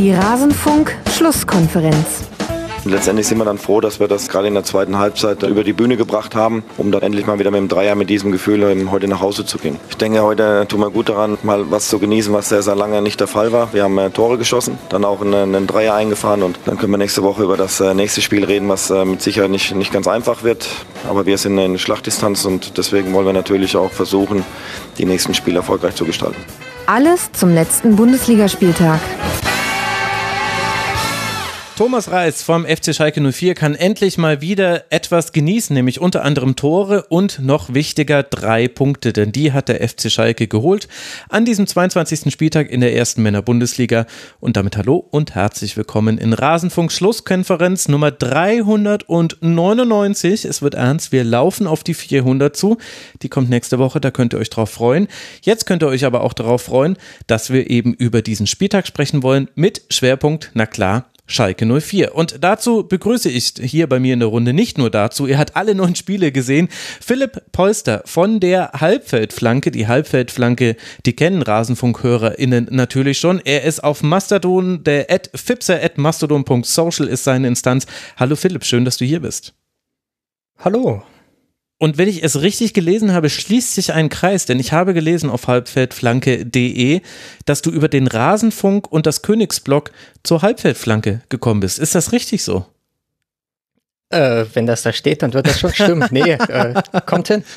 Die Rasenfunk-Schlusskonferenz. Letztendlich sind wir dann froh, dass wir das gerade in der zweiten Halbzeit über die Bühne gebracht haben, um dann endlich mal wieder mit dem Dreier mit diesem Gefühl ähm, heute nach Hause zu gehen. Ich denke, heute tun wir gut daran, mal was zu genießen, was sehr, sehr lange nicht der Fall war. Wir haben äh, Tore geschossen, dann auch einen, Dreier eingefahren und dann können wir nächste Woche über das äh, nächste Spiel reden, was äh, mit Sicherheit nicht, nicht ganz einfach wird. Aber wir sind in Schlachtdistanz und deswegen wollen wir natürlich auch versuchen, die nächsten Spiele erfolgreich zu gestalten. Alles zum letzten Bundesligaspieltag. Thomas Reis vom FC Schalke 04 kann endlich mal wieder etwas genießen, nämlich unter anderem Tore und noch wichtiger drei Punkte, denn die hat der FC Schalke geholt an diesem 22. Spieltag in der ersten Männer-Bundesliga. Und damit hallo und herzlich willkommen in Rasenfunk Schlusskonferenz Nummer 399. Es wird ernst, wir laufen auf die 400 zu. Die kommt nächste Woche, da könnt ihr euch drauf freuen. Jetzt könnt ihr euch aber auch darauf freuen, dass wir eben über diesen Spieltag sprechen wollen mit Schwerpunkt, na klar, Schalke 04. Und dazu begrüße ich hier bei mir in der Runde nicht nur dazu, er hat alle neun Spiele gesehen, Philipp Polster von der Halbfeldflanke. Die Halbfeldflanke, die kennen RasenfunkhörerInnen natürlich schon. Er ist auf Mastodon, der at fipser at mastodon.social ist seine Instanz. Hallo Philipp, schön, dass du hier bist. Hallo. Und wenn ich es richtig gelesen habe, schließt sich ein Kreis, denn ich habe gelesen auf halbfeldflanke.de, dass du über den Rasenfunk und das Königsblock zur Halbfeldflanke gekommen bist. Ist das richtig so? Äh, wenn das da steht, dann wird das schon stimmen. Nee, äh, kommt hin.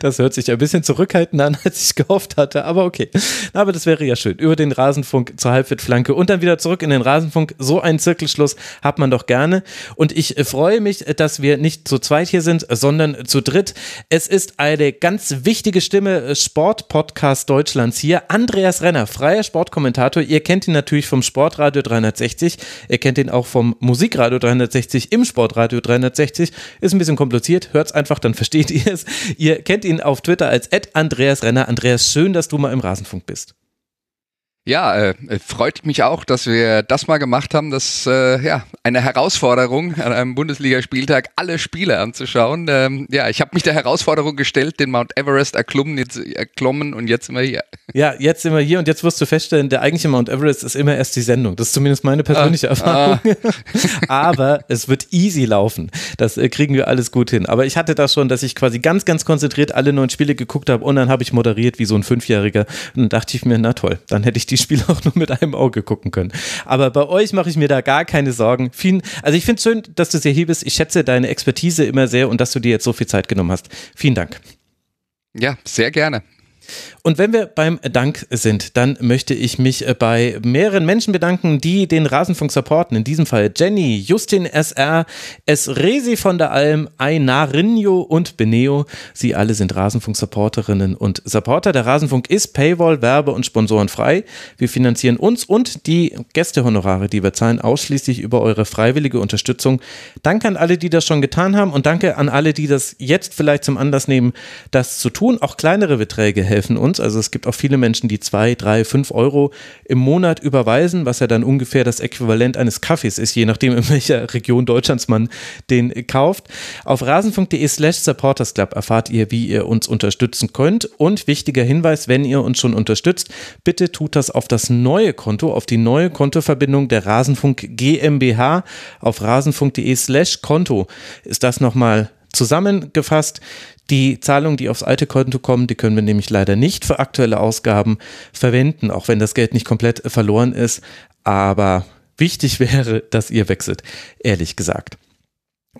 Das hört sich ein bisschen zurückhaltend an, als ich gehofft hatte, aber okay. Aber das wäre ja schön. Über den Rasenfunk zur Halbfeldflanke und dann wieder zurück in den Rasenfunk. So einen Zirkelschluss hat man doch gerne. Und ich äh, freue mich, dass wir nicht zu zweit hier sind, sondern zu dritt. Es ist eine ganz wichtige Stimme äh, Sportpodcast Deutschlands hier. Andreas Renner, freier Sportkommentator. Ihr kennt ihn natürlich vom Sportradio 360. Ihr kennt ihn auch vom Musikradio 360 im Sport Radio 360. Ist ein bisschen kompliziert, hört es einfach, dann versteht ihr es. Ihr kennt ihn auf Twitter als Andreas Renner. Andreas, schön, dass du mal im Rasenfunk bist. Ja, äh, freut mich auch, dass wir das mal gemacht haben. Das äh, ja eine Herausforderung an einem Bundesligaspieltag, alle Spiele anzuschauen. Ähm, ja, ich habe mich der Herausforderung gestellt, den Mount Everest erklommen, jetzt erklommen und jetzt sind wir hier. Ja, jetzt sind wir hier und jetzt wirst du feststellen, der eigentliche Mount Everest ist immer erst die Sendung. Das ist zumindest meine persönliche ah, Erfahrung. Ah. Aber es wird easy laufen. Das äh, kriegen wir alles gut hin. Aber ich hatte das schon, dass ich quasi ganz, ganz konzentriert alle neun Spiele geguckt habe und dann habe ich moderiert wie so ein Fünfjähriger. Und dann dachte ich mir, na toll, dann hätte ich die Spiele auch nur mit einem Auge gucken können. Aber bei euch mache ich mir da gar keine Sorgen. Vielen, also ich finde es schön, dass du sehr hier bist. Ich schätze deine Expertise immer sehr und dass du dir jetzt so viel Zeit genommen hast. Vielen Dank. Ja, sehr gerne. Und wenn wir beim Dank sind, dann möchte ich mich äh, bei mehreren Menschen bedanken, die den Rasenfunk supporten. In diesem Fall Jenny, Justin SR, Esresi von der Alm, Ainarinho und Beneo. Sie alle sind Rasenfunk-Supporterinnen und Supporter. Der Rasenfunk ist Paywall, Werbe- und Sponsoren frei. Wir finanzieren uns und die Gästehonorare, die wir zahlen, ausschließlich über eure freiwillige Unterstützung. Danke an alle, die das schon getan haben und danke an alle, die das jetzt vielleicht zum Anlass nehmen, das zu tun. Auch kleinere Beträge helfen uns. Also es gibt auch viele Menschen, die zwei, drei, fünf Euro im Monat überweisen, was ja dann ungefähr das Äquivalent eines Kaffees ist, je nachdem, in welcher Region Deutschlands man den kauft. Auf rasenfunk.de slash supportersclub erfahrt ihr, wie ihr uns unterstützen könnt. Und wichtiger Hinweis, wenn ihr uns schon unterstützt, bitte tut das auf das neue Konto, auf die neue Kontoverbindung der Rasenfunk GmbH. Auf rasenfunk.de slash Konto ist das nochmal zusammengefasst. Die Zahlungen, die aufs alte Konto kommen, die können wir nämlich leider nicht für aktuelle Ausgaben verwenden, auch wenn das Geld nicht komplett verloren ist. Aber wichtig wäre, dass ihr wechselt, ehrlich gesagt.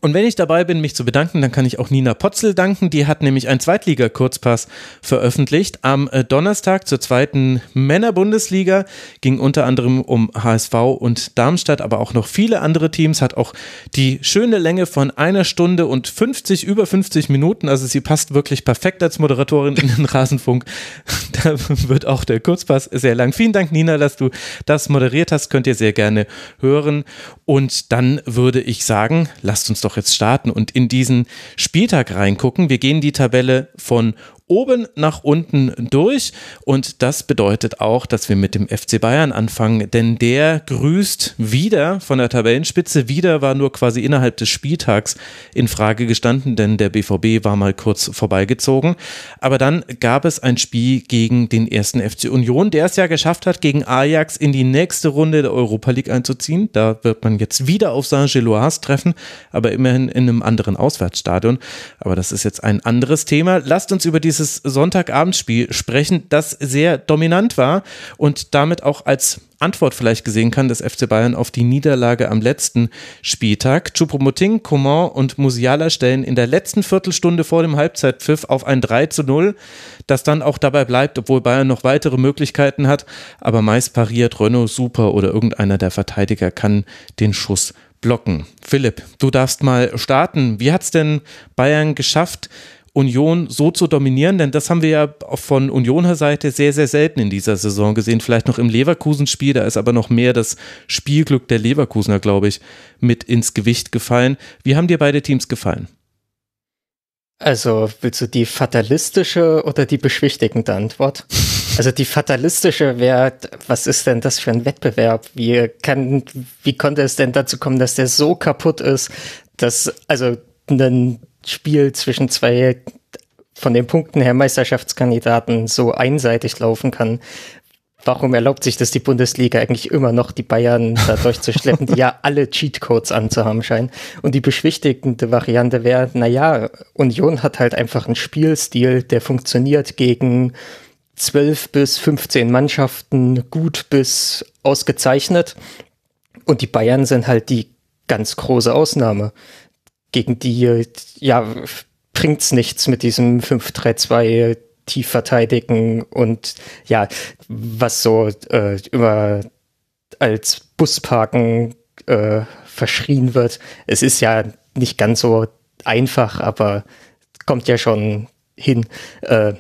Und wenn ich dabei bin, mich zu bedanken, dann kann ich auch Nina Potzel danken. Die hat nämlich einen Zweitliga-Kurzpass veröffentlicht. Am äh, Donnerstag zur zweiten Männer-Bundesliga ging unter anderem um HSV und Darmstadt, aber auch noch viele andere Teams. Hat auch die schöne Länge von einer Stunde und 50, über 50 Minuten. Also sie passt wirklich perfekt als Moderatorin in den Rasenfunk. Da wird auch der Kurzpass sehr lang. Vielen Dank, Nina, dass du das moderiert hast. Könnt ihr sehr gerne hören. Und dann würde ich sagen, lasst uns doch jetzt starten und in diesen Spieltag reingucken. Wir gehen die Tabelle von oben nach unten durch. Und das bedeutet auch, dass wir mit dem FC Bayern anfangen, denn der grüßt wieder von der Tabellenspitze. Wieder war nur quasi innerhalb des Spieltags in Frage gestanden, denn der BVB war mal kurz vorbeigezogen. Aber dann gab es ein Spiel gegen den ersten FC Union, der es ja geschafft hat, gegen Ajax in die nächste Runde der Europa League einzuziehen. Da wird man jetzt wieder auf Saint-Gilloise treffen, aber immerhin in einem anderen Auswärtsstadion. Aber das ist jetzt ein anderes Thema. Lasst uns über dieses Sonntagabendspiel sprechen, das sehr dominant war und damit auch als Antwort vielleicht gesehen kann des FC Bayern auf die Niederlage am letzten Spieltag. Choupo-Moting, Coman und Musiala stellen in der letzten Viertelstunde vor dem Halbzeitpfiff auf ein 3 zu 0, das dann auch dabei bleibt, obwohl Bayern noch weitere Möglichkeiten hat, aber meist pariert Renault super oder irgendeiner der Verteidiger kann den Schuss blocken. Philipp, du darfst mal starten. Wie hat es denn Bayern geschafft, Union so zu dominieren, denn das haben wir ja von Unioner Seite sehr, sehr selten in dieser Saison gesehen. Vielleicht noch im Leverkusen-Spiel, da ist aber noch mehr das Spielglück der Leverkusener, glaube ich, mit ins Gewicht gefallen. Wie haben dir beide Teams gefallen? Also willst du die fatalistische oder die beschwichtigende Antwort? Also die fatalistische wäre, was ist denn das für ein Wettbewerb? Wie kann, wie konnte es denn dazu kommen, dass der so kaputt ist, dass also ein Spiel zwischen zwei von den Punkten her Meisterschaftskandidaten so einseitig laufen kann. Warum erlaubt sich das die Bundesliga eigentlich immer noch, die Bayern da durchzuschleppen, die ja alle Cheatcodes anzuhaben scheinen? Und die beschwichtigende Variante wäre, naja, Union hat halt einfach einen Spielstil, der funktioniert gegen 12 bis 15 Mannschaften gut bis ausgezeichnet. Und die Bayern sind halt die ganz große Ausnahme gegen die, ja, bringt's nichts mit diesem 5-3-2 tief verteidigen und ja, was so äh, immer als Busparken äh, verschrien wird. Es ist ja nicht ganz so einfach, aber kommt ja schon hin. Äh,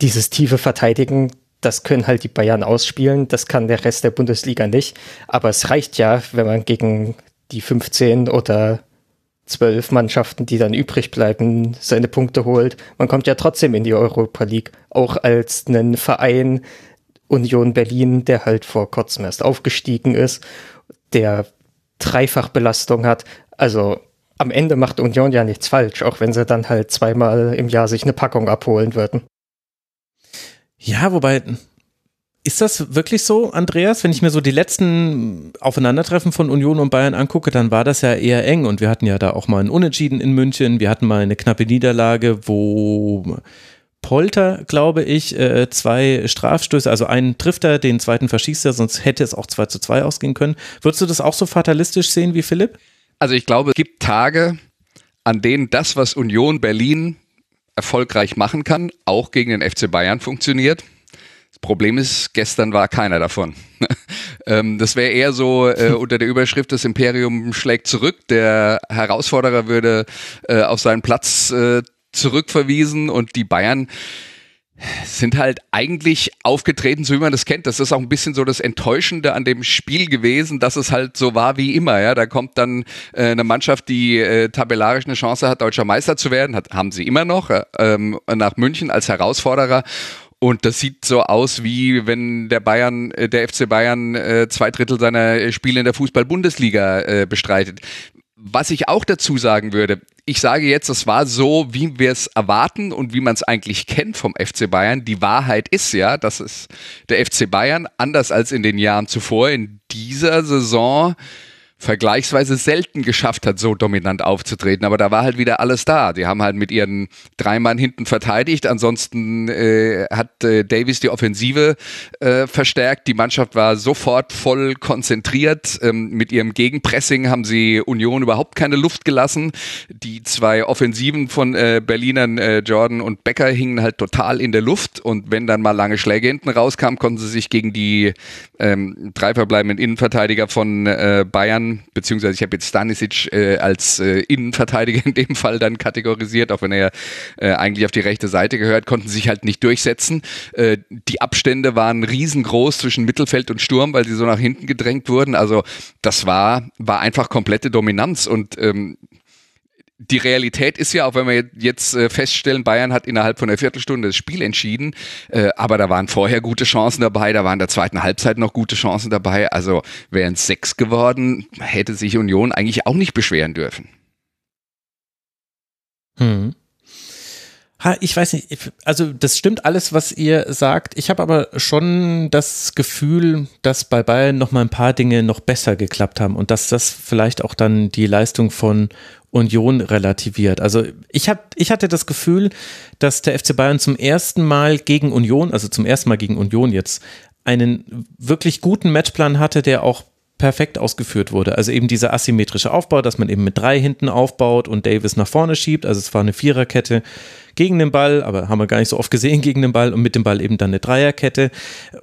dieses tiefe Verteidigen, das können halt die Bayern ausspielen, das kann der Rest der Bundesliga nicht. Aber es reicht ja, wenn man gegen die 15 oder zwölf Mannschaften, die dann übrig bleiben, seine Punkte holt. Man kommt ja trotzdem in die Europa League, auch als einen Verein Union Berlin, der halt vor kurzem erst aufgestiegen ist, der Dreifachbelastung hat. Also am Ende macht Union ja nichts falsch, auch wenn sie dann halt zweimal im Jahr sich eine Packung abholen würden. Ja, wobei ist das wirklich so, Andreas? Wenn ich mir so die letzten Aufeinandertreffen von Union und Bayern angucke, dann war das ja eher eng und wir hatten ja da auch mal ein Unentschieden in München, wir hatten mal eine knappe Niederlage, wo Polter, glaube ich, äh, zwei Strafstöße, also einen trifft er, den zweiten verschießt er, sonst hätte es auch 2 zu 2 ausgehen können. Würdest du das auch so fatalistisch sehen wie Philipp? Also ich glaube, es gibt Tage, an denen das, was Union Berlin erfolgreich machen kann, auch gegen den FC Bayern funktioniert. Problem ist, gestern war keiner davon. ähm, das wäre eher so äh, unter der Überschrift, das Imperium schlägt zurück. Der Herausforderer würde äh, auf seinen Platz äh, zurückverwiesen und die Bayern sind halt eigentlich aufgetreten, so wie man das kennt. Das ist auch ein bisschen so das Enttäuschende an dem Spiel gewesen, dass es halt so war wie immer. Ja, da kommt dann äh, eine Mannschaft, die äh, tabellarisch eine Chance hat, deutscher Meister zu werden, hat, haben sie immer noch äh, ähm, nach München als Herausforderer und das sieht so aus, wie wenn der Bayern, äh, der FC Bayern äh, zwei Drittel seiner Spiele in der Fußball-Bundesliga äh, bestreitet. Was ich auch dazu sagen würde, ich sage jetzt, das war so, wie wir es erwarten und wie man es eigentlich kennt vom FC Bayern. Die Wahrheit ist ja, dass es der FC Bayern, anders als in den Jahren zuvor, in dieser Saison vergleichsweise selten geschafft hat, so dominant aufzutreten. Aber da war halt wieder alles da. Die haben halt mit ihren drei Mann hinten verteidigt. Ansonsten äh, hat äh, Davis die Offensive äh, verstärkt. Die Mannschaft war sofort voll konzentriert. Ähm, mit ihrem Gegenpressing haben sie Union überhaupt keine Luft gelassen. Die zwei Offensiven von äh, Berlinern, äh, Jordan und Becker, hingen halt total in der Luft. Und wenn dann mal lange Schläge hinten rauskamen, konnten sie sich gegen die ähm, drei verbleibenden Innenverteidiger von äh, Beziehungsweise ich habe jetzt Stanisic äh, als äh, Innenverteidiger in dem Fall dann kategorisiert, auch wenn er äh, eigentlich auf die rechte Seite gehört, konnten sich halt nicht durchsetzen. Äh, die Abstände waren riesengroß zwischen Mittelfeld und Sturm, weil sie so nach hinten gedrängt wurden. Also das war, war einfach komplette Dominanz und ähm, die Realität ist ja, auch wenn wir jetzt äh, feststellen, Bayern hat innerhalb von einer Viertelstunde das Spiel entschieden, äh, aber da waren vorher gute Chancen dabei, da waren in der zweiten Halbzeit noch gute Chancen dabei. Also wären es sechs geworden, hätte sich Union eigentlich auch nicht beschweren dürfen. Hm. Ha, ich weiß nicht, also das stimmt alles, was ihr sagt. Ich habe aber schon das Gefühl, dass bei Bayern noch mal ein paar Dinge noch besser geklappt haben und dass das vielleicht auch dann die Leistung von Union relativiert. Also ich, hab, ich hatte das Gefühl, dass der FC Bayern zum ersten Mal gegen Union, also zum ersten Mal gegen Union jetzt, einen wirklich guten Matchplan hatte, der auch perfekt ausgeführt wurde. Also eben dieser asymmetrische Aufbau, dass man eben mit drei hinten aufbaut und Davis nach vorne schiebt. Also es war eine Viererkette gegen den Ball, aber haben wir gar nicht so oft gesehen gegen den Ball und mit dem Ball eben dann eine Dreierkette.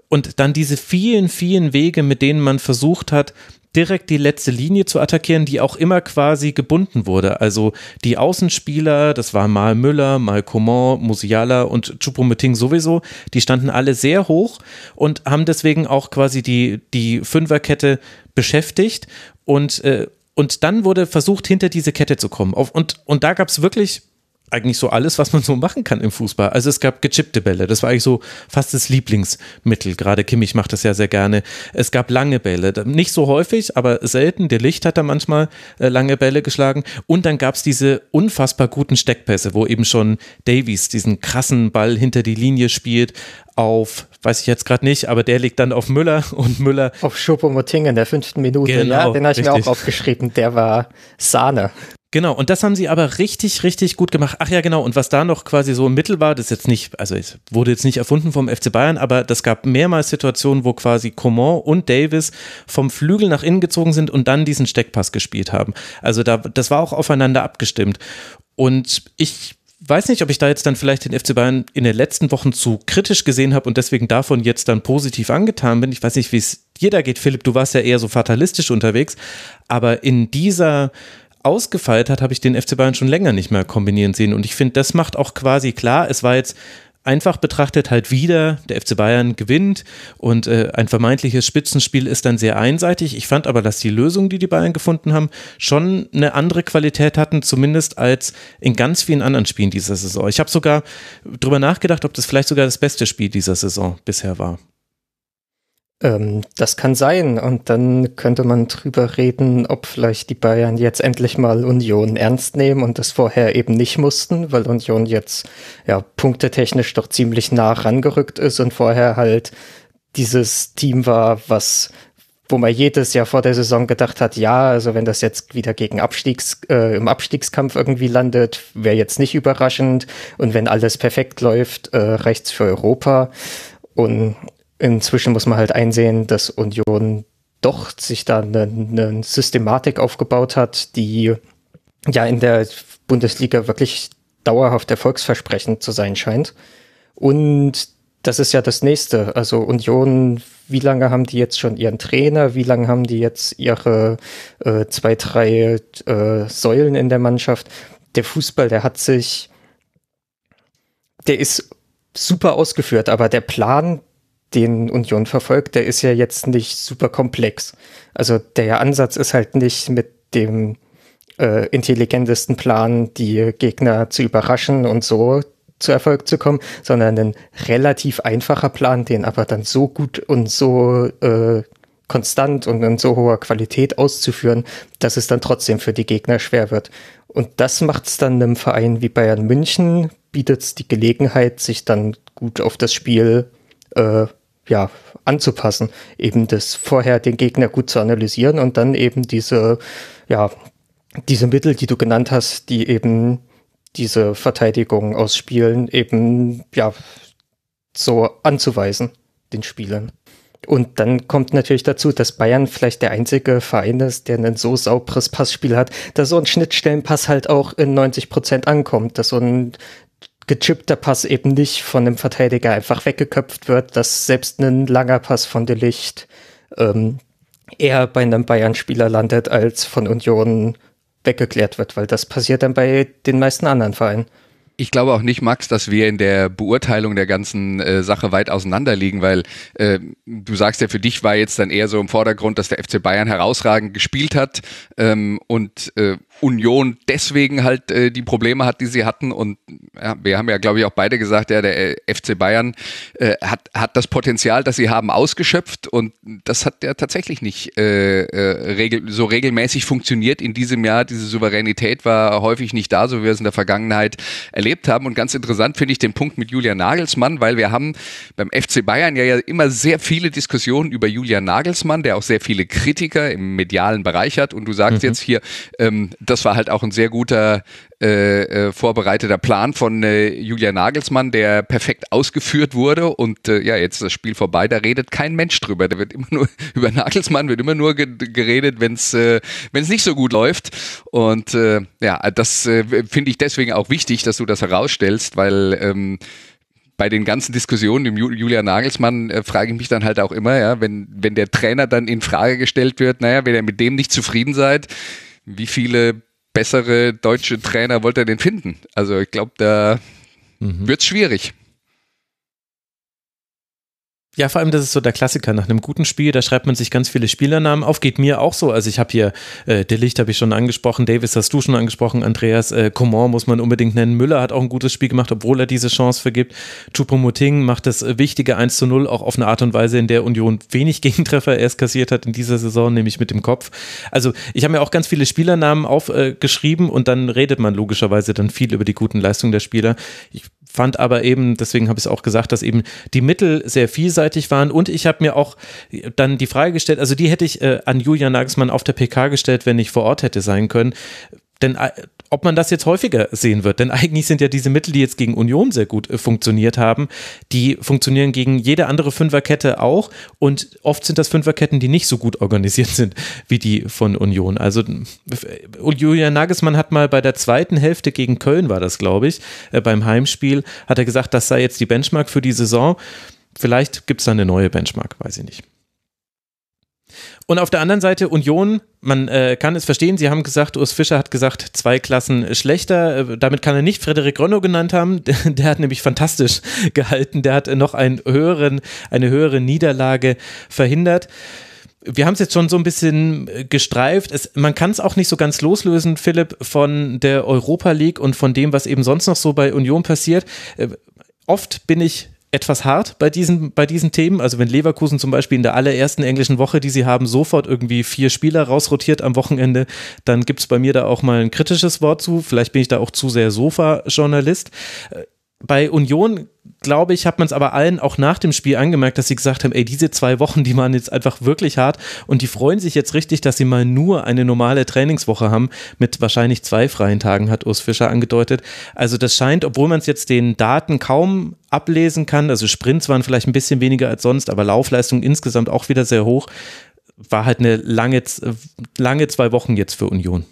Und dann diese vielen, vielen Wege, mit denen man versucht hat, direkt die letzte Linie zu attackieren, die auch immer quasi gebunden wurde. Also die Außenspieler, das war mal Müller, mal Coman, Musiala und Choupo-Moting sowieso, die standen alle sehr hoch und haben deswegen auch quasi die, die Fünferkette beschäftigt und, äh, und dann wurde versucht, hinter diese Kette zu kommen. Und, und da gab es wirklich eigentlich so alles, was man so machen kann im Fußball. Also es gab gechippte Bälle, das war eigentlich so fast das Lieblingsmittel. Gerade Kimmich macht das ja sehr gerne. Es gab lange Bälle, nicht so häufig, aber selten. Der Licht hat da manchmal äh, lange Bälle geschlagen. Und dann gab es diese unfassbar guten Steckpässe, wo eben schon Davies diesen krassen Ball hinter die Linie spielt auf, weiß ich jetzt gerade nicht, aber der liegt dann auf Müller und Müller. Auf Schuppomoting in der fünften Minute, Genau, ja, den habe ich mir auch aufgeschrieben, der war Sahne. Genau, und das haben sie aber richtig, richtig gut gemacht. Ach ja, genau, und was da noch quasi so im Mittel war, das jetzt nicht, also es wurde jetzt nicht erfunden vom FC Bayern, aber das gab mehrmals Situationen, wo quasi Coman und Davis vom Flügel nach innen gezogen sind und dann diesen Steckpass gespielt haben. Also da, das war auch aufeinander abgestimmt. Und ich weiß nicht, ob ich da jetzt dann vielleicht den FC Bayern in den letzten Wochen zu kritisch gesehen habe und deswegen davon jetzt dann positiv angetan bin. Ich weiß nicht, wie es dir da geht, Philipp. Du warst ja eher so fatalistisch unterwegs, aber in dieser ausgefeilt hat, habe ich den FC Bayern schon länger nicht mehr kombinieren sehen. Und ich finde, das macht auch quasi klar, es war jetzt einfach betrachtet halt wieder, der FC Bayern gewinnt und äh, ein vermeintliches Spitzenspiel ist dann sehr einseitig. Ich fand aber, dass die Lösungen, die die Bayern gefunden haben, schon eine andere Qualität hatten, zumindest als in ganz vielen anderen Spielen dieser Saison. Ich habe sogar drüber nachgedacht, ob das vielleicht sogar das beste Spiel dieser Saison bisher war. Ähm, das kann sein. Und dann könnte man drüber reden, ob vielleicht die Bayern jetzt endlich mal Union ernst nehmen und das vorher eben nicht mussten, weil Union jetzt ja punktetechnisch doch ziemlich nah rangerückt ist und vorher halt dieses Team war, was wo man jedes Jahr vor der Saison gedacht hat, ja, also wenn das jetzt wieder gegen Abstiegs, äh, im Abstiegskampf irgendwie landet, wäre jetzt nicht überraschend. Und wenn alles perfekt läuft, äh, reicht's für Europa. Und inzwischen muss man halt einsehen, dass Union doch sich da eine, eine Systematik aufgebaut hat, die ja in der Bundesliga wirklich dauerhaft erfolgsversprechend zu sein scheint. Und das ist ja das nächste. Also Union, wie lange haben die jetzt schon ihren Trainer? Wie lange haben die jetzt ihre äh, zwei, drei äh, Säulen in der Mannschaft? Der Fußball, der hat sich, der ist super ausgeführt, aber der Plan, den Union verfolgt, der ist ja jetzt nicht super komplex. Also der Ansatz ist halt nicht mit dem äh, intelligentesten Plan, die Gegner zu überraschen und so zu Erfolg zu kommen, sondern ein relativ einfacher Plan, den aber dann so gut und so äh, konstant und in so hoher Qualität auszuführen, dass es dann trotzdem für die Gegner schwer wird. Und das macht es dann einem Verein wie Bayern München, bietet es die Gelegenheit, sich dann gut auf das Spiel äh, ja, anzupassen, eben das vorher den Gegner gut zu analysieren und dann eben diese, ja, diese Mittel, die du genannt hast, die eben diese Verteidigung ausspielen, eben ja so anzuweisen, den Spielern. Und dann kommt natürlich dazu, dass Bayern vielleicht der einzige Verein ist, der ein so sauberes Passspiel hat, dass so ein Schnittstellenpass halt auch in 90 Prozent ankommt, dass so ein gechippter Pass eben nicht von einem Verteidiger einfach weggeköpft wird, dass selbst ein langer Pass von De Licht ähm, eher bei einem Bayern-Spieler landet, als von Union weggeklärt wird, weil das passiert dann bei den meisten anderen Vereinen. Ich glaube auch nicht, Max, dass wir in der Beurteilung der ganzen äh, Sache weit auseinander liegen, weil äh, du sagst ja, für dich war jetzt dann eher so im Vordergrund, dass der FC Bayern herausragend gespielt hat ähm, und äh, Union deswegen halt äh, die Probleme hat, die sie hatten. Und ja, wir haben ja, glaube ich, auch beide gesagt, ja, der äh, FC Bayern äh, hat, hat das Potenzial, das sie haben, ausgeschöpft. Und das hat ja tatsächlich nicht äh, äh, regel so regelmäßig funktioniert in diesem Jahr. Diese Souveränität war häufig nicht da, so wie wir es in der Vergangenheit erlebt haben. Und ganz interessant finde ich den Punkt mit Julian Nagelsmann, weil wir haben beim FC Bayern ja, ja immer sehr viele Diskussionen über Julian Nagelsmann, der auch sehr viele Kritiker im medialen Bereich hat. Und du sagst mhm. jetzt hier, ähm, das war halt auch ein sehr guter äh, äh, vorbereiteter Plan von äh, Julian Nagelsmann, der perfekt ausgeführt wurde. Und äh, ja, jetzt ist das Spiel vorbei, da redet kein Mensch drüber. Da wird immer nur über Nagelsmann wird immer nur ge geredet, wenn es äh, nicht so gut läuft. Und äh, ja, das äh, finde ich deswegen auch wichtig, dass du das herausstellst, weil ähm, bei den ganzen Diskussionen im Julian Nagelsmann äh, frage ich mich dann halt auch immer, ja, wenn, wenn der Trainer dann in Frage gestellt wird, naja, wenn ihr mit dem nicht zufrieden seid, wie viele bessere deutsche Trainer wollte er denn finden? Also ich glaube, da mhm. wird es schwierig. Ja, vor allem, das ist so der Klassiker. Nach einem guten Spiel, da schreibt man sich ganz viele Spielernamen auf. Geht mir auch so. Also ich habe hier, äh, De Licht habe ich schon angesprochen, Davis hast du schon angesprochen, Andreas äh, Coman muss man unbedingt nennen. Müller hat auch ein gutes Spiel gemacht, obwohl er diese Chance vergibt. Chupomoting macht das wichtige 1 zu 0 auch auf eine Art und Weise, in der Union wenig Gegentreffer erst kassiert hat in dieser Saison, nämlich mit dem Kopf. Also ich habe mir auch ganz viele Spielernamen aufgeschrieben äh, und dann redet man logischerweise dann viel über die guten Leistungen der Spieler. Ich fand aber eben, deswegen habe ich es auch gesagt, dass eben die Mittel sehr vielseitig waren und ich habe mir auch dann die Frage gestellt, also die hätte ich äh, an Julian Nagelsmann auf der PK gestellt, wenn ich vor Ort hätte sein können. Denn äh, ob man das jetzt häufiger sehen wird. Denn eigentlich sind ja diese Mittel, die jetzt gegen Union sehr gut äh, funktioniert haben, die funktionieren gegen jede andere Fünferkette auch. Und oft sind das Fünferketten, die nicht so gut organisiert sind wie die von Union. Also Julian Nagelsmann hat mal bei der zweiten Hälfte gegen Köln, war das, glaube ich, äh, beim Heimspiel, hat er gesagt, das sei jetzt die Benchmark für die Saison. Vielleicht gibt es da eine neue Benchmark, weiß ich nicht. Und auf der anderen Seite Union, man äh, kann es verstehen, Sie haben gesagt, Urs Fischer hat gesagt, zwei Klassen schlechter. Äh, damit kann er nicht Frederik Ronno genannt haben. Der, hat nämlich fantastisch gehalten. Der hat noch einen höheren, eine höhere Niederlage verhindert wir haben es jetzt schon so ein bisschen äh, gestreift. Es, man kann es auch nicht so ganz loslösen, Philipp, von der Europa League und von dem, was eben sonst noch so bei Union passiert. Äh, oft bin ich etwas hart bei diesen, bei diesen Themen. Also wenn Leverkusen zum Beispiel in der allerersten englischen Woche, die sie haben, sofort irgendwie vier Spieler rausrotiert am Wochenende, dann gibt es bei mir da auch mal ein kritisches Wort zu. Vielleicht bin ich da auch zu sehr Sofa-Journalist. Bei Union glaube ich, hat man es aber allen auch nach dem Spiel angemerkt, dass sie gesagt haben, ey, diese zwei Wochen, die waren jetzt einfach wirklich hart und die freuen sich jetzt richtig, dass sie mal nur eine normale Trainingswoche haben mit wahrscheinlich zwei freien Tagen, hat Urs Fischer angedeutet. Also das scheint, obwohl man es jetzt den Daten kaum ablesen kann, also Sprints waren vielleicht ein bisschen weniger als sonst, aber Laufleistung insgesamt auch wieder sehr hoch, war halt eine lange, lange zwei Wochen jetzt für Union.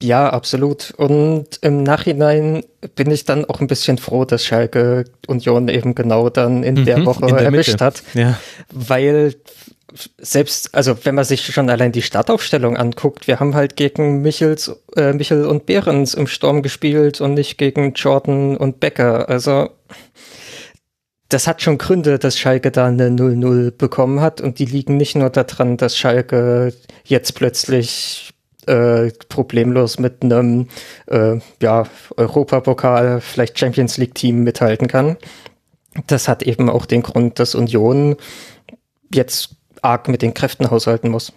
Ja, absolut. Und im Nachhinein bin ich dann auch ein bisschen froh, dass Schalke Union eben genau dann in mhm, der Woche in der erwischt Mitte. hat. Ja. Weil selbst, also wenn man sich schon allein die Startaufstellung anguckt, wir haben halt gegen Michels, äh, Michel und Behrens im Sturm gespielt und nicht gegen Jordan und Becker. Also das hat schon Gründe, dass Schalke da eine 0-0 bekommen hat und die liegen nicht nur daran, dass Schalke jetzt plötzlich äh, problemlos mit einem äh, ja, Europapokal, vielleicht Champions League-Team mithalten kann. Das hat eben auch den Grund, dass Union jetzt arg mit den Kräften haushalten muss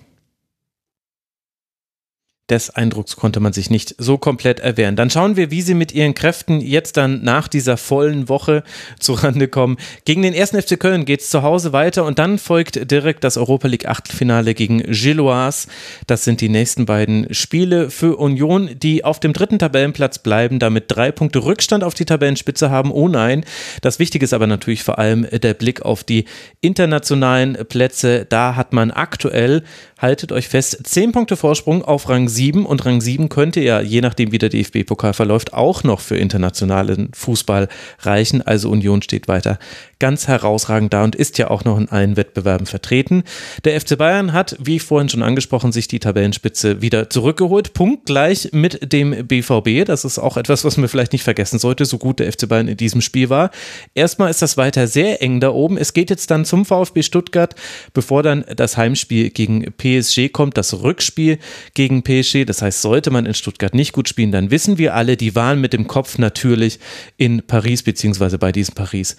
des Eindrucks konnte man sich nicht so komplett erwehren. Dann schauen wir, wie sie mit ihren Kräften jetzt dann nach dieser vollen Woche zurande kommen. Gegen den ersten FC Köln geht es zu Hause weiter und dann folgt direkt das Europa League Achtelfinale gegen Gilloise. Das sind die nächsten beiden Spiele für Union, die auf dem dritten Tabellenplatz bleiben, damit drei Punkte Rückstand auf die Tabellenspitze haben. Oh nein. Das Wichtige ist aber natürlich vor allem der Blick auf die internationalen Plätze. Da hat man aktuell haltet euch fest, 10 Punkte Vorsprung auf Rang 7 und Rang 7 könnte ja, je nachdem wie der DFB-Pokal verläuft, auch noch für internationalen Fußball reichen. Also Union steht weiter ganz herausragend da und ist ja auch noch in allen Wettbewerben vertreten. Der FC Bayern hat, wie vorhin schon angesprochen, sich die Tabellenspitze wieder zurückgeholt, punktgleich mit dem BVB. Das ist auch etwas, was man vielleicht nicht vergessen sollte, so gut der FC Bayern in diesem Spiel war. Erstmal ist das weiter sehr eng da oben. Es geht jetzt dann zum VfB Stuttgart, bevor dann das Heimspiel gegen PSG kommt, das Rückspiel gegen PSG. Das heißt, sollte man in Stuttgart nicht gut spielen, dann wissen wir alle, die waren mit dem Kopf natürlich in Paris beziehungsweise bei diesem Paris.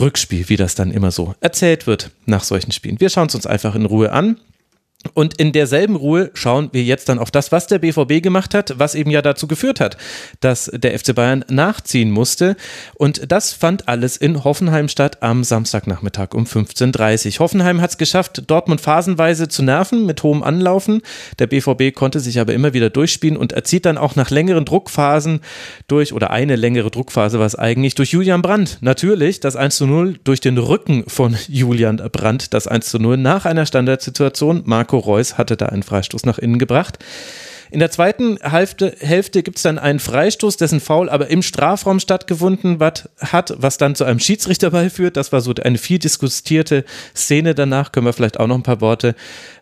Rückspiel, wie das dann immer so erzählt wird nach solchen Spielen. Wir schauen es uns einfach in Ruhe an. Und in derselben Ruhe schauen wir jetzt dann auf das, was der BVB gemacht hat, was eben ja dazu geführt hat, dass der FC Bayern nachziehen musste. Und das fand alles in Hoffenheim statt am Samstagnachmittag um 15.30 Uhr. Hoffenheim hat es geschafft, Dortmund phasenweise zu nerven mit hohem Anlaufen. Der BVB konnte sich aber immer wieder durchspielen und erzieht dann auch nach längeren Druckphasen durch, oder eine längere Druckphase war es eigentlich, durch Julian Brandt. Natürlich das 1 zu 0 durch den Rücken von Julian Brandt, das 1 zu 0 nach einer Standardsituation. Marc Marco Reus hatte da einen Freistoß nach innen gebracht. In der zweiten Hälfte, Hälfte gibt es dann einen Freistoß, dessen Foul aber im Strafraum stattgefunden hat, was dann zu einem Schiedsrichterball führt. Das war so eine viel diskutierte Szene danach. Können wir vielleicht auch noch ein paar Worte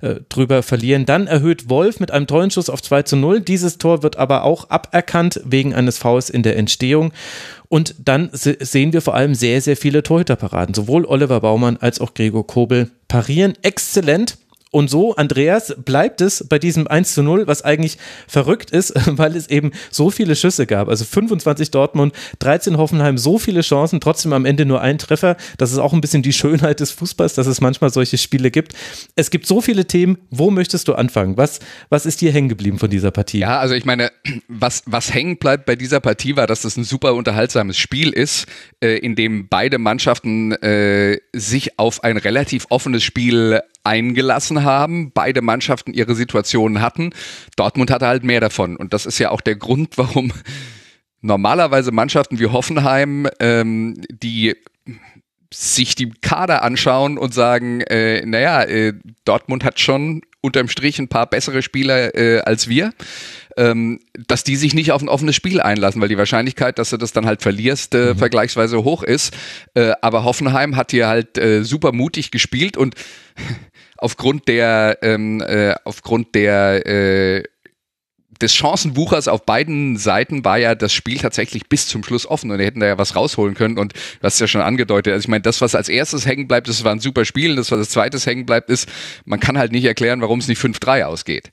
äh, drüber verlieren. Dann erhöht Wolf mit einem tollen Schuss auf 2 zu 0. Dieses Tor wird aber auch aberkannt wegen eines Fouls in der Entstehung. Und dann sehen wir vor allem sehr, sehr viele Torhüterparaden. Sowohl Oliver Baumann als auch Gregor Kobel parieren exzellent. Und so, Andreas, bleibt es bei diesem 1 zu 0, was eigentlich verrückt ist, weil es eben so viele Schüsse gab. Also 25 Dortmund, 13 Hoffenheim, so viele Chancen, trotzdem am Ende nur ein Treffer. Das ist auch ein bisschen die Schönheit des Fußballs, dass es manchmal solche Spiele gibt. Es gibt so viele Themen. Wo möchtest du anfangen? Was, was ist dir hängen geblieben von dieser Partie? Ja, also ich meine, was, was hängen bleibt bei dieser Partie war, dass das ein super unterhaltsames Spiel ist, äh, in dem beide Mannschaften äh, sich auf ein relativ offenes Spiel eingelassen haben, beide Mannschaften ihre Situationen hatten. Dortmund hatte halt mehr davon. Und das ist ja auch der Grund, warum normalerweise Mannschaften wie Hoffenheim, ähm, die sich die Kader anschauen und sagen, äh, naja, äh, Dortmund hat schon unterm Strich ein paar bessere Spieler äh, als wir, ähm, dass die sich nicht auf ein offenes Spiel einlassen, weil die Wahrscheinlichkeit, dass du das dann halt verlierst, äh, mhm. vergleichsweise hoch ist. Äh, aber Hoffenheim hat hier halt äh, super mutig gespielt und aufgrund der, ähm, äh, aufgrund der äh, des Chancenwuchers auf beiden Seiten war ja das Spiel tatsächlich bis zum Schluss offen und die hätten da ja was rausholen können und du hast ja schon angedeutet. Also ich meine, das, was als erstes hängen bleibt, das war ein super Spiel, das, was als zweites hängen bleibt, ist, man kann halt nicht erklären, warum es nicht 5-3 ausgeht.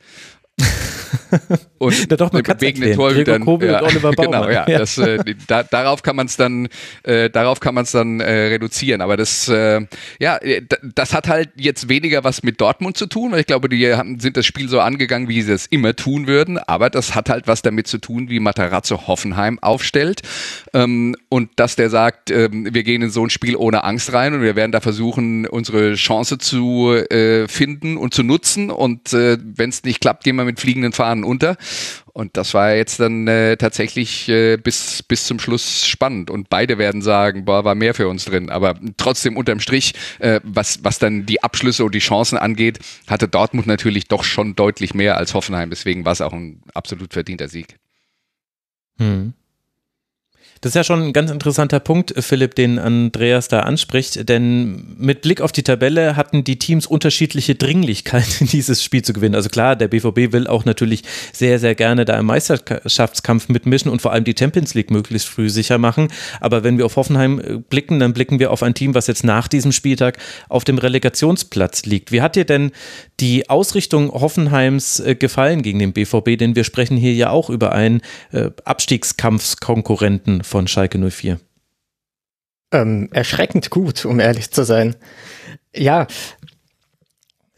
und Na doch, man wegen den Torhütern. Ja, genau, ja, ja. Das, äh, da, darauf kann man es dann, äh, darauf kann man es dann äh, reduzieren. Aber das, äh, ja, äh, das hat halt jetzt weniger was mit Dortmund zu tun, weil ich glaube, die haben, sind das Spiel so angegangen, wie sie es immer tun würden. Aber das hat halt was damit zu tun, wie Matarazzo Hoffenheim aufstellt ähm, und dass der sagt, ähm, wir gehen in so ein Spiel ohne Angst rein und wir werden da versuchen, unsere Chance zu äh, finden und zu nutzen. Und äh, wenn es nicht klappt, gehen wir mit fliegenden Fahnen unter. Und das war jetzt dann äh, tatsächlich äh, bis, bis zum Schluss spannend. Und beide werden sagen, boah, war mehr für uns drin. Aber trotzdem unterm Strich, äh, was, was dann die Abschlüsse und die Chancen angeht, hatte Dortmund natürlich doch schon deutlich mehr als Hoffenheim. Deswegen war es auch ein absolut verdienter Sieg. Hm. Das ist ja schon ein ganz interessanter Punkt, Philipp, den Andreas da anspricht, denn mit Blick auf die Tabelle hatten die Teams unterschiedliche Dringlichkeit, dieses Spiel zu gewinnen. Also klar, der BVB will auch natürlich sehr, sehr gerne da im Meisterschaftskampf mitmischen und vor allem die Champions League möglichst früh sicher machen. Aber wenn wir auf Hoffenheim äh, blicken, dann blicken wir auf ein Team, was jetzt nach diesem Spieltag auf dem Relegationsplatz liegt. Wie hat dir denn die Ausrichtung Hoffenheims äh, gefallen gegen den BVB? Denn wir sprechen hier ja auch über einen äh, Abstiegskampfskonkurrenten von Schalke 04? Ähm, erschreckend gut, um ehrlich zu sein. Ja,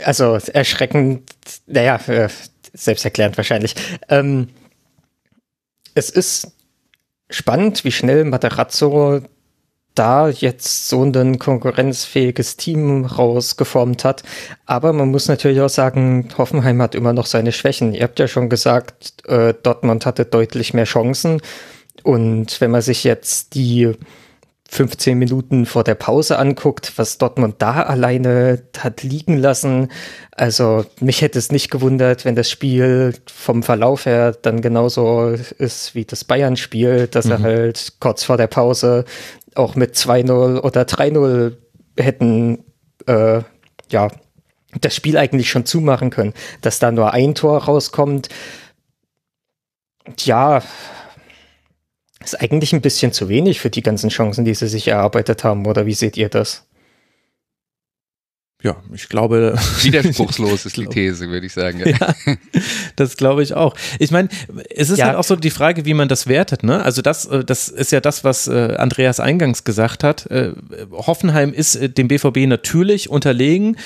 also erschreckend, naja, äh, selbsterklärend wahrscheinlich. Ähm, es ist spannend, wie schnell Materazzo da jetzt so ein konkurrenzfähiges Team rausgeformt hat. Aber man muss natürlich auch sagen, Hoffenheim hat immer noch seine Schwächen. Ihr habt ja schon gesagt, äh, Dortmund hatte deutlich mehr Chancen. Und wenn man sich jetzt die 15 Minuten vor der Pause anguckt, was Dortmund da alleine hat liegen lassen. Also mich hätte es nicht gewundert, wenn das Spiel vom Verlauf her dann genauso ist wie das Bayern-Spiel, dass mhm. er halt kurz vor der Pause auch mit 2-0 oder 3-0 hätten äh, ja das Spiel eigentlich schon zumachen können. Dass da nur ein Tor rauskommt, ja, ist eigentlich ein bisschen zu wenig für die ganzen Chancen, die sie sich erarbeitet haben, oder wie seht ihr das? Ja, ich glaube. Widerspruchslos ist die These, würde ich sagen. Ja, ja das glaube ich auch. Ich meine, es ist ja. halt auch so die Frage, wie man das wertet. Ne? Also das, äh, das ist ja das, was äh, Andreas eingangs gesagt hat. Äh, Hoffenheim ist dem BVB natürlich unterlegen,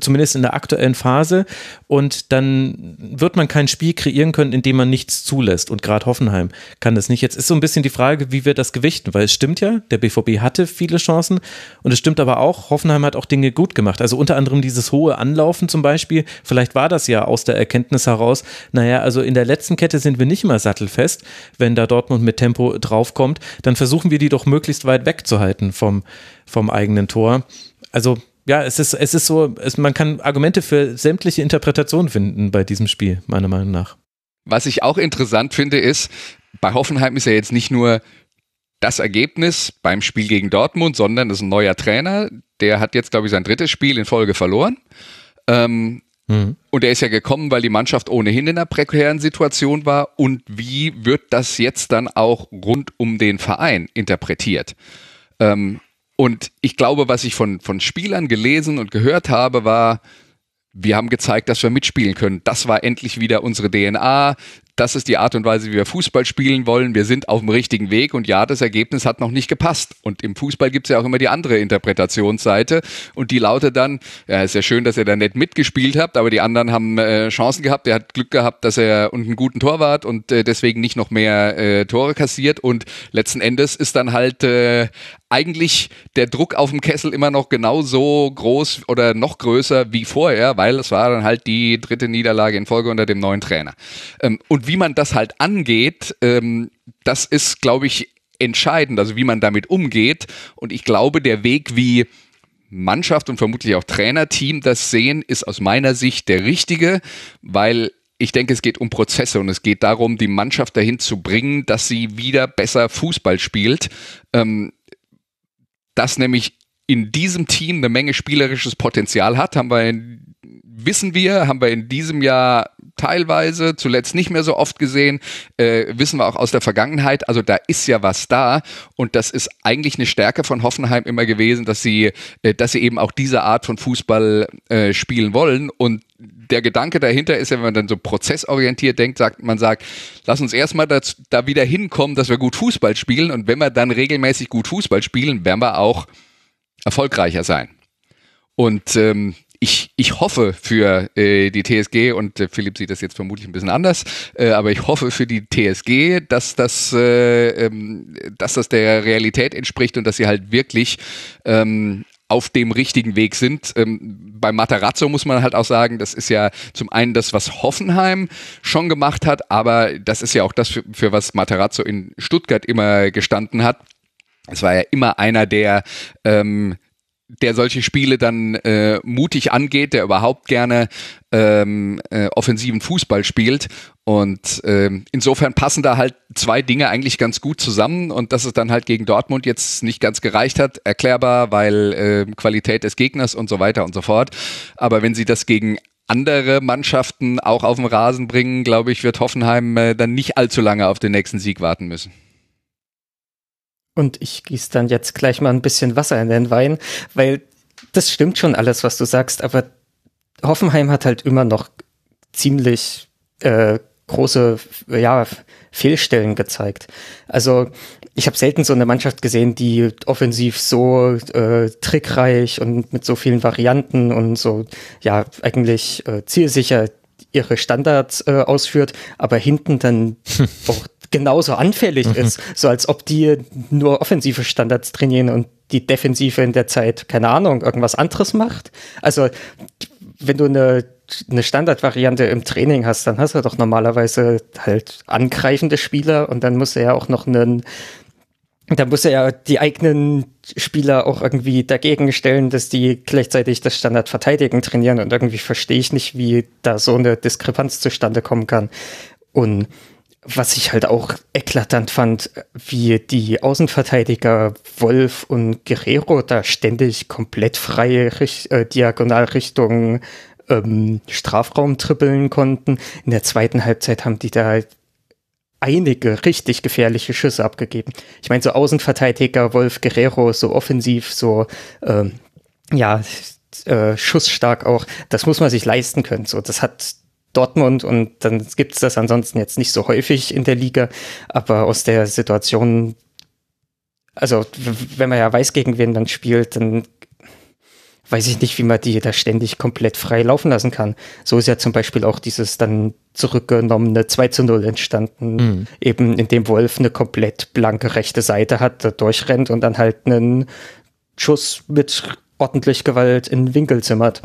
zumindest in der aktuellen Phase. Und dann wird man kein Spiel kreieren können, in dem man nichts zulässt. Und gerade Hoffenheim kann das nicht. Jetzt ist so ein bisschen die Frage, wie wir das gewichten, weil es stimmt ja, der BVB hatte viele Chancen und es stimmt aber auch, Hoffenheim hat auch Dinge gut gemacht. Also unter anderem dieses hohe Anlaufen zum Beispiel. Vielleicht war das ja aus der Erkenntnis heraus, naja, also in der letzten Kette sind wir nicht immer sattelfest. Wenn da Dortmund mit Tempo draufkommt, dann versuchen wir die doch möglichst weit wegzuhalten vom, vom eigenen Tor. Also ja, es ist, es ist so, es, man kann Argumente für sämtliche Interpretationen finden bei diesem Spiel, meiner Meinung nach. Was ich auch interessant finde, ist, bei Hoffenheim ist ja jetzt nicht nur das Ergebnis beim Spiel gegen Dortmund, sondern es ist ein neuer Trainer. Der hat jetzt, glaube ich, sein drittes Spiel in Folge verloren. Ähm, mhm. Und er ist ja gekommen, weil die Mannschaft ohnehin in einer prekären Situation war. Und wie wird das jetzt dann auch rund um den Verein interpretiert? Ähm, und ich glaube, was ich von, von Spielern gelesen und gehört habe, war, wir haben gezeigt, dass wir mitspielen können. Das war endlich wieder unsere DNA das ist die Art und Weise, wie wir Fußball spielen wollen. Wir sind auf dem richtigen Weg und ja, das Ergebnis hat noch nicht gepasst. Und im Fußball gibt es ja auch immer die andere Interpretationsseite und die lautet dann, ja, ist ja schön, dass ihr da nicht mitgespielt habt, aber die anderen haben äh, Chancen gehabt. Er hat Glück gehabt, dass er und einen guten Torwart und äh, deswegen nicht noch mehr äh, Tore kassiert und letzten Endes ist dann halt äh, eigentlich der Druck auf dem Kessel immer noch genauso groß oder noch größer wie vorher, weil es war dann halt die dritte Niederlage in Folge unter dem neuen Trainer. Ähm, und wie man das halt angeht, ähm, das ist, glaube ich, entscheidend, also wie man damit umgeht. Und ich glaube, der Weg, wie Mannschaft und vermutlich auch Trainerteam das sehen, ist aus meiner Sicht der richtige, weil ich denke, es geht um Prozesse und es geht darum, die Mannschaft dahin zu bringen, dass sie wieder besser Fußball spielt. Ähm, das nämlich in diesem Team eine Menge spielerisches Potenzial hat, haben wir in, wissen wir, haben wir in diesem Jahr teilweise, zuletzt nicht mehr so oft gesehen, äh, wissen wir auch aus der Vergangenheit. Also da ist ja was da und das ist eigentlich eine Stärke von Hoffenheim immer gewesen, dass sie, äh, dass sie eben auch diese Art von Fußball äh, spielen wollen und der Gedanke dahinter ist ja, wenn man dann so prozessorientiert denkt, sagt man sagt, lass uns erstmal da wieder hinkommen, dass wir gut Fußball spielen und wenn wir dann regelmäßig gut Fußball spielen, werden wir auch erfolgreicher sein. Und ähm, ich, ich hoffe für äh, die TSG und äh, Philipp sieht das jetzt vermutlich ein bisschen anders, äh, aber ich hoffe für die TSG, dass das, äh, ähm, dass das der Realität entspricht und dass sie halt wirklich ähm, auf dem richtigen Weg sind. Ähm, bei Matarazzo muss man halt auch sagen, das ist ja zum einen das, was Hoffenheim schon gemacht hat, aber das ist ja auch das, für, für was Matarazzo in Stuttgart immer gestanden hat. Es war ja immer einer, der ähm, der solche Spiele dann äh, mutig angeht, der überhaupt gerne ähm, äh, offensiven Fußball spielt. Und ähm, insofern passen da halt zwei Dinge eigentlich ganz gut zusammen und dass es dann halt gegen Dortmund jetzt nicht ganz gereicht hat, erklärbar, weil äh, Qualität des Gegners und so weiter und so fort. Aber wenn sie das gegen andere Mannschaften auch auf den Rasen bringen, glaube ich, wird Hoffenheim äh, dann nicht allzu lange auf den nächsten Sieg warten müssen. Und ich gieße dann jetzt gleich mal ein bisschen Wasser in den Wein, weil das stimmt schon alles, was du sagst, aber Hoffenheim hat halt immer noch ziemlich äh, große ja, Fehlstellen gezeigt. Also ich habe selten so eine Mannschaft gesehen, die offensiv so äh, trickreich und mit so vielen Varianten und so ja eigentlich äh, zielsicher ihre Standards äh, ausführt, aber hinten dann auch genauso anfällig mhm. ist, so als ob die nur offensive Standards trainieren und die Defensive in der Zeit, keine Ahnung, irgendwas anderes macht. Also, wenn du eine, eine Standardvariante im Training hast, dann hast du doch normalerweise halt angreifende Spieler und dann musst du ja auch noch einen da muss er ja die eigenen Spieler auch irgendwie dagegen stellen, dass die gleichzeitig das Standardverteidigen trainieren und irgendwie verstehe ich nicht, wie da so eine Diskrepanz zustande kommen kann. Und was ich halt auch eklatant fand, wie die Außenverteidiger Wolf und Guerrero da ständig komplett freie äh, Diagonalrichtungen ähm, Strafraum trippeln konnten. In der zweiten Halbzeit haben die da einige richtig gefährliche Schüsse abgegeben. Ich meine, so Außenverteidiger Wolf Guerrero, so offensiv, so ähm, ja, äh, schussstark auch, das muss man sich leisten können. So, das hat Dortmund und dann gibt es das ansonsten jetzt nicht so häufig in der Liga, aber aus der Situation, also wenn man ja weiß, gegen wen man spielt, dann weiß ich nicht, wie man die da ständig komplett frei laufen lassen kann. So ist ja zum Beispiel auch dieses dann zurückgenommene 2 zu 0 entstanden, mhm. eben indem Wolf eine komplett blanke rechte Seite hat, da durchrennt und dann halt einen Schuss mit ordentlich Gewalt in den Winkel zimmert.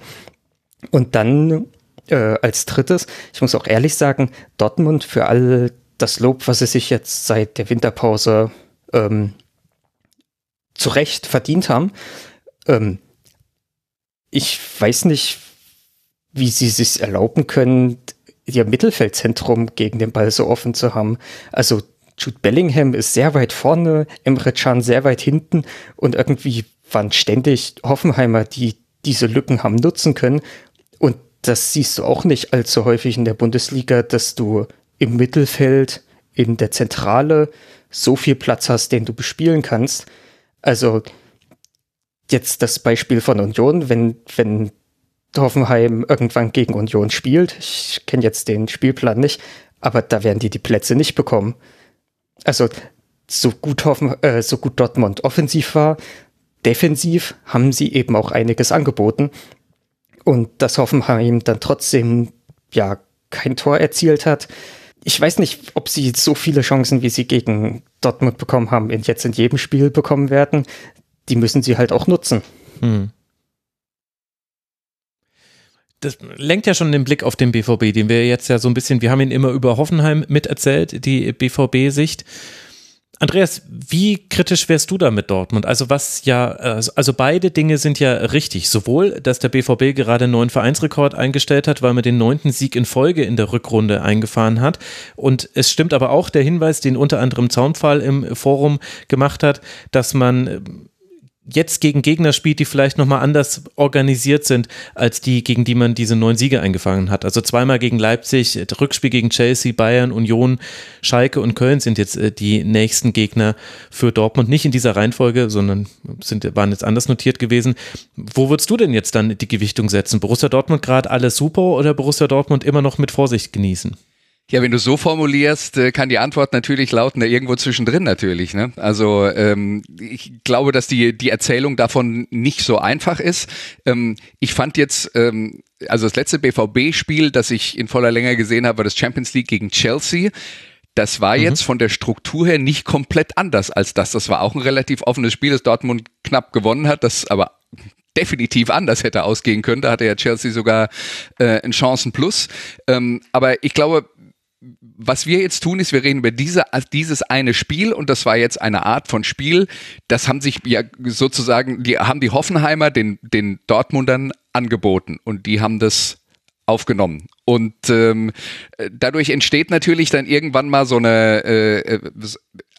Und dann äh, als drittes, ich muss auch ehrlich sagen, Dortmund für all das Lob, was sie sich jetzt seit der Winterpause ähm, zu Recht verdient haben, ähm, ich weiß nicht, wie sie sich erlauben können, ihr Mittelfeldzentrum gegen den Ball so offen zu haben. Also Jude Bellingham ist sehr weit vorne, Emre Can sehr weit hinten und irgendwie waren ständig Hoffenheimer, die diese Lücken haben nutzen können. Das siehst du auch nicht allzu häufig in der Bundesliga, dass du im Mittelfeld, in der Zentrale so viel Platz hast, den du bespielen kannst. Also jetzt das Beispiel von Union, wenn, wenn Hoffenheim irgendwann gegen Union spielt, ich kenne jetzt den Spielplan nicht, aber da werden die die Plätze nicht bekommen. Also so gut, Hoffen, äh, so gut Dortmund offensiv war, defensiv haben sie eben auch einiges angeboten. Und dass Hoffenheim dann trotzdem ja kein Tor erzielt hat. Ich weiß nicht, ob sie so viele Chancen, wie sie gegen Dortmund bekommen haben, jetzt in jedem Spiel bekommen werden die müssen sie halt auch nutzen. Hm. das lenkt ja schon den Blick auf den BVB, den wir jetzt ja so ein bisschen, wir haben ihn immer über Hoffenheim miterzählt, die BVB-Sicht. Andreas, wie kritisch wärst du da mit Dortmund? Also was ja, also beide Dinge sind ja richtig. Sowohl, dass der BVB gerade einen neuen Vereinsrekord eingestellt hat, weil man den neunten Sieg in Folge in der Rückrunde eingefahren hat. Und es stimmt aber auch der Hinweis, den unter anderem Zaunpfahl im Forum gemacht hat, dass man jetzt gegen Gegner spielt, die vielleicht nochmal anders organisiert sind, als die, gegen die man diese neun Siege eingefangen hat. Also zweimal gegen Leipzig, Rückspiel gegen Chelsea, Bayern, Union, Schalke und Köln sind jetzt äh, die nächsten Gegner für Dortmund. Nicht in dieser Reihenfolge, sondern sind, waren jetzt anders notiert gewesen. Wo würdest du denn jetzt dann die Gewichtung setzen? Borussia Dortmund gerade alles super oder Borussia Dortmund immer noch mit Vorsicht genießen? Ja, wenn du so formulierst, äh, kann die Antwort natürlich lauten, irgendwo zwischendrin natürlich. Ne? Also ähm, ich glaube, dass die, die Erzählung davon nicht so einfach ist. Ähm, ich fand jetzt, ähm, also das letzte BVB-Spiel, das ich in voller Länge gesehen habe, war das Champions League gegen Chelsea. Das war mhm. jetzt von der Struktur her nicht komplett anders als das. Das war auch ein relativ offenes Spiel, das Dortmund knapp gewonnen hat, das aber definitiv anders hätte ausgehen können. Da hatte ja Chelsea sogar äh, einen Chancen plus. Ähm, aber ich glaube, was wir jetzt tun, ist, wir reden über diese, dieses eine Spiel und das war jetzt eine Art von Spiel. Das haben sich ja sozusagen, die haben die Hoffenheimer den, den Dortmundern angeboten und die haben das aufgenommen. Und ähm, dadurch entsteht natürlich dann irgendwann mal so eine, äh,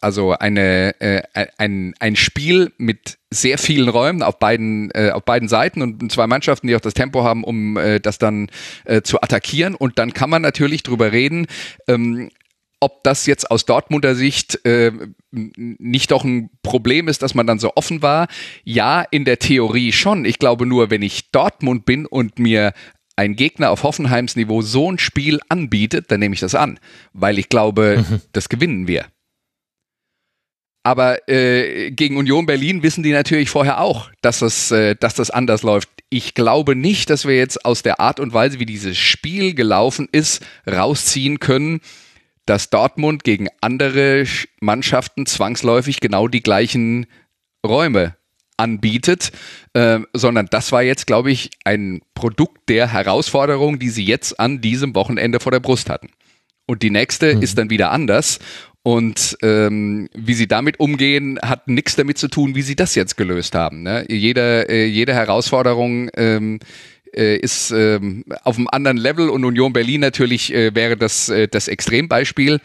also eine, äh, ein, ein Spiel mit sehr vielen Räumen auf beiden, äh, auf beiden Seiten und zwei Mannschaften, die auch das Tempo haben, um äh, das dann äh, zu attackieren. Und dann kann man natürlich drüber reden, ähm, ob das jetzt aus Dortmunder Sicht äh, nicht doch ein Problem ist, dass man dann so offen war. Ja, in der Theorie schon. Ich glaube nur, wenn ich Dortmund bin und mir ein Gegner auf Hoffenheims Niveau so ein Spiel anbietet, dann nehme ich das an, weil ich glaube, mhm. das gewinnen wir. Aber äh, gegen Union Berlin wissen die natürlich vorher auch, dass das, äh, dass das anders läuft. Ich glaube nicht, dass wir jetzt aus der Art und Weise, wie dieses Spiel gelaufen ist, rausziehen können, dass Dortmund gegen andere Mannschaften zwangsläufig genau die gleichen Räume anbietet, äh, sondern das war jetzt, glaube ich, ein Produkt der Herausforderung, die sie jetzt an diesem Wochenende vor der Brust hatten. Und die nächste mhm. ist dann wieder anders. Und ähm, wie sie damit umgehen, hat nichts damit zu tun, wie sie das jetzt gelöst haben. Ne? Jede, äh, jede Herausforderung ähm, äh, ist ähm, auf einem anderen Level und Union Berlin natürlich äh, wäre das äh, das Extrembeispiel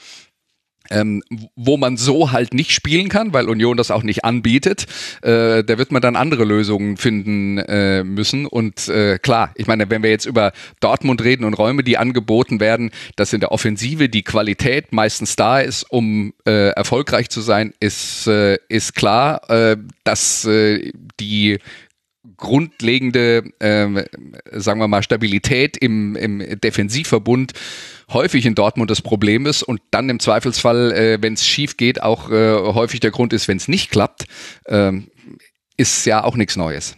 ähm, wo man so halt nicht spielen kann, weil Union das auch nicht anbietet. Äh, da wird man dann andere Lösungen finden äh, müssen. Und äh, klar, ich meine, wenn wir jetzt über Dortmund reden und Räume, die angeboten werden, dass in der Offensive die Qualität meistens da ist, um äh, erfolgreich zu sein, ist, äh, ist klar, äh, dass äh, die grundlegende, äh, sagen wir mal, Stabilität im, im Defensivverbund häufig in Dortmund das Problem ist und dann im Zweifelsfall, äh, wenn es schief geht, auch äh, häufig der Grund ist, wenn es nicht klappt, äh, ist ja auch nichts Neues.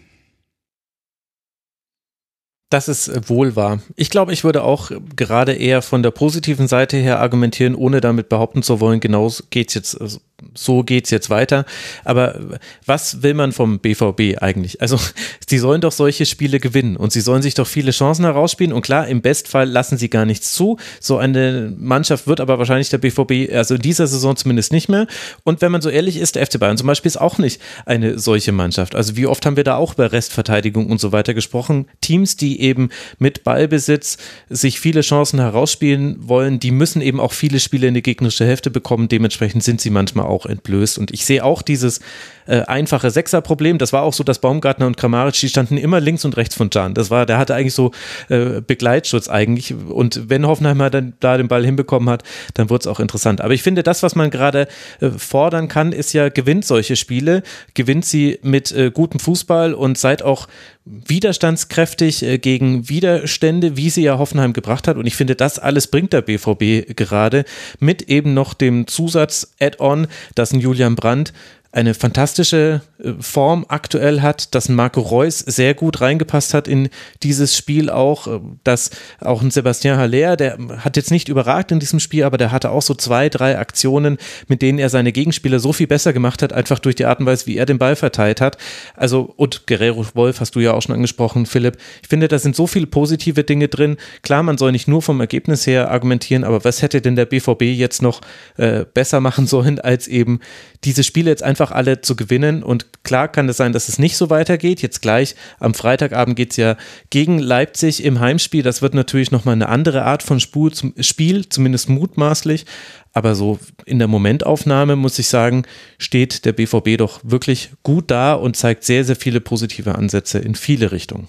Das ist wohl wahr. Ich glaube, ich würde auch gerade eher von der positiven Seite her argumentieren, ohne damit behaupten zu wollen, genau geht's jetzt, also so geht's jetzt weiter. Aber was will man vom BVB eigentlich? Also, sie sollen doch solche Spiele gewinnen und sie sollen sich doch viele Chancen herausspielen. Und klar, im Bestfall lassen sie gar nichts zu. So eine Mannschaft wird aber wahrscheinlich der BVB, also in dieser Saison zumindest nicht mehr. Und wenn man so ehrlich ist, der FC Bayern zum Beispiel ist auch nicht eine solche Mannschaft. Also, wie oft haben wir da auch über Restverteidigung und so weiter gesprochen? Teams, die eben mit Ballbesitz sich viele Chancen herausspielen wollen, die müssen eben auch viele Spiele in die gegnerische Hälfte bekommen. Dementsprechend sind sie manchmal auch entblößt. Und ich sehe auch dieses äh, einfache Sechser-Problem. Das war auch so, dass Baumgartner und Kramaric, die standen immer links und rechts von Can. Das war, der hatte eigentlich so äh, Begleitschutz eigentlich. Und wenn Hoffenheimer dann da den Ball hinbekommen hat, dann wurde es auch interessant. Aber ich finde, das, was man gerade äh, fordern kann, ist ja, gewinnt solche Spiele, gewinnt sie mit äh, gutem Fußball und seid auch widerstandskräftig äh, gegen Widerstände, wie sie ja Hoffenheim gebracht hat. Und ich finde, das alles bringt der BVB gerade mit eben noch dem Zusatz-Add-on, dass ein Julian Brandt eine fantastische äh, Form aktuell hat, dass Marco Reus sehr gut reingepasst hat in dieses Spiel auch, äh, dass auch ein Sebastian Haller, der hat jetzt nicht überragt in diesem Spiel, aber der hatte auch so zwei, drei Aktionen, mit denen er seine Gegenspieler so viel besser gemacht hat, einfach durch die Art und Weise, wie er den Ball verteilt hat. Also, und Guerrero Wolf hast du ja auch schon angesprochen, Philipp. Ich finde, da sind so viele positive Dinge drin. Klar, man soll nicht nur vom Ergebnis her argumentieren, aber was hätte denn der BVB jetzt noch äh, besser machen sollen, als eben diese Spiele jetzt einfach alle zu gewinnen. Und klar kann es sein, dass es nicht so weitergeht. Jetzt gleich am Freitagabend geht es ja gegen Leipzig im Heimspiel. Das wird natürlich nochmal eine andere Art von Spiel, zumindest mutmaßlich. Aber so in der Momentaufnahme muss ich sagen, steht der BVB doch wirklich gut da und zeigt sehr, sehr viele positive Ansätze in viele Richtungen.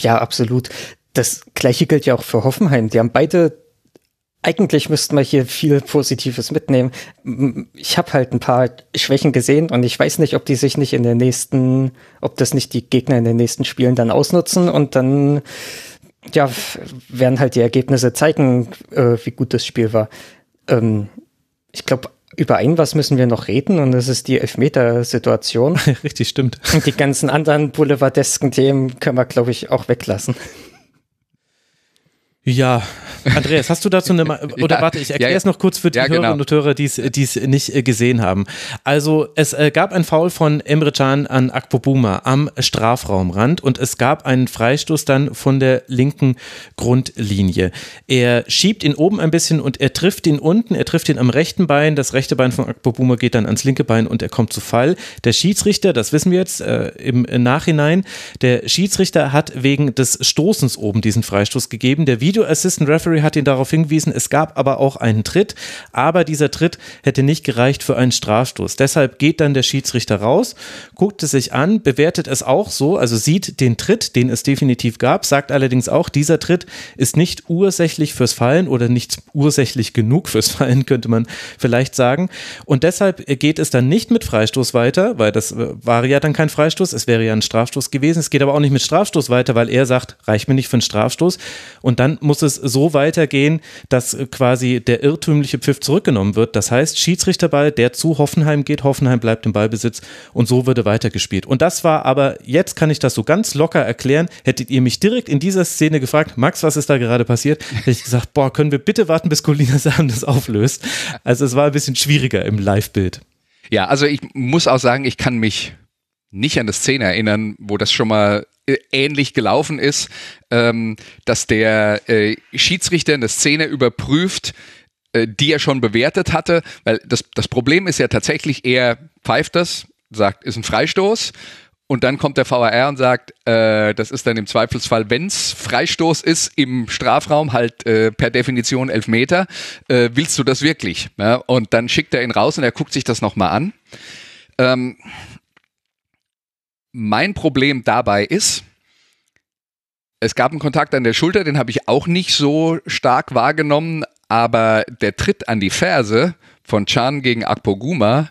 Ja, absolut. Das gleiche gilt ja auch für Hoffenheim. Die haben beide eigentlich müssten wir hier viel Positives mitnehmen. Ich habe halt ein paar Schwächen gesehen und ich weiß nicht, ob die sich nicht in den nächsten, ob das nicht die Gegner in den nächsten Spielen dann ausnutzen und dann ja werden halt die Ergebnisse zeigen, äh, wie gut das Spiel war. Ähm, ich glaube, über ein was müssen wir noch reden und das ist die Elfmeter-Situation. Richtig, stimmt. Und die ganzen anderen boulevardesken Themen können wir, glaube ich, auch weglassen. Ja, Andreas, hast du dazu eine, oder ja, warte, ich erkläre es ja, noch kurz für die ja, Hörerinnen genau. und Hörer, die es nicht äh, gesehen haben. Also es äh, gab ein Foul von Emre Can an Akpobuma am Strafraumrand und es gab einen Freistoß dann von der linken Grundlinie. Er schiebt ihn oben ein bisschen und er trifft ihn unten, er trifft ihn am rechten Bein, das rechte Bein von Akpobuma geht dann ans linke Bein und er kommt zu Fall. Der Schiedsrichter, das wissen wir jetzt äh, im Nachhinein, der Schiedsrichter hat wegen des Stoßens oben diesen Freistoß gegeben. Der Video Assistant Referee hat ihn darauf hingewiesen, es gab aber auch einen Tritt, aber dieser Tritt hätte nicht gereicht für einen Strafstoß. Deshalb geht dann der Schiedsrichter raus, guckt es sich an, bewertet es auch so, also sieht den Tritt, den es definitiv gab, sagt allerdings auch, dieser Tritt ist nicht ursächlich fürs Fallen oder nicht ursächlich genug fürs Fallen, könnte man vielleicht sagen. Und deshalb geht es dann nicht mit Freistoß weiter, weil das äh, war ja dann kein Freistoß, es wäre ja ein Strafstoß gewesen. Es geht aber auch nicht mit Strafstoß weiter, weil er sagt, reicht mir nicht für einen Strafstoß. Und dann muss es so weitergehen, dass quasi der irrtümliche Pfiff zurückgenommen wird. Das heißt, Schiedsrichterball, der zu Hoffenheim geht, Hoffenheim bleibt im Ballbesitz und so würde weitergespielt. Und das war aber, jetzt kann ich das so ganz locker erklären, hättet ihr mich direkt in dieser Szene gefragt, Max, was ist da gerade passiert, hätte ich gesagt, boah, können wir bitte warten, bis Colina Sam das auflöst. Also es war ein bisschen schwieriger im Live-Bild. Ja, also ich muss auch sagen, ich kann mich nicht an eine Szene erinnern, wo das schon mal äh, ähnlich gelaufen ist, ähm, dass der äh, Schiedsrichter eine Szene überprüft, äh, die er schon bewertet hatte, weil das, das Problem ist ja tatsächlich, er pfeift das, sagt, ist ein Freistoß und dann kommt der VAR und sagt, äh, das ist dann im Zweifelsfall, wenn's Freistoß ist im Strafraum, halt äh, per Definition elf Meter, äh, willst du das wirklich? Ja, und dann schickt er ihn raus und er guckt sich das nochmal an. Ähm, mein Problem dabei ist, es gab einen Kontakt an der Schulter, den habe ich auch nicht so stark wahrgenommen, aber der Tritt an die Ferse von Chan gegen Akpoguma,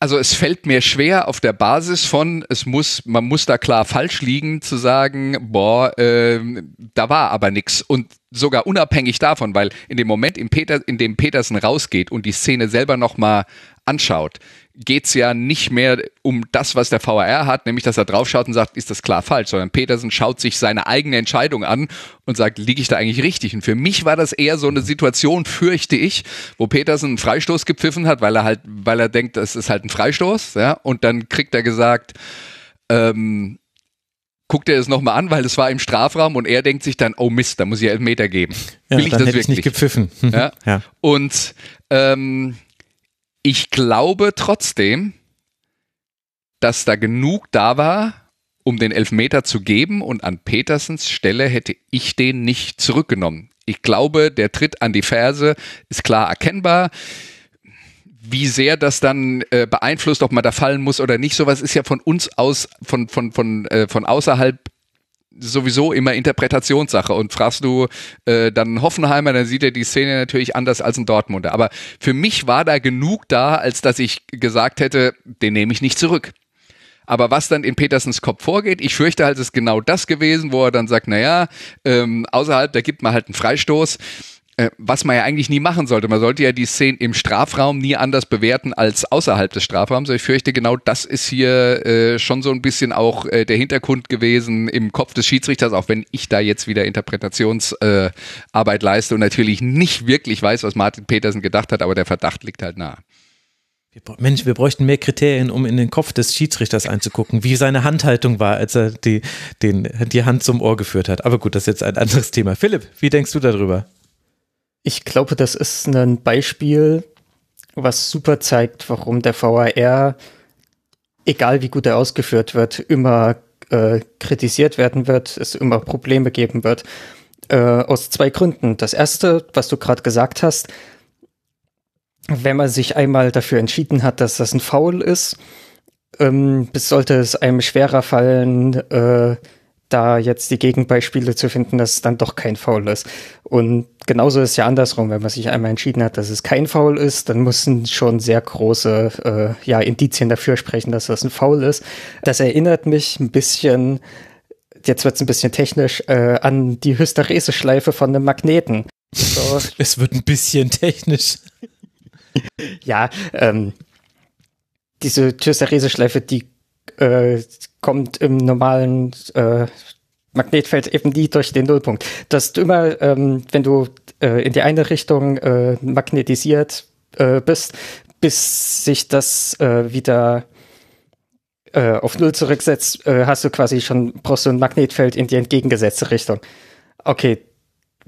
also es fällt mir schwer auf der Basis von, es muss, man muss da klar falsch liegen, zu sagen, boah, äh, da war aber nichts. Und sogar unabhängig davon, weil in dem Moment, in, Peter, in dem Petersen rausgeht und die Szene selber nochmal anschaut, geht es ja nicht mehr um das, was der VAR hat, nämlich dass er draufschaut und sagt, ist das klar falsch, sondern Petersen schaut sich seine eigene Entscheidung an und sagt, liege ich da eigentlich richtig? Und für mich war das eher so eine Situation, fürchte ich, wo Petersen einen Freistoß gepfiffen hat, weil er halt, weil er denkt, das ist halt ein Freistoß, ja, und dann kriegt er gesagt, ähm, guckt er es nochmal an, weil es war im Strafraum und er denkt sich dann, oh Mist, da muss ich Elfmeter geben. Ja, Will ich das hätte wirklich? Ich nicht gepfiffen. ja? ja. Und ähm, ich glaube trotzdem, dass da genug da war, um den Elfmeter zu geben und an Petersens Stelle hätte ich den nicht zurückgenommen. Ich glaube, der Tritt an die Ferse ist klar erkennbar. Wie sehr das dann äh, beeinflusst, ob man da fallen muss oder nicht, sowas ist ja von uns aus, von, von, von, äh, von außerhalb sowieso immer Interpretationssache. Und fragst du äh, dann Hoffenheimer, dann sieht er die Szene natürlich anders als ein Dortmunder. Aber für mich war da genug da, als dass ich gesagt hätte, den nehme ich nicht zurück. Aber was dann in Petersens Kopf vorgeht, ich fürchte halt, es ist genau das gewesen, wo er dann sagt, naja, ähm, außerhalb, da gibt man halt einen Freistoß. Äh, was man ja eigentlich nie machen sollte. Man sollte ja die Szenen im Strafraum nie anders bewerten als außerhalb des Strafraums. Ich fürchte, genau das ist hier äh, schon so ein bisschen auch äh, der Hintergrund gewesen im Kopf des Schiedsrichters, auch wenn ich da jetzt wieder Interpretationsarbeit äh, leiste und natürlich nicht wirklich weiß, was Martin Petersen gedacht hat, aber der Verdacht liegt halt nahe. Mensch, wir bräuchten mehr Kriterien, um in den Kopf des Schiedsrichters einzugucken, wie seine Handhaltung war, als er die, den, die Hand zum Ohr geführt hat. Aber gut, das ist jetzt ein anderes Thema. Philipp, wie denkst du darüber? Ich glaube, das ist ein Beispiel, was super zeigt, warum der VAR, egal wie gut er ausgeführt wird, immer äh, kritisiert werden wird, es immer Probleme geben wird. Äh, aus zwei Gründen. Das erste, was du gerade gesagt hast, wenn man sich einmal dafür entschieden hat, dass das ein Foul ist, ähm, sollte es einem schwerer fallen, äh, da jetzt die Gegenbeispiele zu finden, dass es dann doch kein Foul ist. Und genauso ist es ja andersrum, wenn man sich einmal entschieden hat, dass es kein Foul ist, dann müssen schon sehr große äh, ja, Indizien dafür sprechen, dass das ein Foul ist. Das erinnert mich ein bisschen, jetzt wird es ein bisschen technisch, äh, an die Hysterese-Schleife von einem Magneten. So. es wird ein bisschen technisch. ja, ähm, diese Hysterese-Schleife, die äh, kommt im normalen äh, Magnetfeld eben nie durch den Nullpunkt. Dass du immer, ähm, wenn du äh, in die eine Richtung äh, magnetisiert äh, bist, bis sich das äh, wieder äh, auf Null zurücksetzt, äh, hast du quasi schon, brauchst du ein Magnetfeld in die entgegengesetzte Richtung. Okay,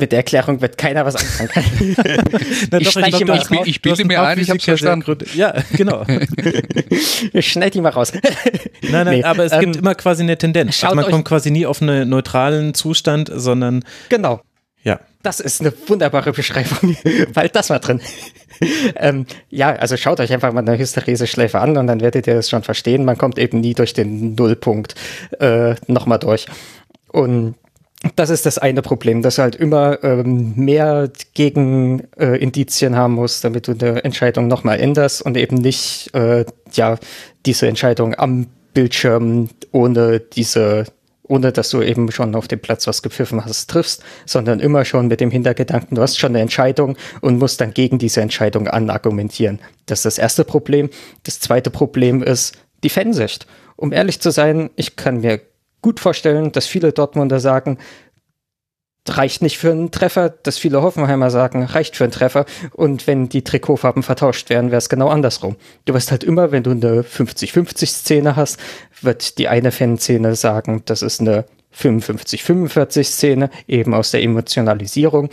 mit der Erklärung wird keiner was anfangen können. Na, ich mal raus. Ich, ich bilde mir ein, ich hab's verstanden. Ja, genau. ich schneide die mal raus. nein, nein, nee, aber es ähm, gibt immer quasi eine Tendenz. Also man kommt quasi nie auf einen neutralen Zustand, sondern. Genau. Ja. Das ist eine wunderbare Beschreibung, weil das war drin. ähm, ja, also schaut euch einfach mal eine Hysterese-Schläfe an und dann werdet ihr das schon verstehen. Man kommt eben nie durch den Nullpunkt äh, nochmal durch. Und das ist das eine Problem, dass du halt immer ähm, mehr Gegenindizien äh, haben musst, damit du eine Entscheidung nochmal änderst und eben nicht äh, ja diese Entscheidung am Bildschirm ohne diese ohne dass du eben schon auf dem Platz was gepfiffen hast, triffst, sondern immer schon mit dem Hintergedanken, du hast schon eine Entscheidung und musst dann gegen diese Entscheidung anargumentieren. Das ist das erste Problem. Das zweite Problem ist die Fansicht. Um ehrlich zu sein, ich kann mir gut vorstellen, dass viele Dortmunder sagen, reicht nicht für einen Treffer, dass viele Hoffenheimer sagen, reicht für einen Treffer. Und wenn die Trikotfarben vertauscht werden, wäre es genau andersrum. Du wirst halt immer, wenn du eine 50-50-Szene hast, wird die eine Fanszene sagen, das ist eine 55-45-Szene, eben aus der Emotionalisierung.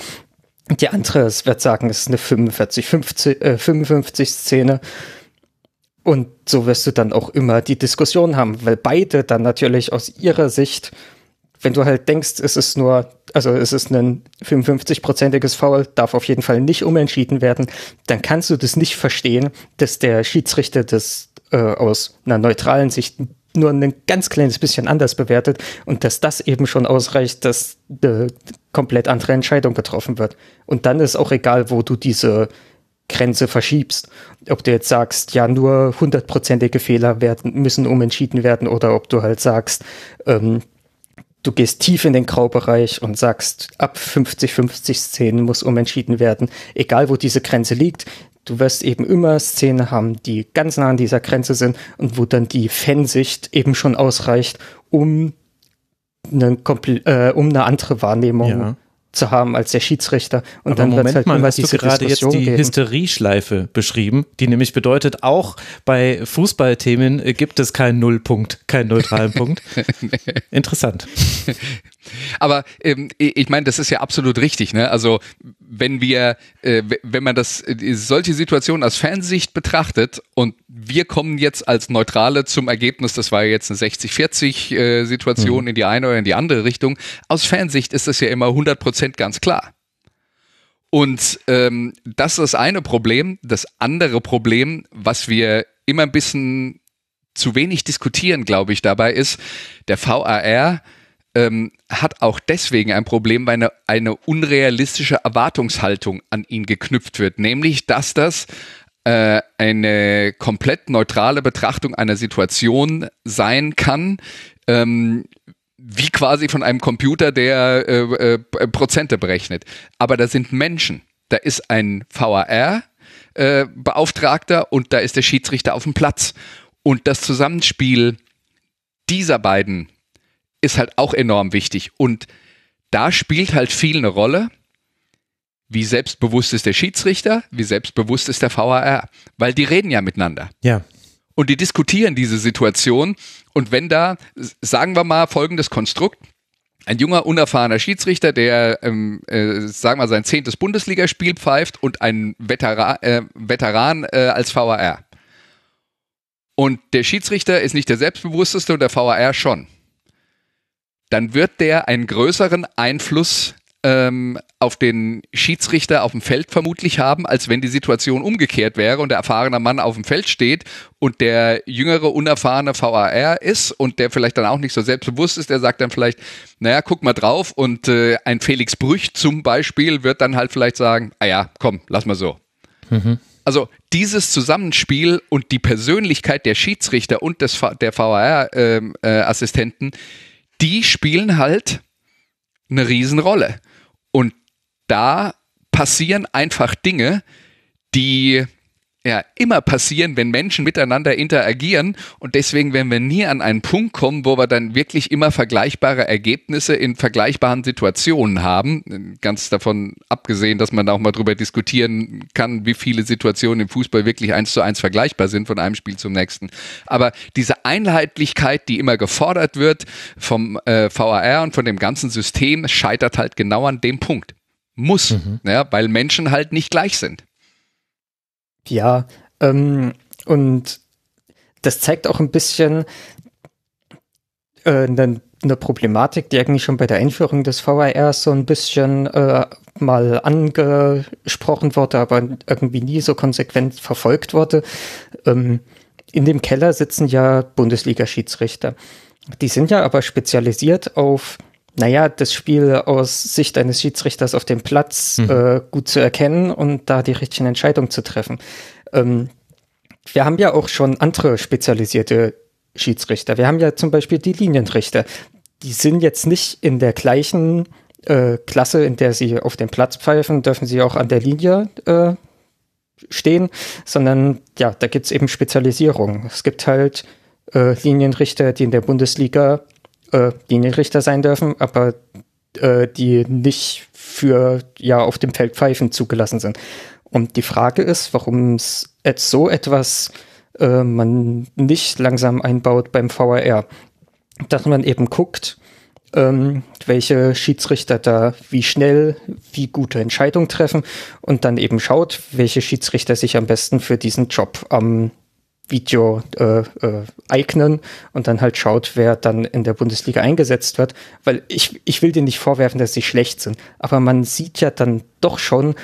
Die andere, wird sagen, es ist eine 45, 50, äh, 55 Szene. Und so wirst du dann auch immer die Diskussion haben, weil beide dann natürlich aus ihrer Sicht, wenn du halt denkst, es ist nur, also es ist ein 55-prozentiges Foul, darf auf jeden Fall nicht umentschieden werden, dann kannst du das nicht verstehen, dass der Schiedsrichter das äh, aus einer neutralen Sicht nur ein ganz kleines bisschen anders bewertet und dass das eben schon ausreicht, dass eine komplett andere Entscheidung getroffen wird. Und dann ist auch egal, wo du diese Grenze verschiebst. Ob du jetzt sagst, ja, nur hundertprozentige Fehler werden, müssen umentschieden werden oder ob du halt sagst, ähm, du gehst tief in den Graubereich und sagst, ab 50-50 Szenen muss umentschieden werden. Egal, wo diese Grenze liegt, du wirst eben immer Szenen haben, die ganz nah an dieser Grenze sind und wo dann die Fansicht eben schon ausreicht, um eine, äh, um eine andere Wahrnehmung ja. Zu haben als der Schiedsrichter. Und Aber dann Moment halt mal, hast du gerade jetzt die geben. Hysterieschleife beschrieben, die nämlich bedeutet, auch bei Fußballthemen gibt es keinen Nullpunkt, keinen neutralen Punkt. Interessant. Aber ähm, ich meine, das ist ja absolut richtig. Ne? Also wenn wir, äh, wenn man das äh, solche Situationen aus Fansicht betrachtet und wir kommen jetzt als Neutrale zum Ergebnis, das war jetzt eine 60-40 äh, Situation mhm. in die eine oder in die andere Richtung. Aus Fansicht ist das ja immer 100 Prozent ganz klar. Und ähm, das ist das eine Problem. Das andere Problem, was wir immer ein bisschen zu wenig diskutieren, glaube ich, dabei ist, der VAR ähm, hat auch deswegen ein Problem, weil eine, eine unrealistische Erwartungshaltung an ihn geknüpft wird, nämlich dass das äh, eine komplett neutrale Betrachtung einer Situation sein kann, ähm, wie quasi von einem Computer, der äh, äh, Prozente berechnet. Aber da sind Menschen. Da ist ein VAR, äh, und da ist der Schiedsrichter auf dem Platz. Und das Zusammenspiel dieser beiden ist halt auch enorm wichtig. Und da spielt halt viel eine Rolle, wie selbstbewusst ist der Schiedsrichter, wie selbstbewusst ist der VAR, weil die reden ja miteinander. Ja. Und die diskutieren diese Situation. Und wenn da, sagen wir mal, folgendes Konstrukt, ein junger, unerfahrener Schiedsrichter, der, ähm, äh, sagen wir, sein zehntes Bundesligaspiel pfeift und ein Veteran, äh, Veteran äh, als VAR. Und der Schiedsrichter ist nicht der selbstbewussteste und der VAR schon dann wird der einen größeren Einfluss ähm, auf den Schiedsrichter auf dem Feld vermutlich haben, als wenn die Situation umgekehrt wäre und der erfahrene Mann auf dem Feld steht und der jüngere, unerfahrene VAR ist und der vielleicht dann auch nicht so selbstbewusst ist, der sagt dann vielleicht, naja, guck mal drauf und äh, ein Felix Brüch zum Beispiel wird dann halt vielleicht sagen, ah ja, komm, lass mal so. Mhm. Also dieses Zusammenspiel und die Persönlichkeit der Schiedsrichter und des, der VAR-Assistenten, ähm, äh, die spielen halt eine Riesenrolle. Und da passieren einfach Dinge, die ja immer passieren, wenn Menschen miteinander interagieren. Und deswegen werden wir nie an einen Punkt kommen, wo wir dann wirklich immer vergleichbare Ergebnisse in vergleichbaren Situationen haben. Ganz davon abgesehen, dass man auch mal drüber diskutieren kann, wie viele Situationen im Fußball wirklich eins zu eins vergleichbar sind von einem Spiel zum nächsten. Aber diese Einheitlichkeit, die immer gefordert wird vom äh, VAR und von dem ganzen System, scheitert halt genau an dem Punkt. Muss, mhm. ja, weil Menschen halt nicht gleich sind. Ja, ähm, und das zeigt auch ein bisschen äh, eine, Problematik, die eigentlich schon bei der Einführung des VAR so ein bisschen äh, mal angesprochen wurde, aber irgendwie nie so konsequent verfolgt wurde. Ähm, in dem Keller sitzen ja Bundesliga-Schiedsrichter. Die sind ja aber spezialisiert auf naja, das Spiel aus Sicht eines Schiedsrichters auf dem Platz mhm. äh, gut zu erkennen und da die richtigen Entscheidungen zu treffen. Ähm, wir haben ja auch schon andere spezialisierte Schiedsrichter. Wir haben ja zum Beispiel die Linienrichter. Die sind jetzt nicht in der gleichen äh, Klasse, in der sie auf dem Platz pfeifen, dürfen sie auch an der Linie äh, stehen, sondern ja, da gibt's eben Spezialisierung. Es gibt halt äh, Linienrichter, die in der Bundesliga äh, Linienrichter sein dürfen, aber äh, die nicht für ja auf dem Feld pfeifen zugelassen sind. Und die Frage ist, warum es so etwas äh, man nicht langsam einbaut beim VRR. Dass man eben guckt, ähm, welche Schiedsrichter da wie schnell, wie gute Entscheidungen treffen und dann eben schaut, welche Schiedsrichter sich am besten für diesen Job am Video äh, äh, eignen und dann halt schaut, wer dann in der Bundesliga eingesetzt wird. Weil ich, ich will dir nicht vorwerfen, dass sie schlecht sind, aber man sieht ja dann doch schon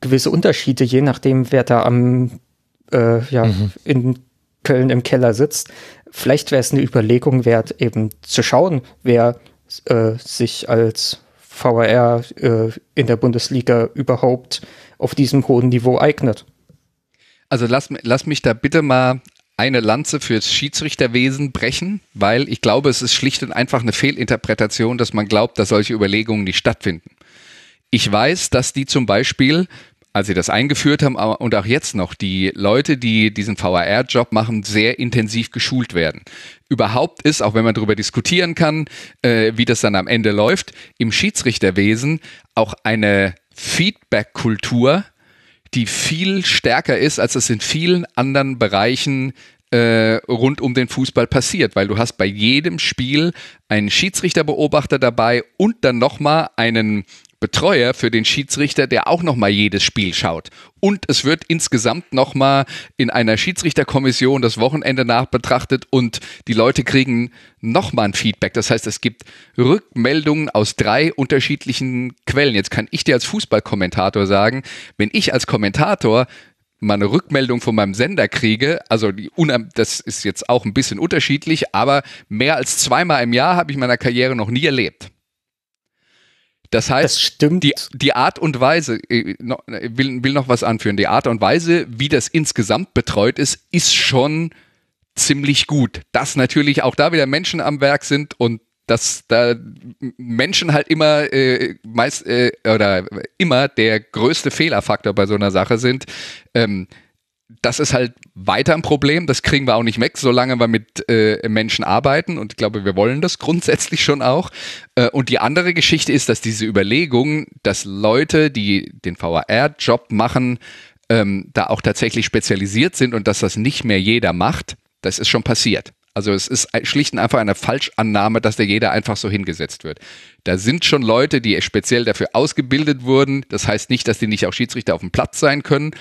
gewisse Unterschiede, je nachdem, wer da am äh, ja, mhm. in Köln im Keller sitzt. Vielleicht wäre es eine Überlegung wert, eben zu schauen, wer äh, sich als VAR äh, in der Bundesliga überhaupt auf diesem hohen Niveau eignet. Also lass, lass mich da bitte mal eine Lanze fürs Schiedsrichterwesen brechen, weil ich glaube, es ist schlicht und einfach eine Fehlinterpretation, dass man glaubt, dass solche Überlegungen nicht stattfinden. Ich weiß, dass die zum Beispiel als sie das eingeführt haben und auch jetzt noch die Leute, die diesen VAR-Job machen, sehr intensiv geschult werden. Überhaupt ist, auch wenn man darüber diskutieren kann, äh, wie das dann am Ende läuft, im Schiedsrichterwesen auch eine Feedback-Kultur, die viel stärker ist, als es in vielen anderen Bereichen äh, rund um den Fußball passiert, weil du hast bei jedem Spiel einen Schiedsrichterbeobachter dabei und dann nochmal einen Betreuer für den Schiedsrichter, der auch nochmal jedes Spiel schaut. Und es wird insgesamt nochmal in einer Schiedsrichterkommission das Wochenende nachbetrachtet und die Leute kriegen nochmal ein Feedback. Das heißt, es gibt Rückmeldungen aus drei unterschiedlichen Quellen. Jetzt kann ich dir als Fußballkommentator sagen, wenn ich als Kommentator mal eine Rückmeldung von meinem Sender kriege, also die das ist jetzt auch ein bisschen unterschiedlich, aber mehr als zweimal im Jahr habe ich in meiner Karriere noch nie erlebt. Das heißt, das stimmt. Die, die Art und Weise, ich will, will noch was anführen, die Art und Weise, wie das insgesamt betreut ist, ist schon ziemlich gut. Dass natürlich auch da wieder Menschen am Werk sind und dass da Menschen halt immer äh, meist äh, oder immer der größte Fehlerfaktor bei so einer Sache sind. Ähm, das ist halt weiter ein Problem. Das kriegen wir auch nicht weg, solange wir mit äh, Menschen arbeiten. Und ich glaube, wir wollen das grundsätzlich schon auch. Äh, und die andere Geschichte ist, dass diese Überlegung, dass Leute, die den VAR-Job machen, ähm, da auch tatsächlich spezialisiert sind und dass das nicht mehr jeder macht, das ist schon passiert. Also es ist schlicht und einfach eine Falschannahme, dass da jeder einfach so hingesetzt wird. Da sind schon Leute, die speziell dafür ausgebildet wurden. Das heißt nicht, dass die nicht auch Schiedsrichter auf dem Platz sein können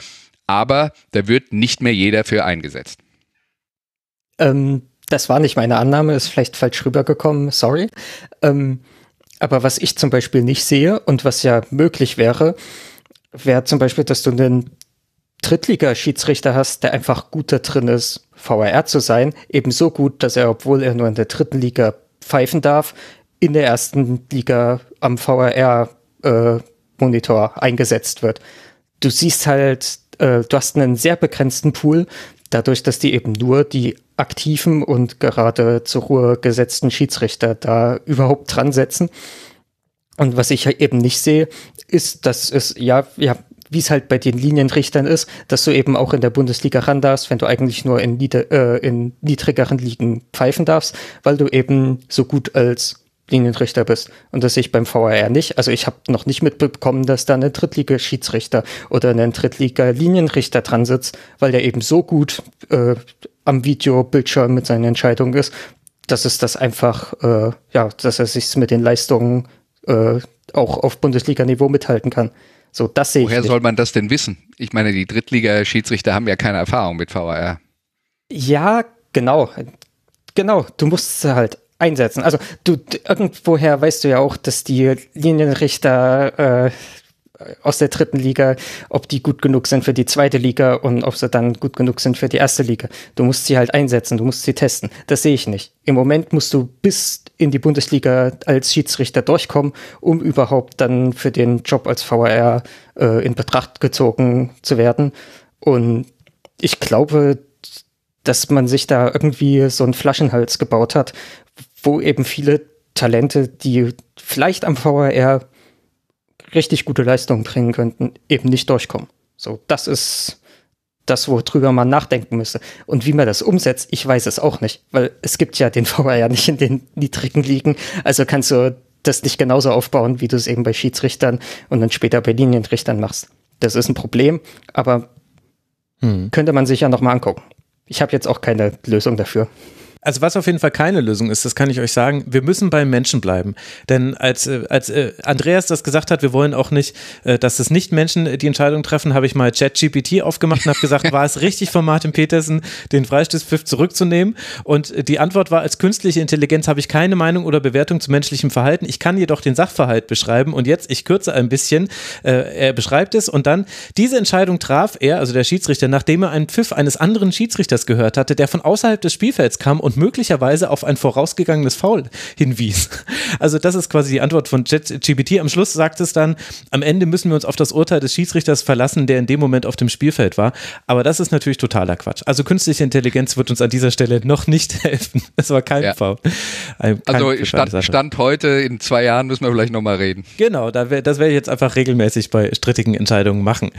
aber da wird nicht mehr jeder für eingesetzt. Ähm, das war nicht meine Annahme, ist vielleicht falsch rübergekommen, sorry. Ähm, aber was ich zum Beispiel nicht sehe und was ja möglich wäre, wäre zum Beispiel, dass du einen Drittliga-Schiedsrichter hast, der einfach gut da drin ist, VAR zu sein, ebenso gut, dass er, obwohl er nur in der dritten Liga pfeifen darf, in der ersten Liga am VAR-Monitor äh, eingesetzt wird. Du siehst halt äh, du hast einen sehr begrenzten Pool, dadurch, dass die eben nur die aktiven und gerade zur Ruhe gesetzten Schiedsrichter da überhaupt dran setzen. Und was ich eben nicht sehe, ist, dass es, ja, ja, wie es halt bei den Linienrichtern ist, dass du eben auch in der Bundesliga ran darfst, wenn du eigentlich nur in, nieder, äh, in niedrigeren Ligen pfeifen darfst, weil du eben so gut als Linienrichter bist. Und das sehe ich beim VAR nicht. Also ich habe noch nicht mitbekommen, dass da ein Drittliga-Schiedsrichter oder ein Drittliga-Linienrichter dran sitzt, weil der eben so gut äh, am Videobildschirm mit seinen Entscheidungen ist, dass es das einfach, äh, ja, dass er sich mit den Leistungen äh, auch auf Bundesliga-Niveau mithalten kann. So, das sehe Woher ich. Woher soll man das denn wissen? Ich meine, die Drittliga-Schiedsrichter haben ja keine Erfahrung mit VAR. Ja, genau. Genau, du musst halt einsetzen. Also du irgendwoher weißt du ja auch, dass die Linienrichter äh, aus der dritten Liga, ob die gut genug sind für die zweite Liga und ob sie dann gut genug sind für die erste Liga. Du musst sie halt einsetzen, du musst sie testen. Das sehe ich nicht. Im Moment musst du bis in die Bundesliga als Schiedsrichter durchkommen, um überhaupt dann für den Job als VAR äh, in Betracht gezogen zu werden. Und ich glaube, dass man sich da irgendwie so einen Flaschenhals gebaut hat, wo eben viele Talente, die vielleicht am VRR richtig gute Leistungen bringen könnten, eben nicht durchkommen. So, das ist das, worüber man nachdenken müsste. Und wie man das umsetzt, ich weiß es auch nicht, weil es gibt ja den VRR nicht in den niedrigen Ligen. Also kannst du das nicht genauso aufbauen, wie du es eben bei Schiedsrichtern und dann später bei Linienrichtern machst. Das ist ein Problem, aber hm. könnte man sich ja noch mal angucken. Ich habe jetzt auch keine Lösung dafür. Also was auf jeden Fall keine Lösung ist, das kann ich euch sagen, wir müssen beim Menschen bleiben. Denn als, äh, als äh, Andreas das gesagt hat, wir wollen auch nicht, äh, dass es nicht Menschen die Entscheidung treffen, habe ich mal ChatGPT aufgemacht und habe gesagt, war es richtig von Martin Petersen, den Freistoßpfiff zurückzunehmen? Und die Antwort war, als künstliche Intelligenz habe ich keine Meinung oder Bewertung zu menschlichem Verhalten. Ich kann jedoch den Sachverhalt beschreiben. Und jetzt, ich kürze ein bisschen, er beschreibt es und dann, diese Entscheidung traf er, also der Schiedsrichter, nachdem er einen Pfiff eines anderen Schiedsrichters gehört hatte, der von außerhalb des Spielfelds kam und möglicherweise auf ein vorausgegangenes Foul hinwies. Also das ist quasi die Antwort von GPT. Am Schluss sagt es dann, am Ende müssen wir uns auf das Urteil des Schiedsrichters verlassen, der in dem Moment auf dem Spielfeld war. Aber das ist natürlich totaler Quatsch. Also künstliche Intelligenz wird uns an dieser Stelle noch nicht helfen. Es war kein ja. Foul. Ein, kein also Stand, Stand, heute, in zwei Jahren müssen wir vielleicht nochmal reden. Genau, das werde ich jetzt einfach regelmäßig bei strittigen Entscheidungen machen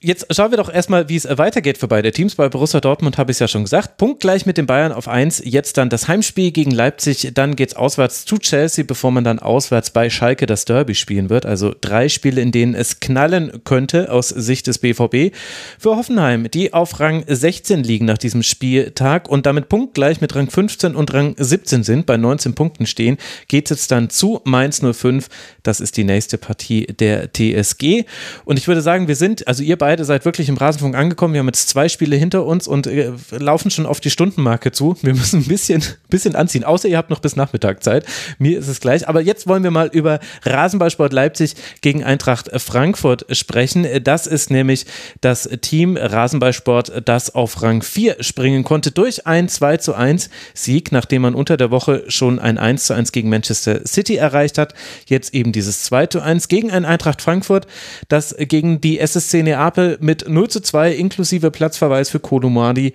jetzt schauen wir doch erstmal, wie es weitergeht für beide Teams. Bei Borussia Dortmund habe ich es ja schon gesagt. Punkt gleich mit den Bayern auf 1. Jetzt dann das Heimspiel gegen Leipzig. Dann geht es auswärts zu Chelsea, bevor man dann auswärts bei Schalke das Derby spielen wird. Also drei Spiele, in denen es knallen könnte aus Sicht des BVB. Für Hoffenheim, die auf Rang 16 liegen nach diesem Spieltag und damit punktgleich mit Rang 15 und Rang 17 sind, bei 19 Punkten stehen, geht es dann zu Mainz 05. Das ist die nächste Partie der TSG. Und ich würde sagen, wir sind, also ihr beide beide seid wirklich im Rasenfunk angekommen. Wir haben jetzt zwei Spiele hinter uns und äh, laufen schon auf die Stundenmarke zu. Wir müssen ein bisschen, bisschen anziehen, außer ihr habt noch bis Nachmittag Zeit. Mir ist es gleich. Aber jetzt wollen wir mal über Rasenballsport Leipzig gegen Eintracht Frankfurt sprechen. Das ist nämlich das Team Rasenballsport, das auf Rang 4 springen konnte durch ein 2 zu 1 Sieg, nachdem man unter der Woche schon ein 1 zu 1 gegen Manchester City erreicht hat. Jetzt eben dieses 2 zu 1 gegen ein Eintracht Frankfurt, das gegen die SSC Neapel mit 0 zu 2 inklusive Platzverweis für Kolumadi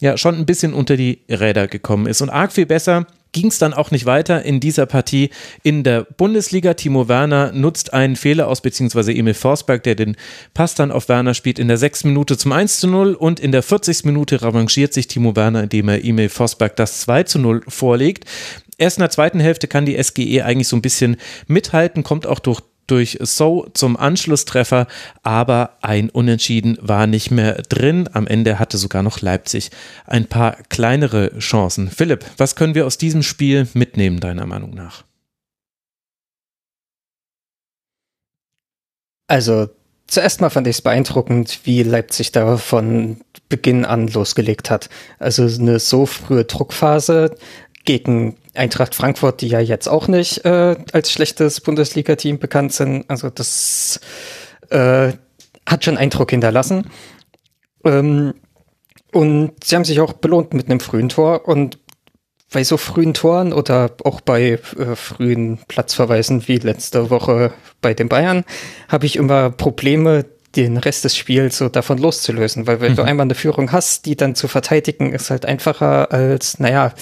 ja schon ein bisschen unter die Räder gekommen ist. Und arg viel besser ging es dann auch nicht weiter in dieser Partie in der Bundesliga. Timo Werner nutzt einen Fehler aus, beziehungsweise Emil Forsberg, der den Pass dann auf Werner spielt, in der 6. Minute zum 1 zu 0 und in der 40. Minute revanchiert sich Timo Werner, indem er Emil Forsberg das 2 zu 0 vorlegt. Erst in der zweiten Hälfte kann die SGE eigentlich so ein bisschen mithalten, kommt auch durch durch So zum Anschlusstreffer, aber ein Unentschieden war nicht mehr drin. Am Ende hatte sogar noch Leipzig ein paar kleinere Chancen. Philipp, was können wir aus diesem Spiel mitnehmen, deiner Meinung nach? Also, zuerst mal fand ich es beeindruckend, wie Leipzig da von Beginn an losgelegt hat. Also eine so frühe Druckphase gegen Eintracht Frankfurt, die ja jetzt auch nicht äh, als schlechtes Bundesliga-Team bekannt sind. Also das äh, hat schon Eindruck hinterlassen. Ähm, und sie haben sich auch belohnt mit einem frühen Tor. Und bei so frühen Toren oder auch bei äh, frühen Platzverweisen wie letzte Woche bei den Bayern habe ich immer Probleme, den Rest des Spiels so davon loszulösen. Weil wenn mhm. du einmal eine Führung hast, die dann zu verteidigen, ist halt einfacher als, naja,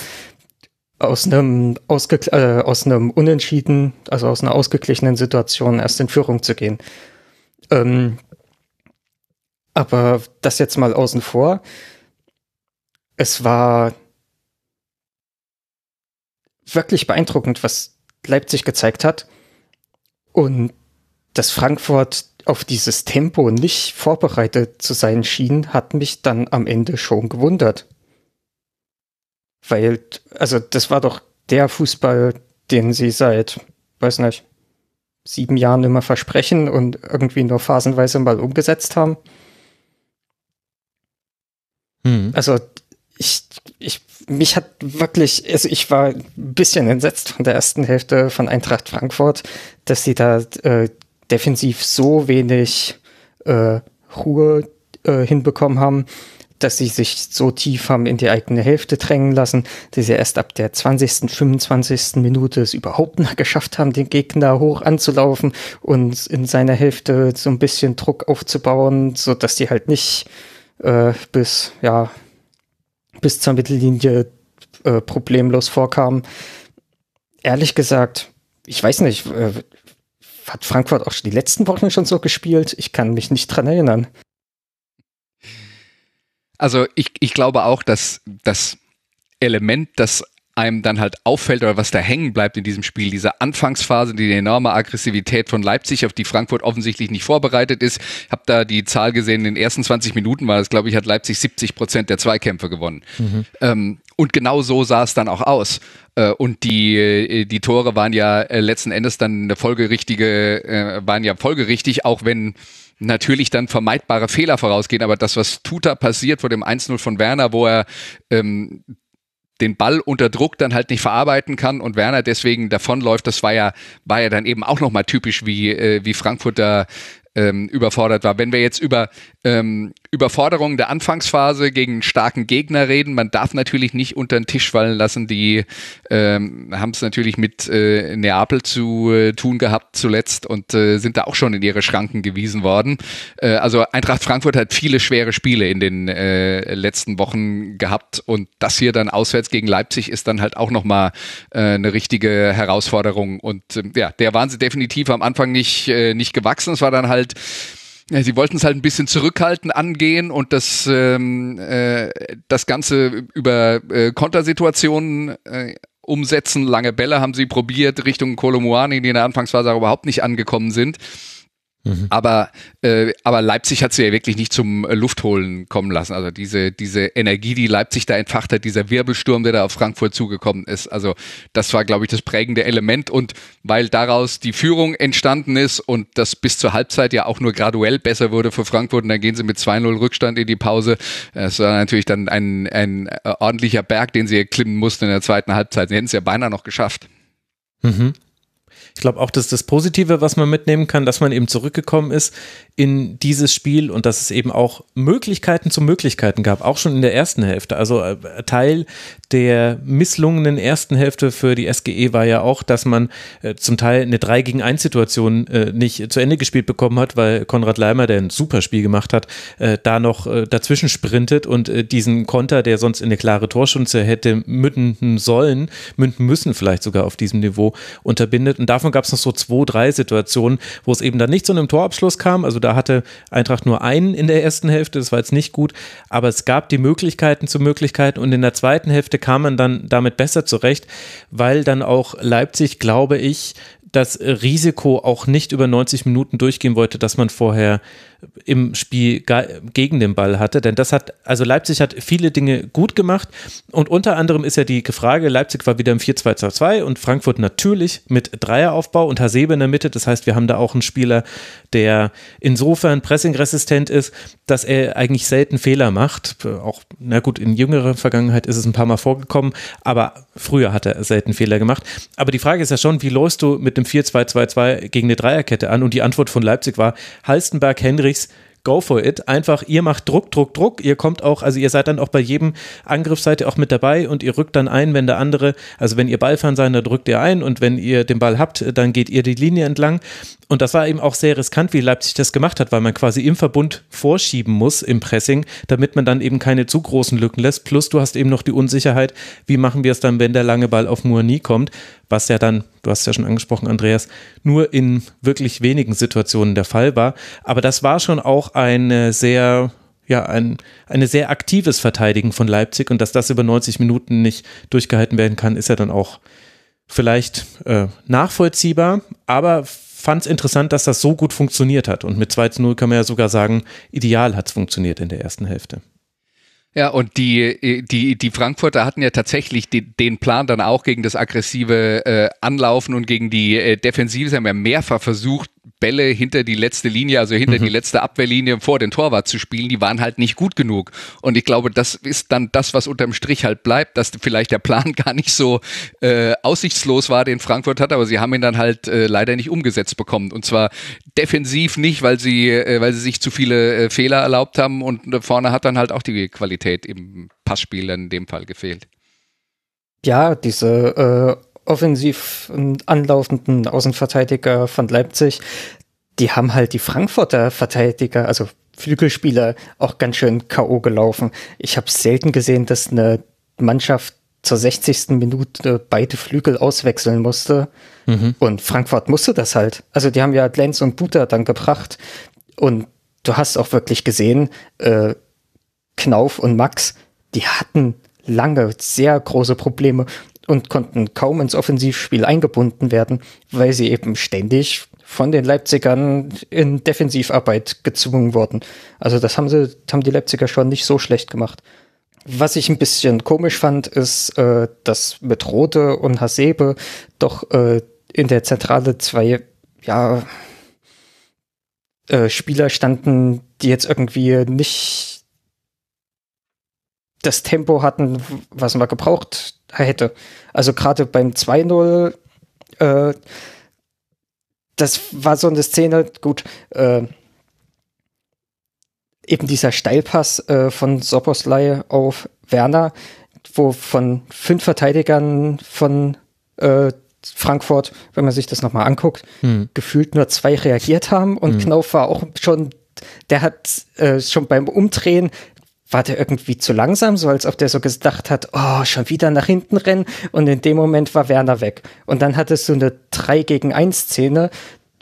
aus einem, ausge äh, aus einem Unentschieden, also aus einer ausgeglichenen Situation erst in Führung zu gehen. Ähm, aber das jetzt mal außen vor. Es war wirklich beeindruckend, was Leipzig gezeigt hat. Und dass Frankfurt auf dieses Tempo nicht vorbereitet zu sein schien, hat mich dann am Ende schon gewundert. Weil, also das war doch der Fußball, den sie seit, weiß nicht, sieben Jahren immer versprechen und irgendwie nur phasenweise mal umgesetzt haben. Mhm. Also ich, ich, mich hat wirklich, also ich war ein bisschen entsetzt von der ersten Hälfte von Eintracht Frankfurt, dass sie da äh, defensiv so wenig äh, Ruhe äh, hinbekommen haben dass sie sich so tief haben in die eigene Hälfte drängen lassen, dass sie erst ab der 20., 25. Minute es überhaupt noch geschafft haben, den Gegner hoch anzulaufen und in seiner Hälfte so ein bisschen Druck aufzubauen, so dass die halt nicht äh, bis, ja, bis zur Mittellinie äh, problemlos vorkamen. Ehrlich gesagt, ich weiß nicht, äh, hat Frankfurt auch die letzten Wochen schon so gespielt? Ich kann mich nicht dran erinnern. Also ich, ich glaube auch, dass das Element, das einem dann halt auffällt oder was da hängen bleibt in diesem Spiel, diese Anfangsphase, die enorme Aggressivität von Leipzig, auf die Frankfurt offensichtlich nicht vorbereitet ist. Ich habe da die Zahl gesehen, in den ersten 20 Minuten war es, glaube ich, hat Leipzig 70 Prozent der Zweikämpfe gewonnen. Mhm. Ähm, und genau so sah es dann auch aus. Äh, und die, äh, die Tore waren ja äh, letzten Endes dann eine folgerichtige, waren ja folgerichtig, auch wenn natürlich dann vermeidbare Fehler vorausgehen. Aber das, was Tuta passiert vor dem 1-0 von Werner, wo er ähm, den Ball unter Druck dann halt nicht verarbeiten kann und Werner deswegen davonläuft, das war ja, war ja dann eben auch nochmal typisch, wie, äh, wie Frankfurt da ähm, überfordert war. Wenn wir jetzt über ähm, Überforderung der Anfangsphase gegen starken Gegner reden, man darf natürlich nicht unter den Tisch fallen lassen. Die ähm, haben es natürlich mit äh, Neapel zu äh, tun gehabt zuletzt und äh, sind da auch schon in ihre Schranken gewiesen worden. Äh, also Eintracht Frankfurt hat viele schwere Spiele in den äh, letzten Wochen gehabt und das hier dann auswärts gegen Leipzig ist dann halt auch nochmal äh, eine richtige Herausforderung und äh, ja, der waren sie definitiv am Anfang nicht, äh, nicht gewachsen. Es war dann halt ja, sie wollten es halt ein bisschen zurückhaltend angehen und das, ähm, äh, das Ganze über äh, Kontersituationen äh, umsetzen. Lange Bälle haben sie probiert Richtung Kolomuani, die in der Anfangsphase überhaupt nicht angekommen sind. Mhm. Aber, äh, aber Leipzig hat sie ja wirklich nicht zum äh, Luftholen kommen lassen. Also diese, diese Energie, die Leipzig da entfacht hat, dieser Wirbelsturm, der da auf Frankfurt zugekommen ist. Also das war, glaube ich, das prägende Element. Und weil daraus die Führung entstanden ist und das bis zur Halbzeit ja auch nur graduell besser wurde für Frankfurt und dann gehen sie mit 2-0 Rückstand in die Pause. Das war natürlich dann ein, ein äh, ordentlicher Berg, den sie erklimmen mussten in der zweiten Halbzeit. Sie hätten es ja beinahe noch geschafft. Mhm. Ich glaube auch, dass das Positive, was man mitnehmen kann, dass man eben zurückgekommen ist in dieses Spiel und dass es eben auch Möglichkeiten zu Möglichkeiten gab, auch schon in der ersten Hälfte. Also äh, Teil der misslungenen ersten Hälfte für die SGE war ja auch, dass man äh, zum Teil eine 3 gegen 1 Situation äh, nicht zu Ende gespielt bekommen hat, weil Konrad Leimer, der ein super Spiel gemacht hat, äh, da noch äh, dazwischen sprintet und äh, diesen Konter, der sonst in eine klare Torschunze hätte münden sollen, münden müssen vielleicht sogar auf diesem Niveau unterbindet. Und davon gab es noch so zwei, drei Situationen, wo es eben dann nicht zu einem Torabschluss kam. Also da hatte Eintracht nur einen in der ersten Hälfte, das war jetzt nicht gut, aber es gab die Möglichkeiten zu Möglichkeiten und in der zweiten Hälfte kam man dann damit besser zurecht, weil dann auch Leipzig, glaube ich, das Risiko auch nicht über 90 Minuten durchgehen wollte, dass man vorher im Spiel gegen den Ball hatte. Denn das hat, also Leipzig hat viele Dinge gut gemacht und unter anderem ist ja die Frage, Leipzig war wieder im 4-2-2-2 und Frankfurt natürlich mit Dreieraufbau und Hasebe in der Mitte. Das heißt, wir haben da auch einen Spieler, der insofern pressingresistent ist, dass er eigentlich selten Fehler macht. Auch, na gut, in jüngerer Vergangenheit ist es ein paar Mal vorgekommen, aber früher hat er selten Fehler gemacht. Aber die Frage ist ja schon, wie läufst du mit dem 4-2-2-2 gegen eine Dreierkette an? Und die Antwort von Leipzig war Halstenberg, Henrichs, go for it. Einfach, ihr macht Druck, Druck, Druck. Ihr kommt auch, also ihr seid dann auch bei jedem Angriff auch mit dabei und ihr rückt dann ein, wenn der andere, also wenn ihr Ballfahren seid, dann drückt ihr ein und wenn ihr den Ball habt, dann geht ihr die Linie entlang. Und das war eben auch sehr riskant, wie Leipzig das gemacht hat, weil man quasi im Verbund vorschieben muss im Pressing, damit man dann eben keine zu großen Lücken lässt. Plus du hast eben noch die Unsicherheit, wie machen wir es dann, wenn der lange Ball auf Mourni kommt, was ja dann, du hast ja schon angesprochen, Andreas, nur in wirklich wenigen Situationen der Fall war. Aber das war schon auch eine sehr ja, ein, eine sehr aktives Verteidigen von Leipzig und dass das über 90 Minuten nicht durchgehalten werden kann, ist ja dann auch vielleicht äh, nachvollziehbar, aber fand es interessant, dass das so gut funktioniert hat. Und mit 2 zu 0 kann man ja sogar sagen, ideal hat es funktioniert in der ersten Hälfte. Ja, und die, die, die Frankfurter hatten ja tatsächlich die, den Plan dann auch gegen das aggressive äh, Anlaufen und gegen die äh, Defensive. Sie haben ja mehrfach versucht, Bälle hinter die letzte Linie, also hinter mhm. die letzte Abwehrlinie vor den Torwart zu spielen, die waren halt nicht gut genug. Und ich glaube, das ist dann das, was unterm Strich halt bleibt, dass vielleicht der Plan gar nicht so äh, aussichtslos war, den Frankfurt hat, aber sie haben ihn dann halt äh, leider nicht umgesetzt bekommen. Und zwar defensiv nicht, weil sie, äh, weil sie sich zu viele äh, Fehler erlaubt haben und vorne hat dann halt auch die Qualität im Passspiel in dem Fall gefehlt. Ja, diese äh, offensiv anlaufenden Außenverteidiger von Leipzig, die haben halt die Frankfurter Verteidiger, also Flügelspieler, auch ganz schön K.O. gelaufen. Ich habe selten gesehen, dass eine Mannschaft zur 60. Minute beide Flügel auswechseln musste. Mhm. Und Frankfurt musste das halt. Also die haben ja Lenz und Buter dann gebracht. Und du hast auch wirklich gesehen, äh, Knauf und Max, die hatten lange sehr große Probleme und konnten kaum ins Offensivspiel eingebunden werden, weil sie eben ständig von den Leipzigern in Defensivarbeit gezwungen wurden. Also das haben sie, haben die Leipziger schon nicht so schlecht gemacht. Was ich ein bisschen komisch fand, ist, äh, dass mit Rode und Hasebe doch äh, in der Zentrale zwei, ja, äh, Spieler standen, die jetzt irgendwie nicht das Tempo hatten, was man gebraucht hätte. Also gerade beim 2-0, äh, das war so eine Szene, gut, äh, eben dieser Steilpass äh, von Soboslai auf Werner, wo von fünf Verteidigern von äh, Frankfurt, wenn man sich das nochmal anguckt, hm. gefühlt nur zwei reagiert haben und hm. Knauf war auch schon, der hat äh, schon beim Umdrehen war der irgendwie zu langsam, so als ob der so gedacht hat, oh, schon wieder nach hinten rennen. Und in dem Moment war Werner weg. Und dann hattest du eine 3 gegen 1 Szene,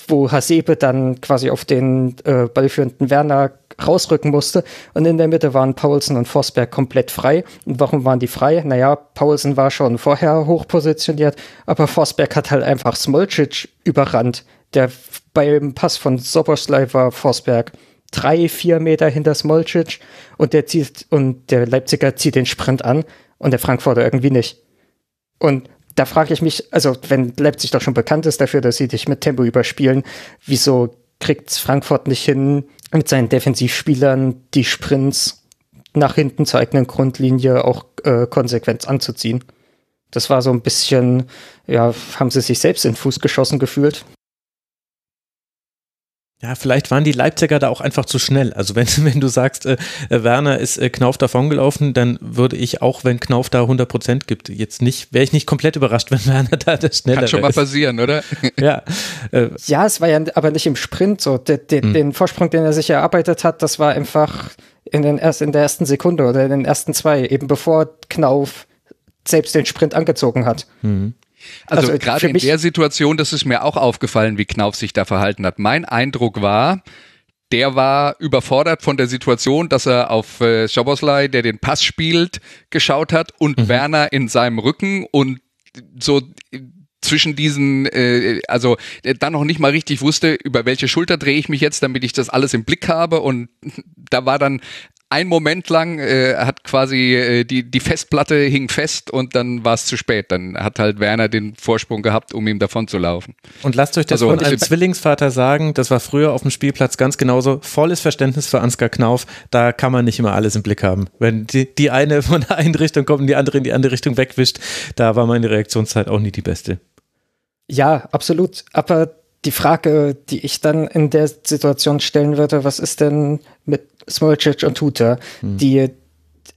wo Hasebe dann quasi auf den äh, ballführenden Werner rausrücken musste. Und in der Mitte waren Paulsen und Forsberg komplett frei. Und warum waren die frei? Naja, Paulsen war schon vorher hoch positioniert, aber Forsberg hat halt einfach Smolcic überrannt. Der beim Pass von Soboslai war Forsberg drei, vier Meter hinter Smolcic und der zieht und der Leipziger zieht den Sprint an und der Frankfurter irgendwie nicht. Und da frage ich mich, also wenn Leipzig doch schon bekannt ist dafür, dass sie dich mit Tempo überspielen, wieso kriegt Frankfurt nicht hin, mit seinen Defensivspielern die Sprints nach hinten zur eigenen Grundlinie auch äh, konsequent anzuziehen? Das war so ein bisschen, ja, haben sie sich selbst in den Fuß geschossen gefühlt. Ja, vielleicht waren die Leipziger da auch einfach zu schnell. Also wenn, wenn du sagst, äh, Werner ist äh, Knauf davongelaufen, dann würde ich auch, wenn Knauf da 100 Prozent gibt, jetzt nicht, wäre ich nicht komplett überrascht, wenn Werner da der schneller Kann schon mal ist. passieren, oder? ja. Äh, ja, es war ja aber nicht im Sprint so. De, de, hm. Den Vorsprung, den er sich erarbeitet hat, das war einfach in, den erst, in der ersten Sekunde oder in den ersten zwei, eben bevor Knauf selbst den Sprint angezogen hat. Mhm. Also, also gerade in der Situation, das ist mir auch aufgefallen, wie Knauf sich da verhalten hat. Mein Eindruck war, der war überfordert von der Situation, dass er auf äh, Schoboslai, der den Pass spielt, geschaut hat und mhm. Werner in seinem Rücken und so zwischen diesen, äh, also dann noch nicht mal richtig wusste, über welche Schulter drehe ich mich jetzt, damit ich das alles im Blick habe. Und da war dann ein Moment lang äh, hat quasi äh, die, die Festplatte hing fest und dann war es zu spät. Dann hat halt Werner den Vorsprung gehabt, um ihm davon zu laufen. Und lasst euch das also, von einem Zwillingsvater sagen, das war früher auf dem Spielplatz ganz genauso. Volles Verständnis für Ansgar Knauf, da kann man nicht immer alles im Blick haben. Wenn die, die eine von der einen Richtung kommt und die andere in die andere Richtung wegwischt, da war meine Reaktionszeit auch nie die beste. Ja, absolut. Aber die Frage, die ich dann in der Situation stellen würde, was ist denn mit Smolcic und Tuta, hm. die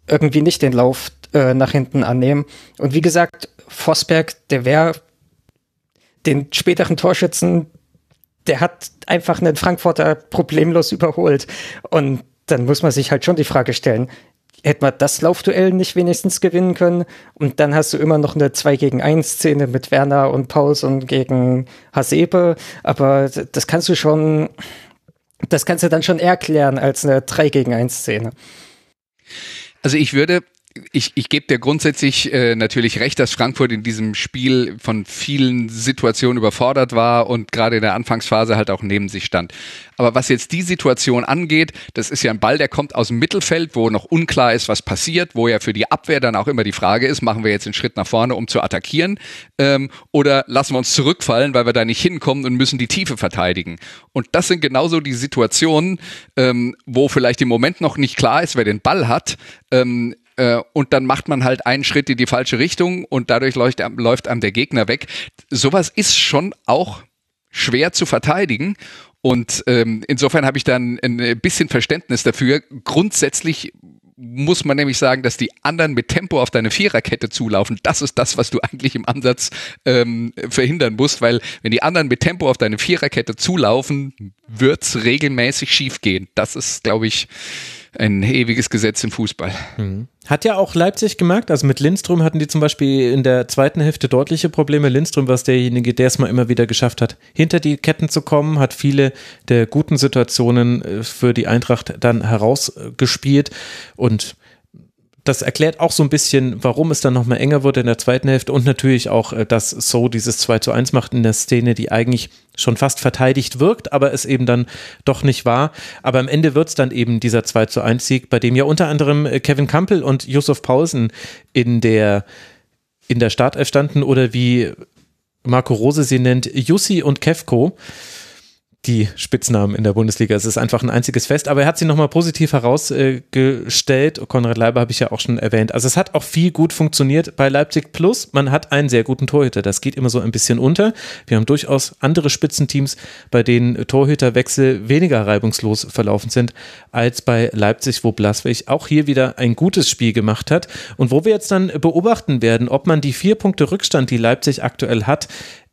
irgendwie nicht den Lauf äh, nach hinten annehmen. Und wie gesagt, Vosberg, der wäre den späteren Torschützen, der hat einfach einen Frankfurter problemlos überholt. Und dann muss man sich halt schon die Frage stellen, hätte man das Laufduell nicht wenigstens gewinnen können. Und dann hast du immer noch eine 2 gegen 1 Szene mit Werner und Pauls und gegen Hasebe. Aber das kannst du schon, das kannst du dann schon erklären als eine 3 gegen 1 Szene. Also ich würde ich, ich gebe dir grundsätzlich äh, natürlich recht, dass Frankfurt in diesem Spiel von vielen Situationen überfordert war und gerade in der Anfangsphase halt auch neben sich stand. Aber was jetzt die Situation angeht, das ist ja ein Ball, der kommt aus dem Mittelfeld, wo noch unklar ist, was passiert, wo ja für die Abwehr dann auch immer die Frage ist, machen wir jetzt einen Schritt nach vorne, um zu attackieren, ähm, oder lassen wir uns zurückfallen, weil wir da nicht hinkommen und müssen die Tiefe verteidigen. Und das sind genauso die Situationen, ähm, wo vielleicht im Moment noch nicht klar ist, wer den Ball hat. Ähm, äh, und dann macht man halt einen Schritt in die falsche Richtung und dadurch läuft, läuft einem der Gegner weg. Sowas ist schon auch schwer zu verteidigen. Und ähm, insofern habe ich dann ein bisschen Verständnis dafür. Grundsätzlich muss man nämlich sagen, dass die anderen mit Tempo auf deine Viererkette zulaufen. Das ist das, was du eigentlich im Ansatz ähm, verhindern musst, weil wenn die anderen mit Tempo auf deine Viererkette zulaufen, wird's regelmäßig schiefgehen. Das ist, glaube ich, ein ewiges Gesetz im Fußball. Mhm. Hat ja auch Leipzig gemerkt, also mit Lindström hatten die zum Beispiel in der zweiten Hälfte deutliche Probleme. Lindström war derjenige, der es mal immer wieder geschafft hat, hinter die Ketten zu kommen, hat viele der guten Situationen äh, für die Eintracht dann herausgespielt und das erklärt auch so ein bisschen, warum es dann nochmal enger wurde in der zweiten Hälfte und natürlich auch, äh, dass So dieses 2 zu 1 macht in der Szene, die eigentlich schon fast verteidigt wirkt, aber es eben dann doch nicht war. Aber am Ende wird es dann eben dieser 2 zu 1 Sieg, bei dem ja unter anderem äh, Kevin Campbell und Josef Paulsen in der, in der Startelf standen oder wie Marco Rose sie nennt, Jussi und Kevko die Spitznamen in der Bundesliga. Es ist einfach ein einziges Fest, aber er hat sie nochmal positiv herausgestellt. Konrad Leiber habe ich ja auch schon erwähnt. Also es hat auch viel gut funktioniert bei Leipzig Plus. Man hat einen sehr guten Torhüter. Das geht immer so ein bisschen unter. Wir haben durchaus andere Spitzenteams, bei denen Torhüterwechsel weniger reibungslos verlaufen sind als bei Leipzig, wo Blaswig auch hier wieder ein gutes Spiel gemacht hat und wo wir jetzt dann beobachten werden, ob man die vier Punkte Rückstand, die Leipzig aktuell hat,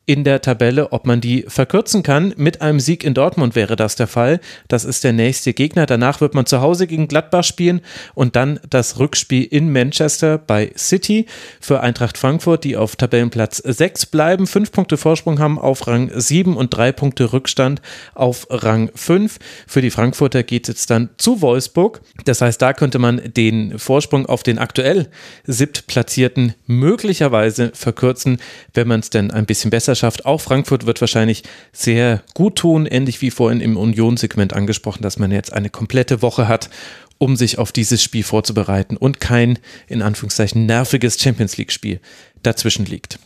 in der Tabelle, ob man die verkürzen kann. Mit einem Sieg in Dortmund wäre das der Fall. Das ist der nächste Gegner. Danach wird man zu Hause gegen Gladbach spielen und dann das Rückspiel in Manchester bei City für Eintracht Frankfurt, die auf Tabellenplatz 6 bleiben, fünf Punkte Vorsprung haben auf Rang 7 und drei Punkte Rückstand auf Rang 5. Für die Frankfurter geht es dann zu Wolfsburg. Das heißt, da könnte man den Vorsprung auf den aktuell siebtplatzierten möglicherweise verkürzen, wenn man es denn ein bisschen besser Meisterschaft. Auch Frankfurt wird wahrscheinlich sehr gut tun, ähnlich wie vorhin im Union-Segment angesprochen, dass man jetzt eine komplette Woche hat, um sich auf dieses Spiel vorzubereiten und kein, in Anführungszeichen, nerviges Champions League-Spiel dazwischen liegt.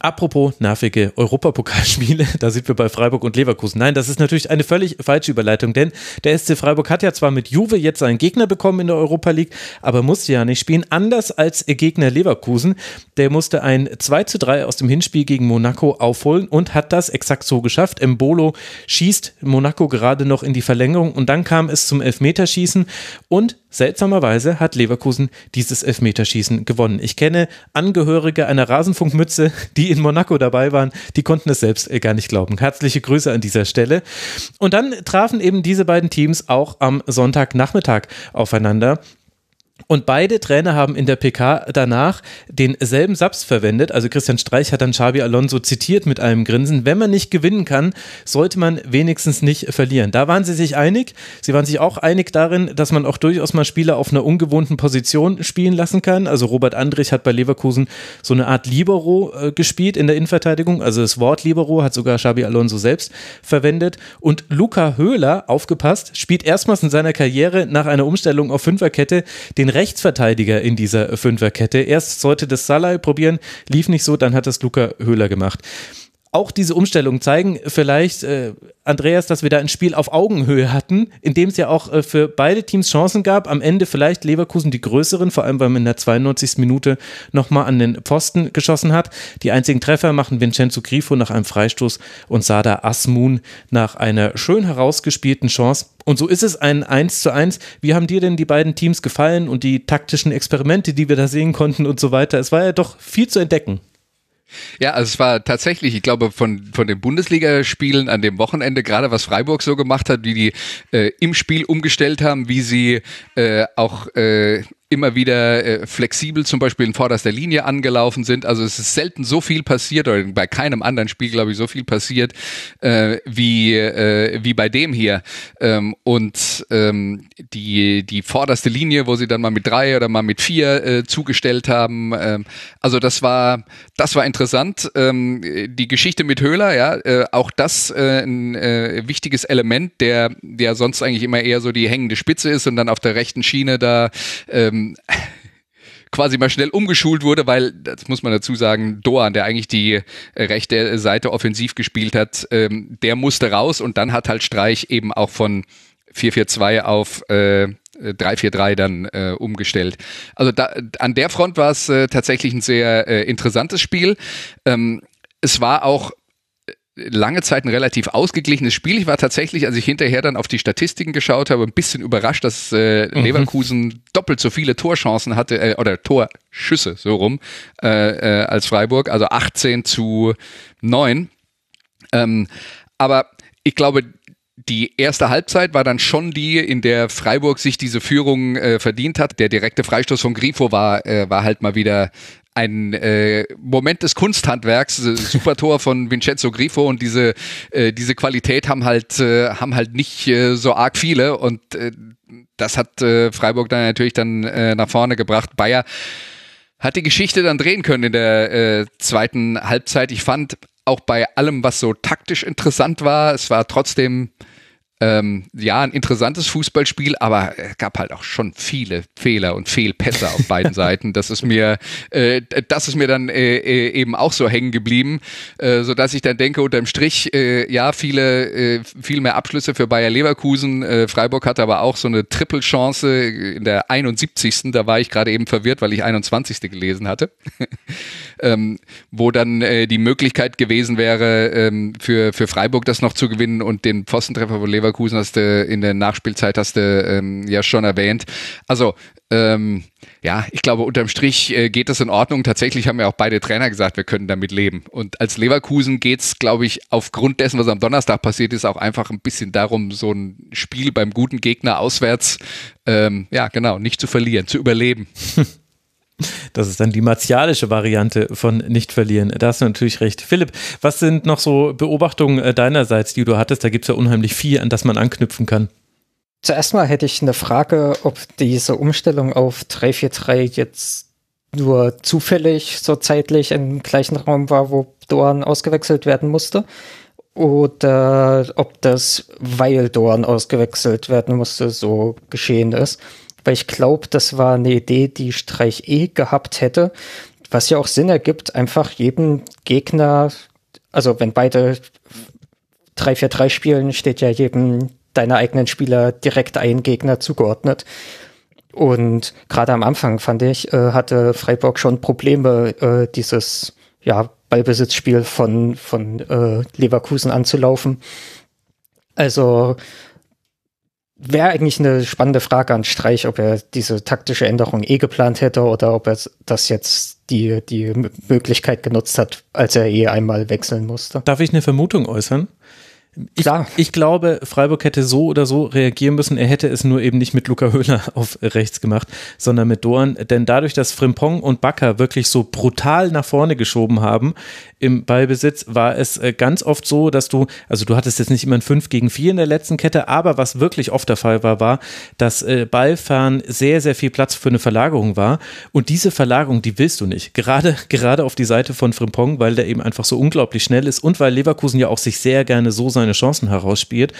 Apropos nervige Europapokalspiele, da sind wir bei Freiburg und Leverkusen. Nein, das ist natürlich eine völlig falsche Überleitung, denn der SC Freiburg hat ja zwar mit Juve jetzt einen Gegner bekommen in der Europa League, aber musste ja nicht spielen. Anders als Gegner Leverkusen, der musste ein 2 zu 3 aus dem Hinspiel gegen Monaco aufholen und hat das exakt so geschafft. Mbolo schießt Monaco gerade noch in die Verlängerung und dann kam es zum Elfmeterschießen und Seltsamerweise hat Leverkusen dieses Elfmeterschießen gewonnen. Ich kenne Angehörige einer Rasenfunkmütze, die in Monaco dabei waren, die konnten es selbst äh, gar nicht glauben. Herzliche Grüße an dieser Stelle. Und dann trafen eben diese beiden Teams auch am Sonntagnachmittag aufeinander. Und beide Trainer haben in der PK danach denselben Satz verwendet. Also Christian Streich hat dann Xabi Alonso zitiert mit einem Grinsen. Wenn man nicht gewinnen kann, sollte man wenigstens nicht verlieren. Da waren sie sich einig. Sie waren sich auch einig darin, dass man auch durchaus mal Spieler auf einer ungewohnten Position spielen lassen kann. Also Robert Andrich hat bei Leverkusen so eine Art Libero äh, gespielt in der Innenverteidigung. Also das Wort Libero hat sogar Xabi Alonso selbst verwendet. Und Luca Höhler, aufgepasst, spielt erstmals in seiner Karriere nach einer Umstellung auf Fünferkette den Rechtsverteidiger in dieser Fünferkette. Erst sollte das Salai probieren, lief nicht so, dann hat das Luca Höhler gemacht auch diese Umstellungen zeigen vielleicht, äh, Andreas, dass wir da ein Spiel auf Augenhöhe hatten, in dem es ja auch äh, für beide Teams Chancen gab. Am Ende vielleicht Leverkusen die größeren, vor allem weil man in der 92. Minute nochmal an den Posten geschossen hat. Die einzigen Treffer machen Vincenzo Grifo nach einem Freistoß und Sada Asmun nach einer schön herausgespielten Chance. Und so ist es ein 1 zu 1. Wie haben dir denn die beiden Teams gefallen und die taktischen Experimente, die wir da sehen konnten und so weiter? Es war ja doch viel zu entdecken. Ja, also es war tatsächlich, ich glaube, von, von den Bundesligaspielen an dem Wochenende, gerade was Freiburg so gemacht hat, wie die äh, im Spiel umgestellt haben, wie sie äh, auch äh, immer wieder äh, flexibel zum Beispiel in vorderster Linie angelaufen sind. Also es ist selten so viel passiert, oder bei keinem anderen Spiel, glaube ich, so viel passiert, äh, wie, äh, wie bei dem hier. Ähm, und ähm, die, die vorderste Linie, wo sie dann mal mit drei oder mal mit vier äh, zugestellt haben. Ähm, also das war, das war interessant. Ähm, die Geschichte mit Höhler, ja, äh, auch das äh, ein äh, wichtiges Element, der, der sonst eigentlich immer eher so die hängende Spitze ist und dann auf der rechten Schiene da ähm, ähm, quasi mal schnell umgeschult wurde, weil, das muss man dazu sagen, Doan, der eigentlich die rechte Seite offensiv gespielt hat, ähm, der musste raus und dann hat halt Streich eben auch von 4-4-2 auf äh, 3-4-3 dann äh, umgestellt. Also da, an der Front war es äh, tatsächlich ein sehr äh, interessantes Spiel. Ähm, es war auch lange Zeit ein relativ ausgeglichenes Spiel. Ich war tatsächlich, als ich hinterher dann auf die Statistiken geschaut habe, ein bisschen überrascht, dass äh, mhm. Leverkusen doppelt so viele Torchancen hatte, äh, oder Torschüsse so rum, äh, äh, als Freiburg, also 18 zu 9. Ähm, aber ich glaube, die erste Halbzeit war dann schon die, in der Freiburg sich diese Führung äh, verdient hat. Der direkte Freistoß von Grifo war, äh, war halt mal wieder ein äh, Moment des Kunsthandwerks, super Tor von Vincenzo Grifo und diese äh, diese Qualität haben halt äh, haben halt nicht äh, so arg viele und äh, das hat äh, Freiburg dann natürlich dann äh, nach vorne gebracht. Bayer hat die Geschichte dann drehen können in der äh, zweiten Halbzeit. Ich fand auch bei allem, was so taktisch interessant war, es war trotzdem ähm, ja, ein interessantes Fußballspiel, aber es gab halt auch schon viele Fehler und Fehlpässe auf beiden Seiten. Das ist mir, äh, das ist mir dann äh, äh, eben auch so hängen geblieben, äh, so dass ich dann denke, unterm Strich, äh, ja, viele, äh, viel mehr Abschlüsse für Bayer Leverkusen. Äh, Freiburg hatte aber auch so eine Triple-Chance in der 71. Da war ich gerade eben verwirrt, weil ich 21. gelesen hatte, ähm, wo dann die Möglichkeit gewesen wäre, ähm, für, für Freiburg das noch zu gewinnen und den Pfostentreffer von Leverkusen Leverkusen hast du in der Nachspielzeit hast du ähm, ja schon erwähnt. Also ähm, ja, ich glaube, unterm Strich äh, geht das in Ordnung. Tatsächlich haben ja auch beide Trainer gesagt, wir können damit leben. Und als Leverkusen geht es, glaube ich, aufgrund dessen, was am Donnerstag passiert ist, auch einfach ein bisschen darum, so ein Spiel beim guten Gegner auswärts, ähm, ja, genau, nicht zu verlieren, zu überleben. Das ist dann die martialische Variante von nicht verlieren. Da hast du natürlich recht. Philipp, was sind noch so Beobachtungen äh, deinerseits, die du hattest? Da gibt es ja unheimlich viel, an das man anknüpfen kann. Zuerst mal hätte ich eine Frage, ob diese Umstellung auf 343 jetzt nur zufällig so zeitlich im gleichen Raum war, wo Dorn ausgewechselt werden musste. Oder ob das, weil Dorn ausgewechselt werden musste, so geschehen ist weil ich glaube, das war eine Idee, die Streich eh gehabt hätte, was ja auch Sinn ergibt, einfach jedem Gegner, also wenn beide 3-4-3 spielen, steht ja jedem deiner eigenen Spieler direkt ein Gegner zugeordnet. Und gerade am Anfang fand ich, äh, hatte Freiburg schon Probleme, äh, dieses ja, Ballbesitzspiel von, von äh, Leverkusen anzulaufen. Also Wäre eigentlich eine spannende Frage an Streich, ob er diese taktische Änderung eh geplant hätte oder ob er das jetzt die, die Möglichkeit genutzt hat, als er eh einmal wechseln musste. Darf ich eine Vermutung äußern? Ich, Klar. ich glaube, Freiburg hätte so oder so reagieren müssen. Er hätte es nur eben nicht mit Luca Höhler auf rechts gemacht, sondern mit Dorn. Denn dadurch, dass Frimpong und Bakker wirklich so brutal nach vorne geschoben haben im Ballbesitz, war es äh, ganz oft so, dass du, also du hattest jetzt nicht immer ein 5 gegen 4 in der letzten Kette, aber was wirklich oft der Fall war, war, dass äh, Ballfern sehr, sehr viel Platz für eine Verlagerung war. Und diese Verlagerung, die willst du nicht. Gerade, gerade auf die Seite von Frimpong, weil der eben einfach so unglaublich schnell ist und weil Leverkusen ja auch sich sehr gerne so seine Chancen herausspielt.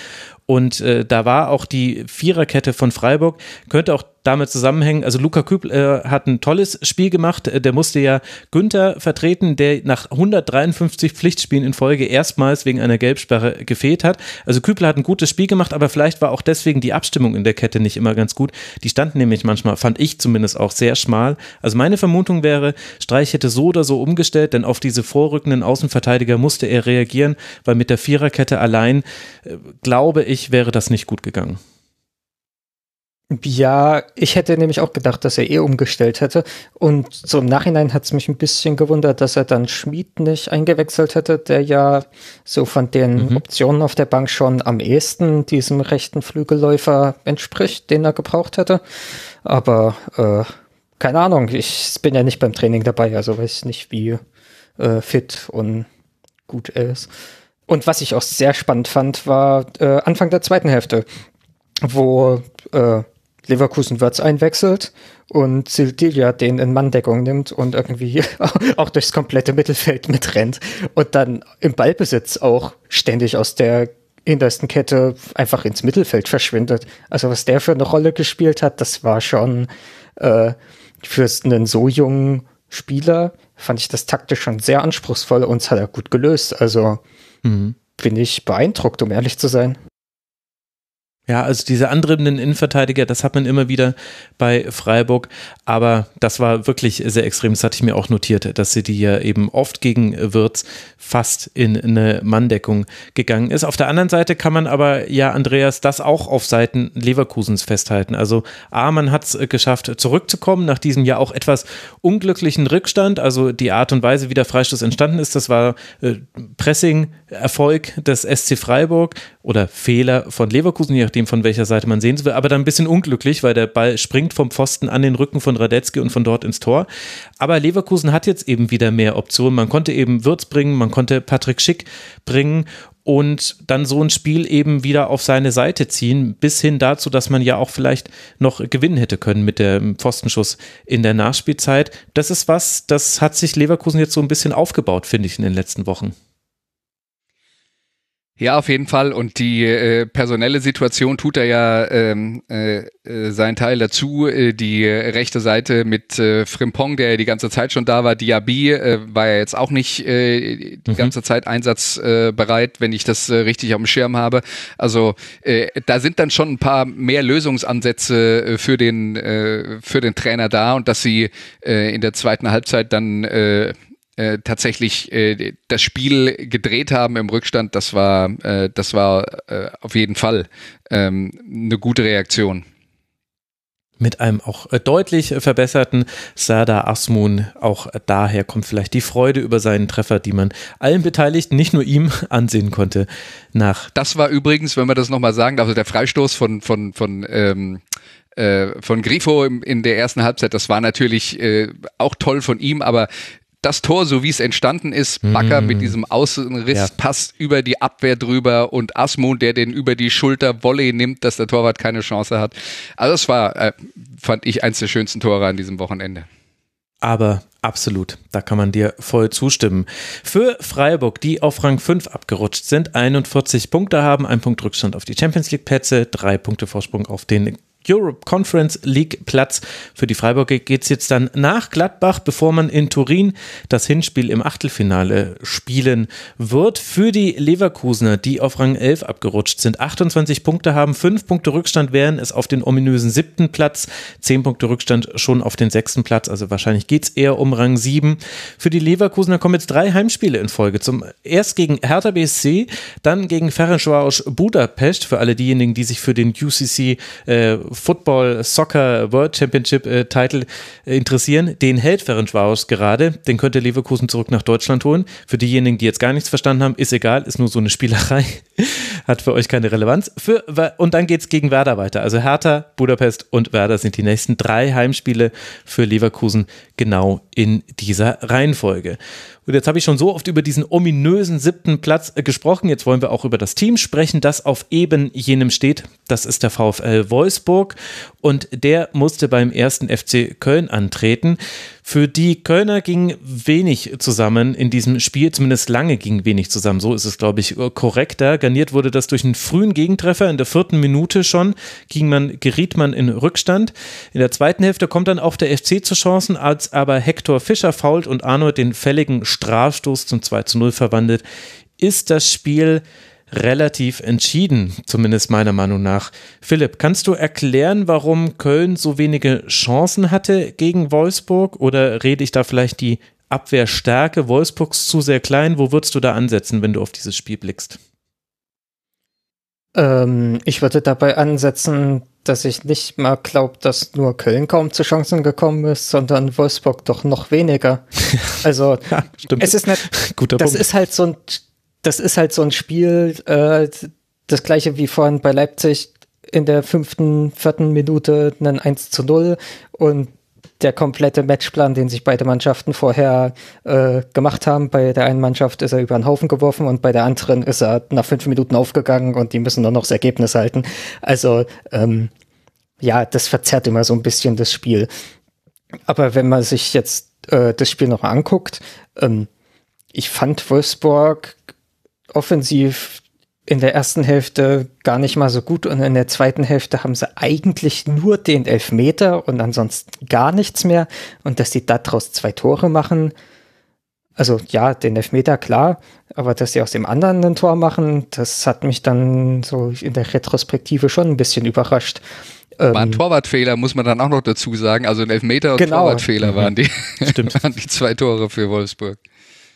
Und äh, da war auch die Viererkette von Freiburg, könnte auch damit zusammenhängen. Also Luca Kübel äh, hat ein tolles Spiel gemacht. Äh, der musste ja Günther vertreten, der nach 153 Pflichtspielen in Folge erstmals wegen einer Gelbsperre gefehlt hat. Also Kübel hat ein gutes Spiel gemacht, aber vielleicht war auch deswegen die Abstimmung in der Kette nicht immer ganz gut. Die standen nämlich manchmal, fand ich zumindest auch sehr schmal. Also meine Vermutung wäre, Streich hätte so oder so umgestellt, denn auf diese vorrückenden Außenverteidiger musste er reagieren, weil mit der Viererkette allein, äh, glaube ich, wäre das nicht gut gegangen. Ja, ich hätte nämlich auch gedacht, dass er eh umgestellt hätte. Und so im Nachhinein hat es mich ein bisschen gewundert, dass er dann Schmid nicht eingewechselt hätte, der ja so von den mhm. Optionen auf der Bank schon am ehesten diesem rechten Flügelläufer entspricht, den er gebraucht hätte. Aber äh, keine Ahnung, ich bin ja nicht beim Training dabei, also weiß nicht, wie äh, fit und gut er ist. Und was ich auch sehr spannend fand, war äh, Anfang der zweiten Hälfte, wo äh, Leverkusen Wirtz einwechselt und Sildilia den in Manndeckung nimmt und irgendwie auch durchs komplette Mittelfeld mitrennt und dann im Ballbesitz auch ständig aus der hintersten Kette einfach ins Mittelfeld verschwindet. Also was der für eine Rolle gespielt hat, das war schon äh, für einen so jungen Spieler, fand ich das taktisch schon sehr anspruchsvoll und es hat er gut gelöst. Also mhm. bin ich beeindruckt, um ehrlich zu sein. Ja, also diese antriebenden Innenverteidiger, das hat man immer wieder bei Freiburg, aber das war wirklich sehr extrem. Das hatte ich mir auch notiert, dass sie die ja eben oft gegen Wirtz fast in eine Manndeckung gegangen ist. Auf der anderen Seite kann man aber ja, Andreas, das auch auf Seiten Leverkusens festhalten. Also A, man hat es geschafft, zurückzukommen nach diesem ja auch etwas unglücklichen Rückstand. Also die Art und Weise, wie der Freistoß entstanden ist, das war äh, Pressing-Erfolg des SC Freiburg oder Fehler von Leverkusen, je nachdem von welcher Seite man sehen will, aber dann ein bisschen unglücklich, weil der Ball springt vom Pfosten an den Rücken von Radetzky und von dort ins Tor. Aber Leverkusen hat jetzt eben wieder mehr Optionen. Man konnte eben Würz bringen, man konnte Patrick Schick bringen und dann so ein Spiel eben wieder auf seine Seite ziehen, bis hin dazu, dass man ja auch vielleicht noch gewinnen hätte können mit dem Pfostenschuss in der Nachspielzeit. Das ist was, das hat sich Leverkusen jetzt so ein bisschen aufgebaut, finde ich, in den letzten Wochen. Ja, auf jeden Fall. Und die äh, personelle Situation tut er ja ähm, äh, äh, seinen Teil dazu. Äh, die rechte Seite mit äh, Frimpong, der ja die ganze Zeit schon da war, Diaby, äh, war ja jetzt auch nicht äh, die mhm. ganze Zeit einsatzbereit, äh, wenn ich das äh, richtig auf dem Schirm habe. Also äh, da sind dann schon ein paar mehr Lösungsansätze äh, für den äh, für den Trainer da und dass sie äh, in der zweiten Halbzeit dann äh, äh, tatsächlich äh, das Spiel gedreht haben im Rückstand, das war, äh, das war äh, auf jeden Fall ähm, eine gute Reaktion. Mit einem auch äh, deutlich verbesserten Sardar Asmun. Auch daher kommt vielleicht die Freude über seinen Treffer, die man allen Beteiligten, nicht nur ihm, ansehen konnte. Nach das war übrigens, wenn man das nochmal sagen darf, also der Freistoß von, von, von ähm, äh, von Grifo in der ersten Halbzeit, das war natürlich äh, auch toll von ihm, aber das Tor, so wie es entstanden ist, Bakker mit mm. diesem Außenriss ja. passt über die Abwehr drüber und Asmund, der den über die Schulter Volley nimmt, dass der Torwart keine Chance hat. Also das war, äh, fand ich, eins der schönsten Tore an diesem Wochenende. Aber absolut, da kann man dir voll zustimmen. Für Freiburg, die auf Rang 5 abgerutscht sind, 41 Punkte haben, ein Punkt Rückstand auf die Champions League Plätze, drei Punkte Vorsprung auf den Europe Conference League Platz. Für die Freiburger geht es jetzt dann nach Gladbach, bevor man in Turin das Hinspiel im Achtelfinale spielen wird. Für die Leverkusener, die auf Rang 11 abgerutscht sind, 28 Punkte haben, 5 Punkte Rückstand wären es auf den ominösen siebten Platz, 10 Punkte Rückstand schon auf den sechsten Platz, also wahrscheinlich geht es eher um Rang 7. Für die Leverkusener kommen jetzt drei Heimspiele in Folge. Zum erst gegen Hertha BSC, dann gegen Ferencvaros Budapest, für alle diejenigen, die sich für den UCC äh, Football Soccer World Championship äh, Title interessieren, den hält Ferencvaros gerade. Den könnte Leverkusen zurück nach Deutschland holen. Für diejenigen, die jetzt gar nichts verstanden haben, ist egal, ist nur so eine Spielerei. Hat für euch keine Relevanz. Für, und dann geht es gegen Werder weiter. Also Hertha, Budapest und Werder sind die nächsten drei Heimspiele für Leverkusen genau in dieser Reihenfolge. Und jetzt habe ich schon so oft über diesen ominösen siebten Platz äh, gesprochen. Jetzt wollen wir auch über das Team sprechen, das auf eben jenem steht. Das ist der VfL Wolfsburg und der musste beim ersten FC Köln antreten. Für die Kölner ging wenig zusammen in diesem Spiel, zumindest lange ging wenig zusammen. So ist es, glaube ich, korrekter. Garniert wurde das durch einen frühen Gegentreffer. In der vierten Minute schon ging man, geriet man in Rückstand. In der zweiten Hälfte kommt dann auch der FC zu Chancen, als aber Hector Fischer fault und Arnold den fälligen Strafstoß zum 2 zu 0 verwandelt, ist das Spiel relativ entschieden, zumindest meiner Meinung nach. Philipp, kannst du erklären, warum Köln so wenige Chancen hatte gegen Wolfsburg oder rede ich da vielleicht die Abwehrstärke Wolfsburgs zu sehr klein? Wo würdest du da ansetzen, wenn du auf dieses Spiel blickst? Ähm, ich würde dabei ansetzen, dass ich nicht mal glaube, dass nur Köln kaum zu Chancen gekommen ist, sondern Wolfsburg doch noch weniger. Also ja, es ist nicht, Guter das Punkt. ist halt so ein das ist halt so ein Spiel, äh, das gleiche wie vorhin bei Leipzig in der fünften, vierten Minute ein 1 zu 0 und der komplette Matchplan, den sich beide Mannschaften vorher äh, gemacht haben. Bei der einen Mannschaft ist er über den Haufen geworfen und bei der anderen ist er nach fünf Minuten aufgegangen und die müssen nur noch das Ergebnis halten. Also ähm, ja, das verzerrt immer so ein bisschen das Spiel. Aber wenn man sich jetzt äh, das Spiel noch anguckt, ähm, ich fand Wolfsburg offensiv in der ersten Hälfte gar nicht mal so gut und in der zweiten Hälfte haben sie eigentlich nur den Elfmeter und ansonsten gar nichts mehr und dass die daraus zwei Tore machen, Also ja, den Elfmeter klar, aber dass sie aus dem anderen ein Tor machen, das hat mich dann so in der Retrospektive schon ein bisschen überrascht. War ein ähm, Torwartfehler, muss man dann auch noch dazu sagen. Also ein Elfmeter und genau. Torwartfehler waren die, Stimmt. waren die zwei Tore für Wolfsburg.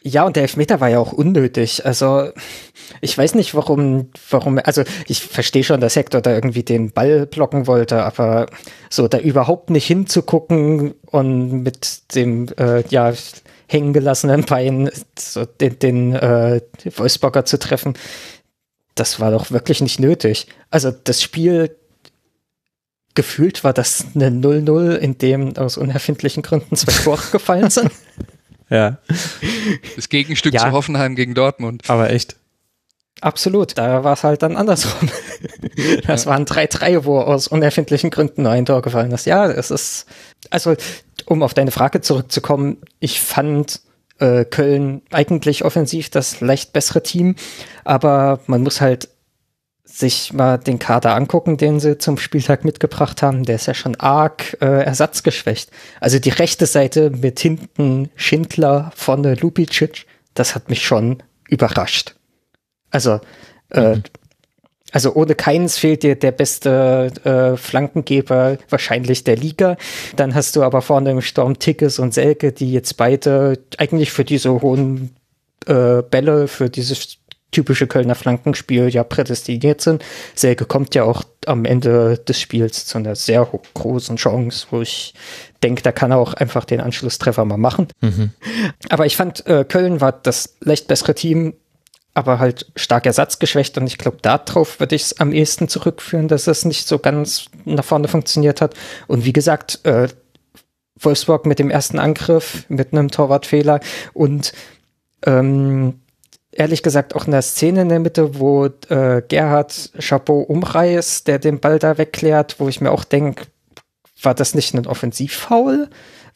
Ja, und der Elfmeter war ja auch unnötig. Also ich weiß nicht, warum, warum, also ich verstehe schon, dass Hector da irgendwie den Ball blocken wollte, aber so da überhaupt nicht hinzugucken und mit dem, äh, ja, hängen gelassenen Bein so den, den äh, Wolfsburger zu treffen, das war doch wirklich nicht nötig. Also das Spiel gefühlt war das eine 0-0, in dem aus unerfindlichen Gründen zwei Tore gefallen sind. Ja. Das Gegenstück ja. zu Hoffenheim gegen Dortmund. Aber echt. Absolut, da war es halt dann andersrum. Das ja. waren 3-3, wo aus unerfindlichen Gründen nur ein Tor gefallen ist. Ja, es ist, also um auf deine Frage zurückzukommen, ich fand äh, Köln eigentlich offensiv das leicht bessere Team, aber man muss halt sich mal den Kader angucken, den sie zum Spieltag mitgebracht haben, der ist ja schon arg äh, ersatzgeschwächt. Also die rechte Seite mit hinten Schindler, vorne Lupicic, das hat mich schon überrascht. Also, äh, mhm. also ohne keins fehlt dir der beste äh, Flankengeber wahrscheinlich der Liga. Dann hast du aber vorne im Sturm Tickes und Selke, die jetzt beide eigentlich für diese hohen äh, Bälle, für dieses typische Kölner Flankenspiel ja prädestiniert sind. Selke kommt ja auch am Ende des Spiels zu einer sehr großen Chance, wo ich denke, da kann er auch einfach den Anschlusstreffer mal machen. Mhm. Aber ich fand, äh, Köln war das leicht bessere Team, aber halt stark ersatzgeschwächt und ich glaube, darauf würde ich es am ehesten zurückführen, dass es nicht so ganz nach vorne funktioniert hat. Und wie gesagt, äh, Wolfsburg mit dem ersten Angriff, mit einem Torwartfehler und ähm, ehrlich gesagt auch in der Szene in der Mitte, wo äh, Gerhard Chapeau umreißt, der den Ball da wegklärt, wo ich mir auch denke, war das nicht ein Offensivfoul?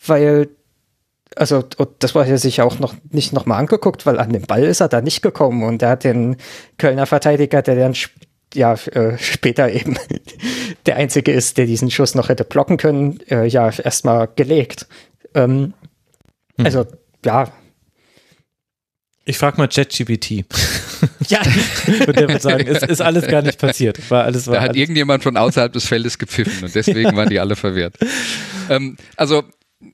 Weil, also, das war ja sicher auch noch nicht nochmal angeguckt, weil an den Ball ist er da nicht gekommen und der hat den Kölner Verteidiger, der dann ja äh, später eben der einzige ist, der diesen Schuss noch hätte blocken können, äh, ja, erstmal gelegt. Ähm, hm. Also, ja, ich frage mal ChatGPT. Ja. und der wird sagen, es ist alles gar nicht passiert. War alles, war da hat alles. irgendjemand von außerhalb des Feldes gepfiffen und deswegen waren die alle verwirrt. Ähm, also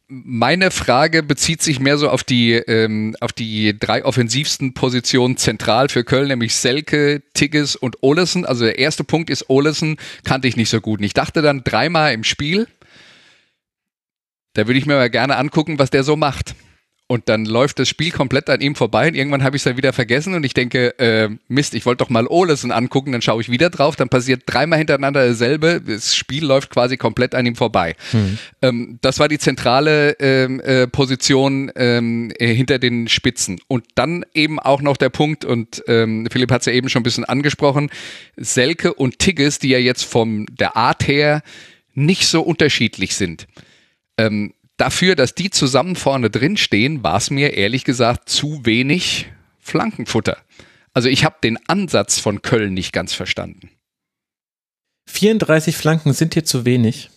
meine Frage bezieht sich mehr so auf die, ähm, auf die drei offensivsten Positionen zentral für Köln, nämlich Selke, Tigges und Olesen. Also der erste Punkt ist Olesen, kannte ich nicht so gut. Und ich dachte dann dreimal im Spiel, da würde ich mir mal gerne angucken, was der so macht. Und dann läuft das Spiel komplett an ihm vorbei und irgendwann habe ich es dann wieder vergessen und ich denke, äh, Mist, ich wollte doch mal Olesen angucken, dann schaue ich wieder drauf, dann passiert dreimal hintereinander dasselbe, das Spiel läuft quasi komplett an ihm vorbei. Mhm. Ähm, das war die zentrale ähm, äh, Position ähm, äh, hinter den Spitzen. Und dann eben auch noch der Punkt, und ähm, Philipp hat es ja eben schon ein bisschen angesprochen, Selke und Tigges, die ja jetzt von der Art her nicht so unterschiedlich sind. Ähm, dafür, dass die zusammen vorne drin stehen, war es mir ehrlich gesagt zu wenig Flankenfutter. Also ich habe den Ansatz von Köln nicht ganz verstanden. 34 Flanken sind hier zu wenig.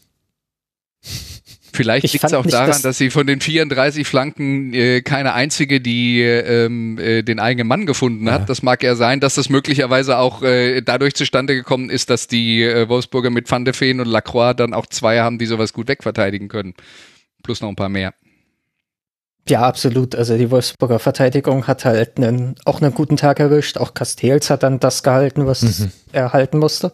Vielleicht liegt es auch daran, dass, dass, sie von den 34 Flanken äh, keine einzige, die ähm, äh, den eigenen Mann gefunden hat. Ja. Das mag ja sein, dass das möglicherweise auch äh, dadurch zustande gekommen ist, dass die äh, Wolfsburger mit Van de Feen und Lacroix dann auch zwei haben, die sowas gut wegverteidigen können plus noch ein paar mehr. Ja, absolut. Also die Wolfsburger Verteidigung hat halt einen, auch einen guten Tag erwischt. Auch Castells hat dann das gehalten, was mhm. er halten musste.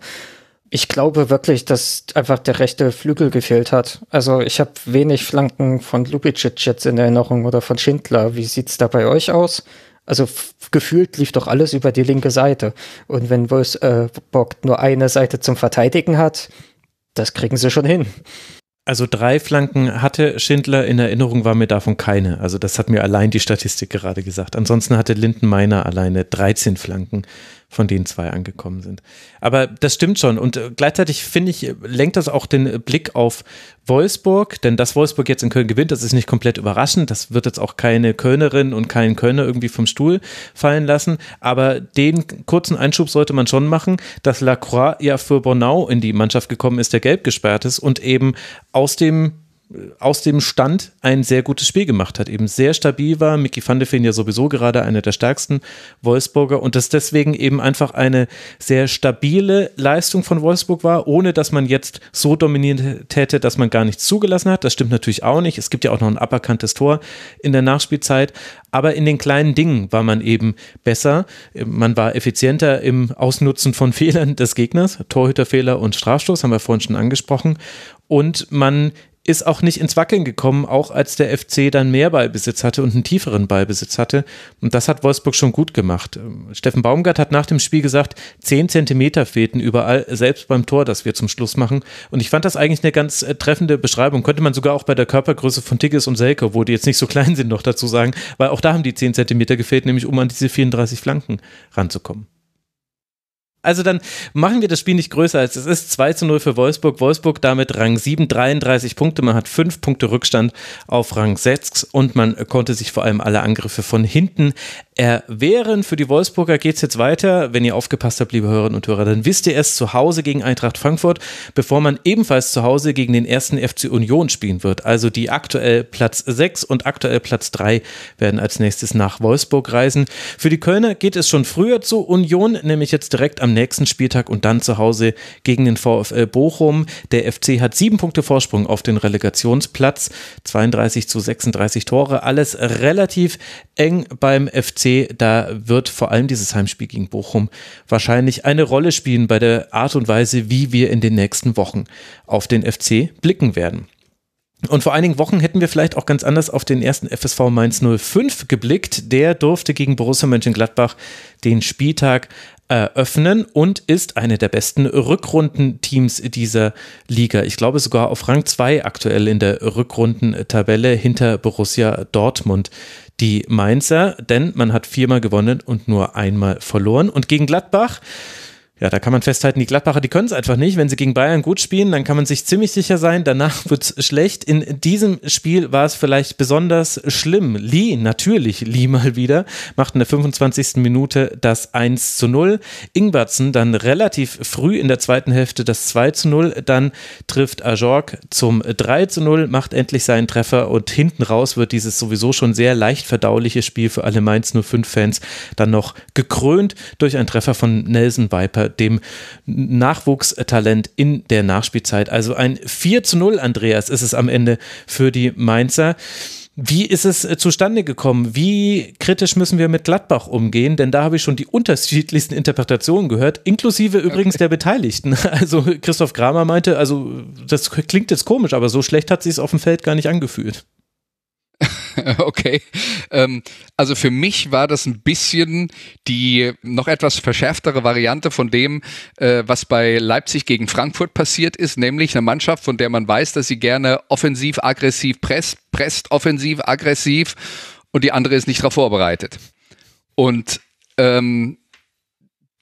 Ich glaube wirklich, dass einfach der rechte Flügel gefehlt hat. Also ich habe wenig Flanken von Lubicic jetzt in Erinnerung oder von Schindler. Wie sieht's da bei euch aus? Also gefühlt lief doch alles über die linke Seite. Und wenn Wolfsburg nur eine Seite zum Verteidigen hat, das kriegen sie schon hin. Also drei Flanken hatte Schindler in Erinnerung, war mir davon keine. Also das hat mir allein die Statistik gerade gesagt. Ansonsten hatte Lindenmeiner alleine 13 Flanken von denen zwei angekommen sind. Aber das stimmt schon. Und äh, gleichzeitig finde ich, lenkt das auch den Blick auf Wolfsburg, denn dass Wolfsburg jetzt in Köln gewinnt, das ist nicht komplett überraschend. Das wird jetzt auch keine Kölnerin und keinen Kölner irgendwie vom Stuhl fallen lassen. Aber den kurzen Einschub sollte man schon machen, dass Lacroix ja für Bornau in die Mannschaft gekommen ist, der gelb gesperrt ist und eben aus dem aus dem Stand ein sehr gutes Spiel gemacht hat, eben sehr stabil war. Mickey van de Feen ja sowieso gerade einer der stärksten Wolfsburger und das deswegen eben einfach eine sehr stabile Leistung von Wolfsburg war, ohne dass man jetzt so dominiert hätte, dass man gar nichts zugelassen hat. Das stimmt natürlich auch nicht. Es gibt ja auch noch ein aberkanntes Tor in der Nachspielzeit, aber in den kleinen Dingen war man eben besser. Man war effizienter im Ausnutzen von Fehlern des Gegners, Torhüterfehler und Strafstoß, haben wir vorhin schon angesprochen. Und man ist auch nicht ins Wackeln gekommen, auch als der FC dann mehr Ballbesitz hatte und einen tieferen Ballbesitz hatte. Und das hat Wolfsburg schon gut gemacht. Steffen Baumgart hat nach dem Spiel gesagt, zehn Zentimeter fehlten überall, selbst beim Tor, das wir zum Schluss machen. Und ich fand das eigentlich eine ganz äh, treffende Beschreibung. Könnte man sogar auch bei der Körpergröße von Tigges und Selke, wo die jetzt nicht so klein sind, noch dazu sagen, weil auch da haben die zehn Zentimeter gefehlt, nämlich um an diese 34 Flanken ranzukommen. Also dann machen wir das Spiel nicht größer als es ist. 2 zu 0 für Wolfsburg. Wolfsburg damit Rang 7, 33 Punkte. Man hat 5 Punkte Rückstand auf Rang 6 und man konnte sich vor allem alle Angriffe von hinten erwehren. Für die Wolfsburger geht es jetzt weiter. Wenn ihr aufgepasst habt, liebe Hörerinnen und Hörer, dann wisst ihr es zu Hause gegen Eintracht Frankfurt, bevor man ebenfalls zu Hause gegen den ersten FC Union spielen wird. Also die aktuell Platz 6 und aktuell Platz 3 werden als nächstes nach Wolfsburg reisen. Für die Kölner geht es schon früher zu Union, nämlich jetzt direkt am nächsten Spieltag und dann zu Hause gegen den VfL Bochum. Der FC hat sieben Punkte Vorsprung auf den Relegationsplatz, 32 zu 36 Tore, alles relativ eng beim FC. Da wird vor allem dieses Heimspiel gegen Bochum wahrscheinlich eine Rolle spielen bei der Art und Weise, wie wir in den nächsten Wochen auf den FC blicken werden. Und vor einigen Wochen hätten wir vielleicht auch ganz anders auf den ersten FSV Mainz 05 geblickt. Der durfte gegen Borussia Mönchengladbach den Spieltag eröffnen und ist eine der besten Rückrundenteams dieser Liga. Ich glaube sogar auf Rang 2 aktuell in der Rückrundentabelle hinter Borussia Dortmund. Die Mainzer, denn man hat viermal gewonnen und nur einmal verloren. Und gegen Gladbach ja, da kann man festhalten, die Gladbacher, die können es einfach nicht. Wenn sie gegen Bayern gut spielen, dann kann man sich ziemlich sicher sein, danach wird es schlecht. In diesem Spiel war es vielleicht besonders schlimm. Lee, natürlich Lee mal wieder, macht in der 25. Minute das 1 zu 0. Ingbertsen dann relativ früh in der zweiten Hälfte das 2 zu 0. Dann trifft Ajorg zum 3 zu 0, macht endlich seinen Treffer und hinten raus wird dieses sowieso schon sehr leicht verdauliche Spiel für alle Mainz 05-Fans dann noch gekrönt durch einen Treffer von Nelson Viper dem Nachwuchstalent in der Nachspielzeit. Also ein 4 zu 0, Andreas, ist es am Ende für die Mainzer. Wie ist es äh, zustande gekommen? Wie kritisch müssen wir mit Gladbach umgehen? Denn da habe ich schon die unterschiedlichsten Interpretationen gehört, inklusive übrigens der Beteiligten. Also Christoph Kramer meinte, also das klingt jetzt komisch, aber so schlecht hat sich es auf dem Feld gar nicht angefühlt. okay. Ähm, also für mich war das ein bisschen die noch etwas verschärftere Variante von dem, äh, was bei Leipzig gegen Frankfurt passiert ist, nämlich eine Mannschaft, von der man weiß, dass sie gerne offensiv, aggressiv presst, presst offensiv, aggressiv und die andere ist nicht darauf vorbereitet. Und ähm,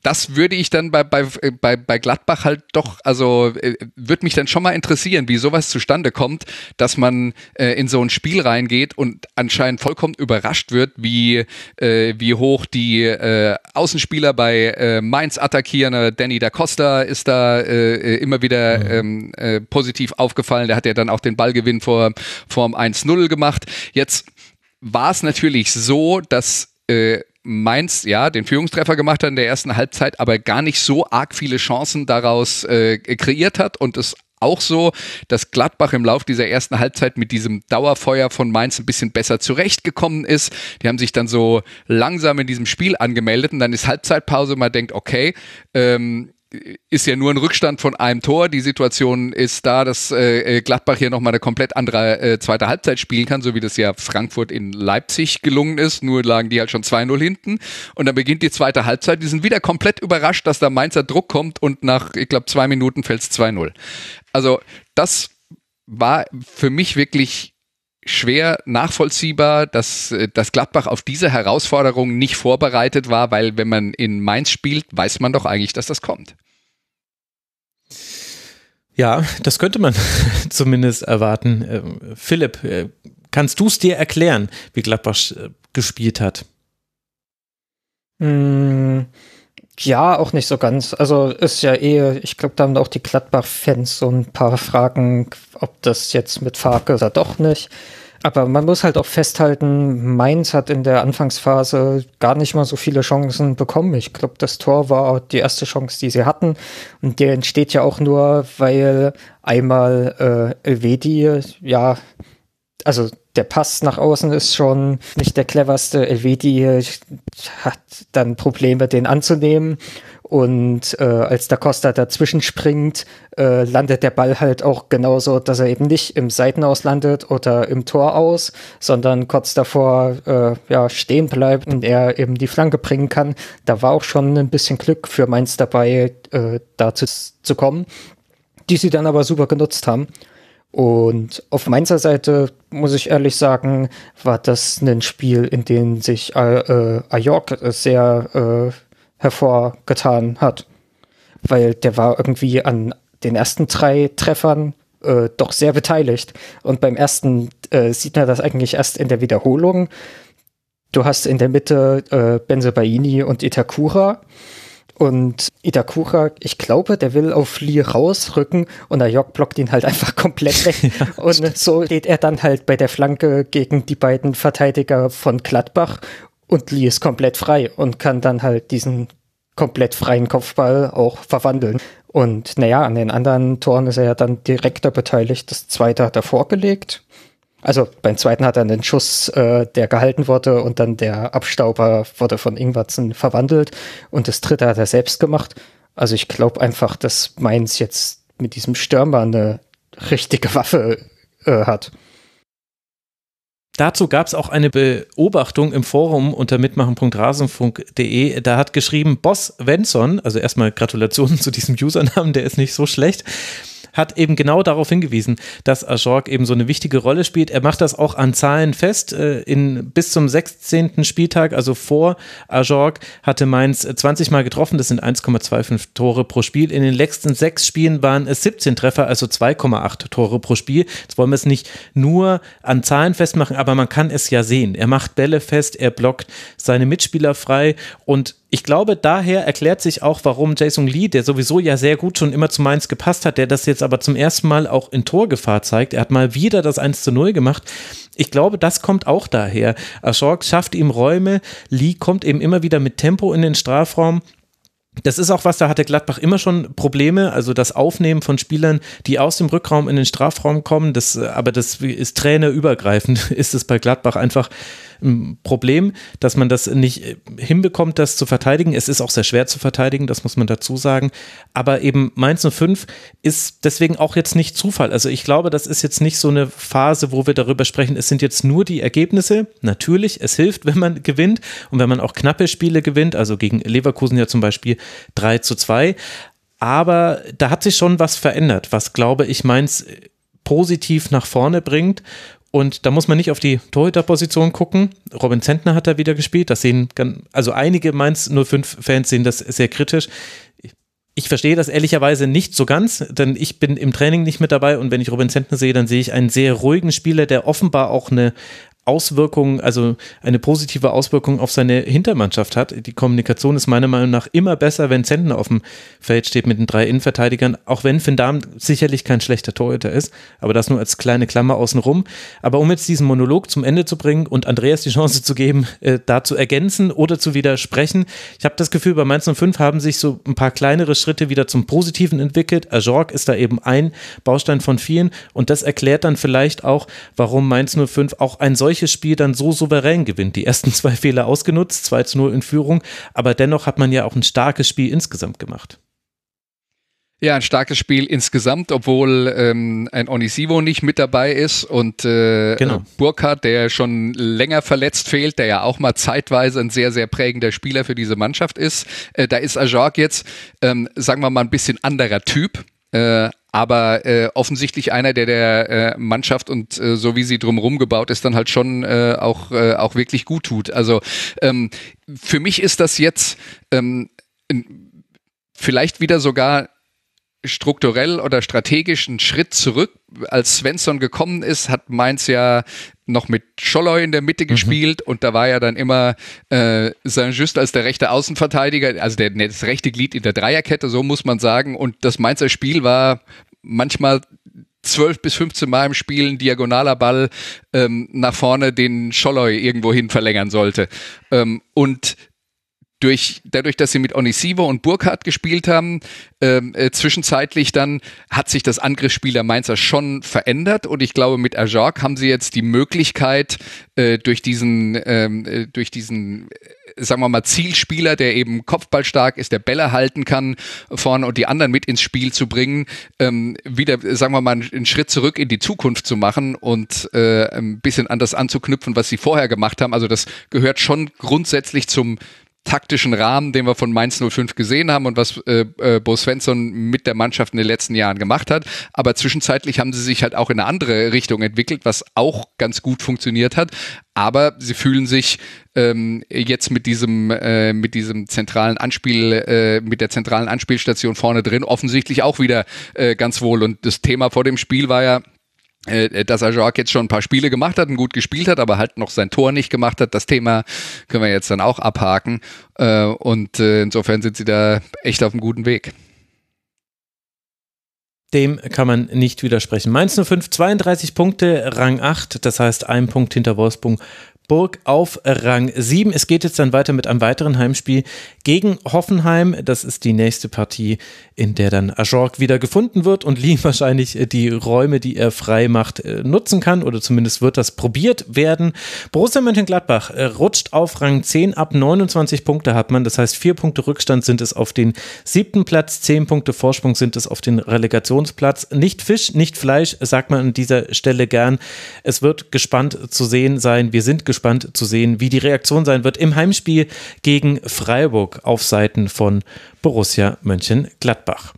das würde ich dann bei, bei, bei, bei Gladbach halt doch, also äh, würde mich dann schon mal interessieren, wie sowas zustande kommt, dass man äh, in so ein Spiel reingeht und anscheinend vollkommen überrascht wird, wie, äh, wie hoch die äh, Außenspieler bei äh, Mainz attackieren. Äh, Danny da Costa ist da äh, äh immer wieder mhm. ähm, äh, positiv aufgefallen. Der hat ja dann auch den Ballgewinn vor, vor dem 1-0 gemacht. Jetzt war es natürlich so, dass äh, Mainz ja den Führungstreffer gemacht hat in der ersten Halbzeit, aber gar nicht so arg viele Chancen daraus äh, kreiert hat und es auch so, dass Gladbach im Lauf dieser ersten Halbzeit mit diesem Dauerfeuer von Mainz ein bisschen besser zurechtgekommen ist. Die haben sich dann so langsam in diesem Spiel angemeldet und dann ist Halbzeitpause. Man denkt, okay, ähm, ist ja nur ein Rückstand von einem Tor. Die Situation ist da, dass äh, äh Gladbach hier nochmal eine komplett andere äh, zweite Halbzeit spielen kann, so wie das ja Frankfurt in Leipzig gelungen ist. Nur lagen die halt schon 2-0 hinten. Und dann beginnt die zweite Halbzeit. Die sind wieder komplett überrascht, dass da Mainzer Druck kommt und nach, ich glaube, zwei Minuten fällt es 2-0. Also das war für mich wirklich schwer nachvollziehbar, dass, äh, dass Gladbach auf diese Herausforderung nicht vorbereitet war, weil wenn man in Mainz spielt, weiß man doch eigentlich, dass das kommt. Ja, das könnte man zumindest erwarten. Ähm, Philipp, äh, kannst du es dir erklären, wie Gladbach äh, gespielt hat? Hm, Ja, auch nicht so ganz. Also ist ja eh, ich glaube, da haben auch die Gladbach-Fans so ein paar Fragen, ob das jetzt mit Farke oder doch nicht. Aber man muss halt auch festhalten, Mainz hat in der Anfangsphase gar nicht mal so viele Chancen bekommen. Ich glaube, das Tor war die erste Chance, die sie hatten. Und der entsteht ja auch nur, weil einmal äh, Elvedi, ja, also der Pass nach außen ist schon nicht der cleverste. Elvedi hat dann Probleme, den anzunehmen. Und äh, als da Costa dazwischen springt, äh, landet der Ball halt auch genauso, dass er eben nicht im Seitenaus landet oder im Tor aus, sondern kurz davor äh, ja, stehen bleibt und er eben die Flanke bringen kann. Da war auch schon ein bisschen Glück für Mainz dabei, äh, dazu zu kommen, die sie dann aber super genutzt haben. Und auf Mainzer Seite muss ich ehrlich sagen, war das ein Spiel, in dem sich äh, Ajork sehr äh, hervorgetan hat. Weil der war irgendwie an den ersten drei Treffern äh, doch sehr beteiligt. Und beim ersten äh, sieht man das eigentlich erst in der Wiederholung. Du hast in der Mitte äh, Benzebaini und Itakura. Und Itakura, ich glaube, der will auf Lee rausrücken und Ayok blockt ihn halt einfach komplett weg. ja, und so steht er dann halt bei der Flanke gegen die beiden Verteidiger von Gladbach und Lee ist komplett frei und kann dann halt diesen komplett freien Kopfball auch verwandeln. Und naja, an den anderen Toren ist er ja dann direkter beteiligt. Das zweite hat er vorgelegt. Also beim zweiten hat er einen Schuss, äh, der gehalten wurde und dann der Abstauber wurde von Ingwatzen verwandelt. Und das dritte hat er selbst gemacht. Also ich glaube einfach, dass Mainz jetzt mit diesem Stürmer eine richtige Waffe äh, hat. Dazu gab es auch eine Beobachtung im Forum unter mitmachen.rasenfunk.de. Da hat geschrieben Boss Wenson, also erstmal Gratulationen zu diesem Usernamen, der ist nicht so schlecht hat eben genau darauf hingewiesen, dass Ajorg eben so eine wichtige Rolle spielt. Er macht das auch an Zahlen fest. Äh, in, bis zum 16. Spieltag, also vor Ajorg, hatte Mainz 20 Mal getroffen. Das sind 1,25 Tore pro Spiel. In den letzten sechs Spielen waren es 17 Treffer, also 2,8 Tore pro Spiel. Jetzt wollen wir es nicht nur an Zahlen festmachen, aber man kann es ja sehen. Er macht Bälle fest, er blockt seine Mitspieler frei und ich glaube, daher erklärt sich auch, warum Jason Lee, der sowieso ja sehr gut schon immer zu Mainz gepasst hat, der das jetzt aber zum ersten Mal auch in Torgefahr zeigt. Er hat mal wieder das 1 zu 0 gemacht. Ich glaube, das kommt auch daher. Ashok schafft ihm Räume, Lee kommt eben immer wieder mit Tempo in den Strafraum das ist auch was, da hatte Gladbach immer schon Probleme, also das Aufnehmen von Spielern, die aus dem Rückraum in den Strafraum kommen, das, aber das ist trainerübergreifend, ist es bei Gladbach einfach ein Problem, dass man das nicht hinbekommt, das zu verteidigen. Es ist auch sehr schwer zu verteidigen, das muss man dazu sagen. Aber eben Mainz 05 ist deswegen auch jetzt nicht Zufall. Also ich glaube, das ist jetzt nicht so eine Phase, wo wir darüber sprechen, es sind jetzt nur die Ergebnisse. Natürlich, es hilft, wenn man gewinnt und wenn man auch knappe Spiele gewinnt, also gegen Leverkusen ja zum Beispiel 3 zu 2. Aber da hat sich schon was verändert, was, glaube ich, Mainz positiv nach vorne bringt. Und da muss man nicht auf die Torhüterposition gucken. Robin Zentner hat da wieder gespielt. Das sehen, also einige Mainz 05-Fans sehen das sehr kritisch. Ich verstehe das ehrlicherweise nicht so ganz, denn ich bin im Training nicht mit dabei und wenn ich Robin Zentner sehe, dann sehe ich einen sehr ruhigen Spieler, der offenbar auch eine Auswirkungen, also eine positive Auswirkung auf seine Hintermannschaft hat. Die Kommunikation ist meiner Meinung nach immer besser, wenn Zentner auf dem Feld steht mit den drei Innenverteidigern, auch wenn Finn Dahm sicherlich kein schlechter Torhüter ist, aber das nur als kleine Klammer außenrum. Aber um jetzt diesen Monolog zum Ende zu bringen und Andreas die Chance zu geben, äh, da zu ergänzen oder zu widersprechen, ich habe das Gefühl, bei Mainz 05 haben sich so ein paar kleinere Schritte wieder zum Positiven entwickelt. Ajorg ist da eben ein Baustein von vielen und das erklärt dann vielleicht auch, warum Mainz 05 auch ein solches solches Spiel dann so souverän gewinnt. Die ersten zwei Fehler ausgenutzt, 2 zu 0 in Führung, aber dennoch hat man ja auch ein starkes Spiel insgesamt gemacht. Ja, ein starkes Spiel insgesamt, obwohl ähm, ein Onisivo nicht mit dabei ist und äh, genau. Burkhardt, der schon länger verletzt fehlt, der ja auch mal zeitweise ein sehr, sehr prägender Spieler für diese Mannschaft ist. Äh, da ist Ajak jetzt, ähm, sagen wir mal, ein bisschen anderer Typ. Äh, aber äh, offensichtlich einer, der der äh, Mannschaft und äh, so wie sie drumherum gebaut ist, dann halt schon äh, auch, äh, auch wirklich gut tut. Also ähm, für mich ist das jetzt ähm, vielleicht wieder sogar strukturell oder strategisch einen Schritt zurück. Als Svensson gekommen ist, hat Mainz ja noch mit Scholloy in der Mitte mhm. gespielt und da war ja dann immer äh, Saint-Just als der rechte Außenverteidiger, also der, das rechte Glied in der Dreierkette, so muss man sagen. Und das Mainzer Spiel war manchmal 12 bis 15 Mal im Spiel ein diagonaler Ball ähm, nach vorne, den Scholloy irgendwo hin verlängern sollte. Ähm, und durch, dadurch, dass sie mit Onisivo und Burkhardt gespielt haben, ähm, äh, zwischenzeitlich dann hat sich das Angriffsspiel der Mainzer schon verändert und ich glaube, mit Ajak haben sie jetzt die Möglichkeit, äh, durch diesen, ähm, äh, durch diesen, äh, sagen wir mal, Zielspieler, der eben kopfballstark ist, der Bälle halten kann vorne und die anderen mit ins Spiel zu bringen, ähm, wieder, sagen wir mal, einen Schritt zurück in die Zukunft zu machen und äh, ein bisschen anders anzuknüpfen, was sie vorher gemacht haben. Also das gehört schon grundsätzlich zum taktischen Rahmen, den wir von Mainz 05 gesehen haben und was äh, äh, Bo Svensson mit der Mannschaft in den letzten Jahren gemacht hat. Aber zwischenzeitlich haben sie sich halt auch in eine andere Richtung entwickelt, was auch ganz gut funktioniert hat. Aber sie fühlen sich ähm, jetzt mit diesem, äh, mit diesem zentralen Anspiel, äh, mit der zentralen Anspielstation vorne drin offensichtlich auch wieder äh, ganz wohl. Und das Thema vor dem Spiel war ja, dass Ajak jetzt schon ein paar Spiele gemacht hat und gut gespielt hat, aber halt noch sein Tor nicht gemacht hat. Das Thema können wir jetzt dann auch abhaken. Äh, und äh, insofern sind sie da echt auf einem guten Weg. Dem kann man nicht widersprechen. Mainz 05, 32 Punkte, Rang 8, das heißt ein Punkt hinter Wolfsburg Burg auf Rang 7. Es geht jetzt dann weiter mit einem weiteren Heimspiel gegen Hoffenheim. Das ist die nächste Partie, in der dann Ajorg wieder gefunden wird und Lee wahrscheinlich äh, die Räume, die er frei macht, äh, nutzen kann oder zumindest wird das probiert werden. Borussia Mönchengladbach äh, rutscht auf Rang 10 ab. 29 Punkte hat man. Das heißt, vier Punkte Rückstand sind es auf den siebten Platz, zehn Punkte Vorsprung sind es auf den Relegationsplatz. Nicht Fisch, nicht Fleisch, sagt man an dieser Stelle gern. Es wird gespannt zu sehen sein. Wir sind gespannt gespannt zu sehen, wie die Reaktion sein wird im Heimspiel gegen Freiburg auf Seiten von Borussia Mönchengladbach.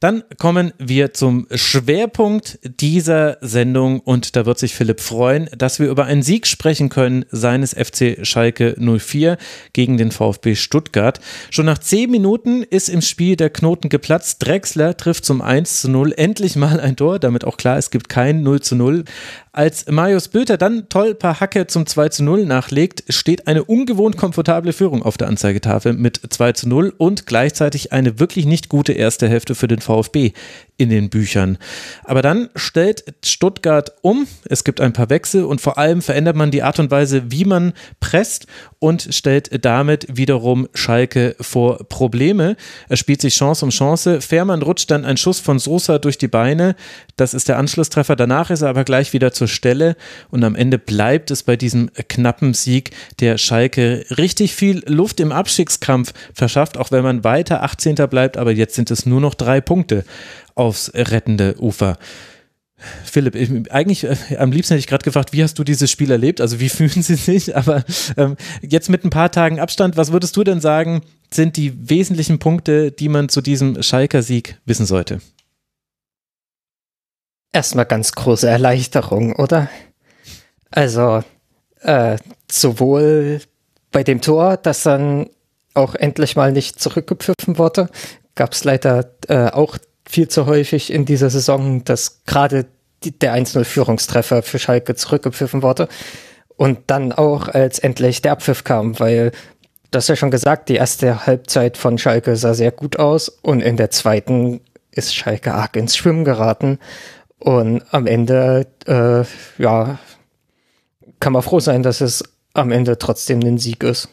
Dann kommen wir zum Schwerpunkt dieser Sendung und da wird sich Philipp freuen, dass wir über einen Sieg sprechen können seines FC Schalke 04 gegen den VfB Stuttgart. Schon nach zehn Minuten ist im Spiel der Knoten geplatzt. Drexler trifft zum 1 zu 0 endlich mal ein Tor, damit auch klar, es gibt kein 0 zu 0. Als Marius Bülter dann toll paar Hacke zum 2 zu 0 nachlegt, steht eine ungewohnt komfortable Führung auf der Anzeigetafel mit 2 zu 0 und gleichzeitig eine wirklich nicht gute erste Hälfte für den VfB in den Büchern. Aber dann stellt Stuttgart um, es gibt ein paar Wechsel und vor allem verändert man die Art und Weise, wie man presst und stellt damit wiederum Schalke vor Probleme. Er spielt sich Chance um Chance. Fährmann rutscht dann ein Schuss von Sosa durch die Beine. Das ist der Anschlusstreffer. Danach ist er aber gleich wieder zur Stelle und am Ende bleibt es bei diesem knappen Sieg, der Schalke richtig viel Luft im Abstiegskampf verschafft, auch wenn man weiter 18. bleibt. Aber jetzt sind es nur noch drei Punkte aufs rettende Ufer. Philipp, ich, eigentlich äh, am liebsten hätte ich gerade gefragt, wie hast du dieses Spiel erlebt? Also wie fühlen Sie sich? Aber ähm, jetzt mit ein paar Tagen Abstand, was würdest du denn sagen, sind die wesentlichen Punkte, die man zu diesem Schalker Sieg wissen sollte? Erstmal ganz große Erleichterung, oder? Also äh, sowohl bei dem Tor, das dann auch endlich mal nicht zurückgepfiffen wurde, gab es leider äh, auch viel zu häufig in dieser Saison, dass gerade der 1-0-Führungstreffer für Schalke zurückgepfiffen wurde. Und dann auch, als endlich der Abpfiff kam, weil, das ja schon gesagt, die erste Halbzeit von Schalke sah sehr gut aus und in der zweiten ist Schalke arg ins Schwimmen geraten. Und am Ende, äh, ja, kann man froh sein, dass es am Ende trotzdem ein Sieg ist.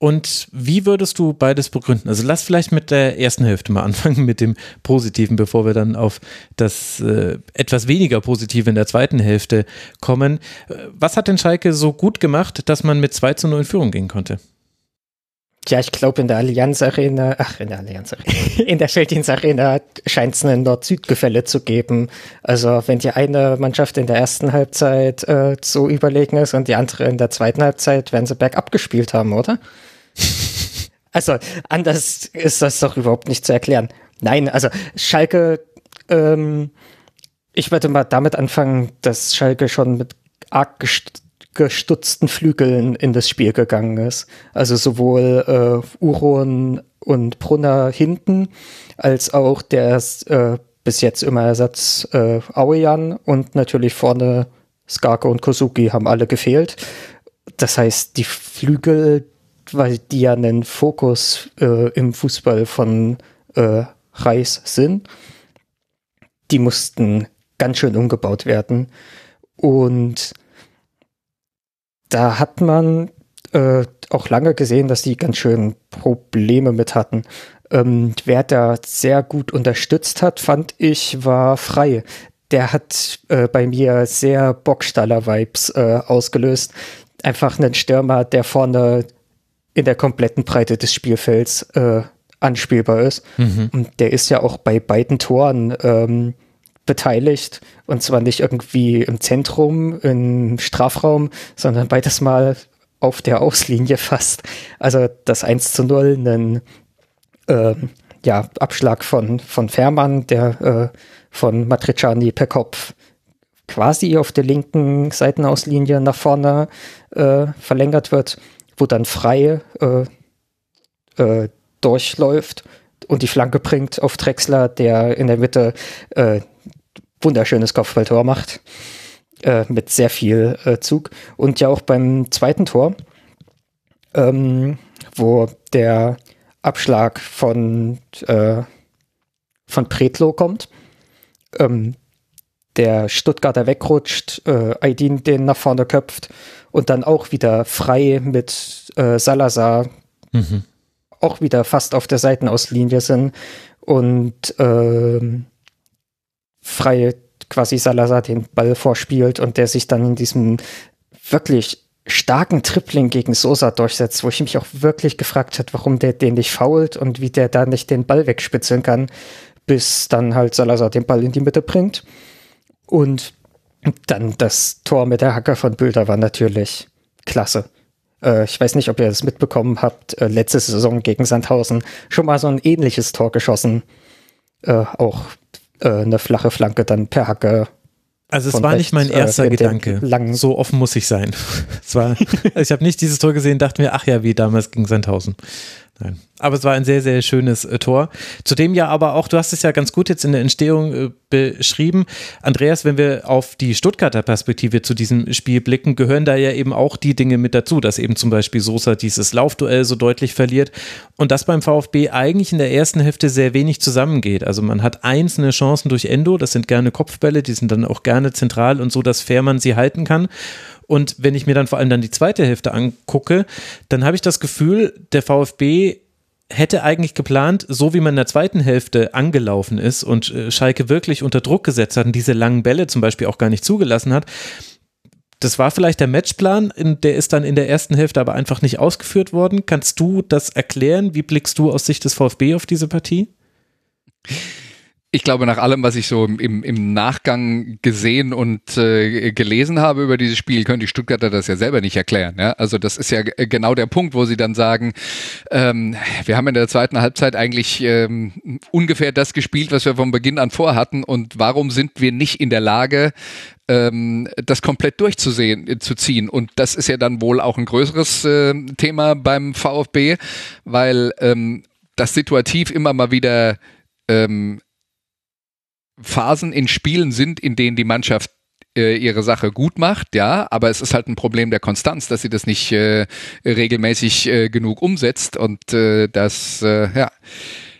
Und wie würdest du beides begründen? Also lass vielleicht mit der ersten Hälfte mal anfangen, mit dem Positiven, bevor wir dann auf das äh, etwas weniger Positive in der zweiten Hälfte kommen. Äh, was hat denn Schalke so gut gemacht, dass man mit 2 zu 0 in Führung gehen konnte? Ja, ich glaube, in der Allianz Arena, ach, in der Allianz Arena, in der Felddienst Arena scheint es ein Nord-Süd-Gefälle zu geben. Also, wenn die eine Mannschaft in der ersten Halbzeit äh, so überlegen ist und die andere in der zweiten Halbzeit, werden sie bergab gespielt haben, oder? Also, anders ist das doch überhaupt nicht zu erklären. Nein, also Schalke, ähm, ich würde mal damit anfangen, dass Schalke schon mit arg gestutzten Flügeln in das Spiel gegangen ist. Also sowohl äh, Uron und Brunner hinten, als auch der äh, bis jetzt immer Ersatz äh, Aoyan und natürlich vorne Skarke und Kosuki haben alle gefehlt. Das heißt, die Flügel, weil die ja einen Fokus äh, im Fußball von äh, Reis sind, die mussten ganz schön umgebaut werden. Und da hat man äh, auch lange gesehen, dass die ganz schön Probleme mit hatten. Ähm, wer da sehr gut unterstützt hat, fand ich, war Frei. Der hat äh, bei mir sehr Bockstaller-Vibes äh, ausgelöst. Einfach einen Stürmer, der vorne in der kompletten Breite des Spielfelds äh, anspielbar ist. Mhm. Und der ist ja auch bei beiden Toren ähm, beteiligt. Und zwar nicht irgendwie im Zentrum, im Strafraum, sondern beides Mal auf der Auslinie fast. Also das 1 zu 0, einen äh, ja, Abschlag von, von Fährmann, der äh, von Matriciani per Kopf quasi auf der linken Seitenauslinie nach vorne äh, verlängert wird, wo dann frei äh, äh, durchläuft und die Flanke bringt auf Drexler, der in der Mitte äh, wunderschönes Kopfballtor macht. Äh, mit sehr viel äh, Zug. Und ja auch beim zweiten Tor, ähm, wo der Abschlag von, äh, von Pretlo kommt. Ähm, der Stuttgarter wegrutscht, äh, Aydin den nach vorne köpft und dann auch wieder frei mit äh, Salazar mhm. auch wieder fast auf der Seitenauslinie sind und äh, frei quasi Salazar den Ball vorspielt und der sich dann in diesem wirklich starken Tripling gegen Sosa durchsetzt, wo ich mich auch wirklich gefragt habe, warum der den nicht fault und wie der da nicht den Ball wegspitzeln kann, bis dann halt Salazar den Ball in die Mitte bringt. Und dann das Tor mit der Hacker von Bilder war natürlich klasse. Äh, ich weiß nicht, ob ihr das mitbekommen habt, äh, letzte Saison gegen Sandhausen schon mal so ein ähnliches Tor geschossen. Äh, auch eine flache Flanke dann per Hacke also es war rechts, nicht mein erster äh, Gedanke. So offen muss ich sein. es war, ich habe nicht dieses Tor gesehen, dachte mir, ach ja, wie damals gegen Sandhausen. Nein. Aber es war ein sehr, sehr schönes äh, Tor. Zudem ja aber auch, du hast es ja ganz gut jetzt in der Entstehung äh, beschrieben. Andreas, wenn wir auf die Stuttgarter Perspektive zu diesem Spiel blicken, gehören da ja eben auch die Dinge mit dazu, dass eben zum Beispiel Sosa dieses Laufduell so deutlich verliert und das beim VfB eigentlich in der ersten Hälfte sehr wenig zusammengeht. Also man hat einzelne Chancen durch Endo, das sind gerne Kopfbälle, die sind dann auch gerne zentral und so, dass Fährmann sie halten kann. Und wenn ich mir dann vor allem dann die zweite Hälfte angucke, dann habe ich das Gefühl, der VfB hätte eigentlich geplant, so wie man in der zweiten Hälfte angelaufen ist und äh, Schalke wirklich unter Druck gesetzt hat und diese langen Bälle zum Beispiel auch gar nicht zugelassen hat, das war vielleicht der Matchplan, der ist dann in der ersten Hälfte aber einfach nicht ausgeführt worden. Kannst du das erklären? Wie blickst du aus Sicht des VfB auf diese Partie? Ich glaube, nach allem, was ich so im, im Nachgang gesehen und äh, gelesen habe über dieses Spiel, können die Stuttgarter das ja selber nicht erklären. Ja? Also das ist ja genau der Punkt, wo sie dann sagen, ähm, wir haben in der zweiten Halbzeit eigentlich ähm, ungefähr das gespielt, was wir von Beginn an vorhatten und warum sind wir nicht in der Lage, ähm, das komplett durchzusehen, äh, zu ziehen. Und das ist ja dann wohl auch ein größeres äh, Thema beim VfB, weil ähm, das situativ immer mal wieder ähm, Phasen in Spielen sind, in denen die Mannschaft äh, ihre Sache gut macht, ja, aber es ist halt ein Problem der Konstanz, dass sie das nicht äh, regelmäßig äh, genug umsetzt und äh, das, äh, ja,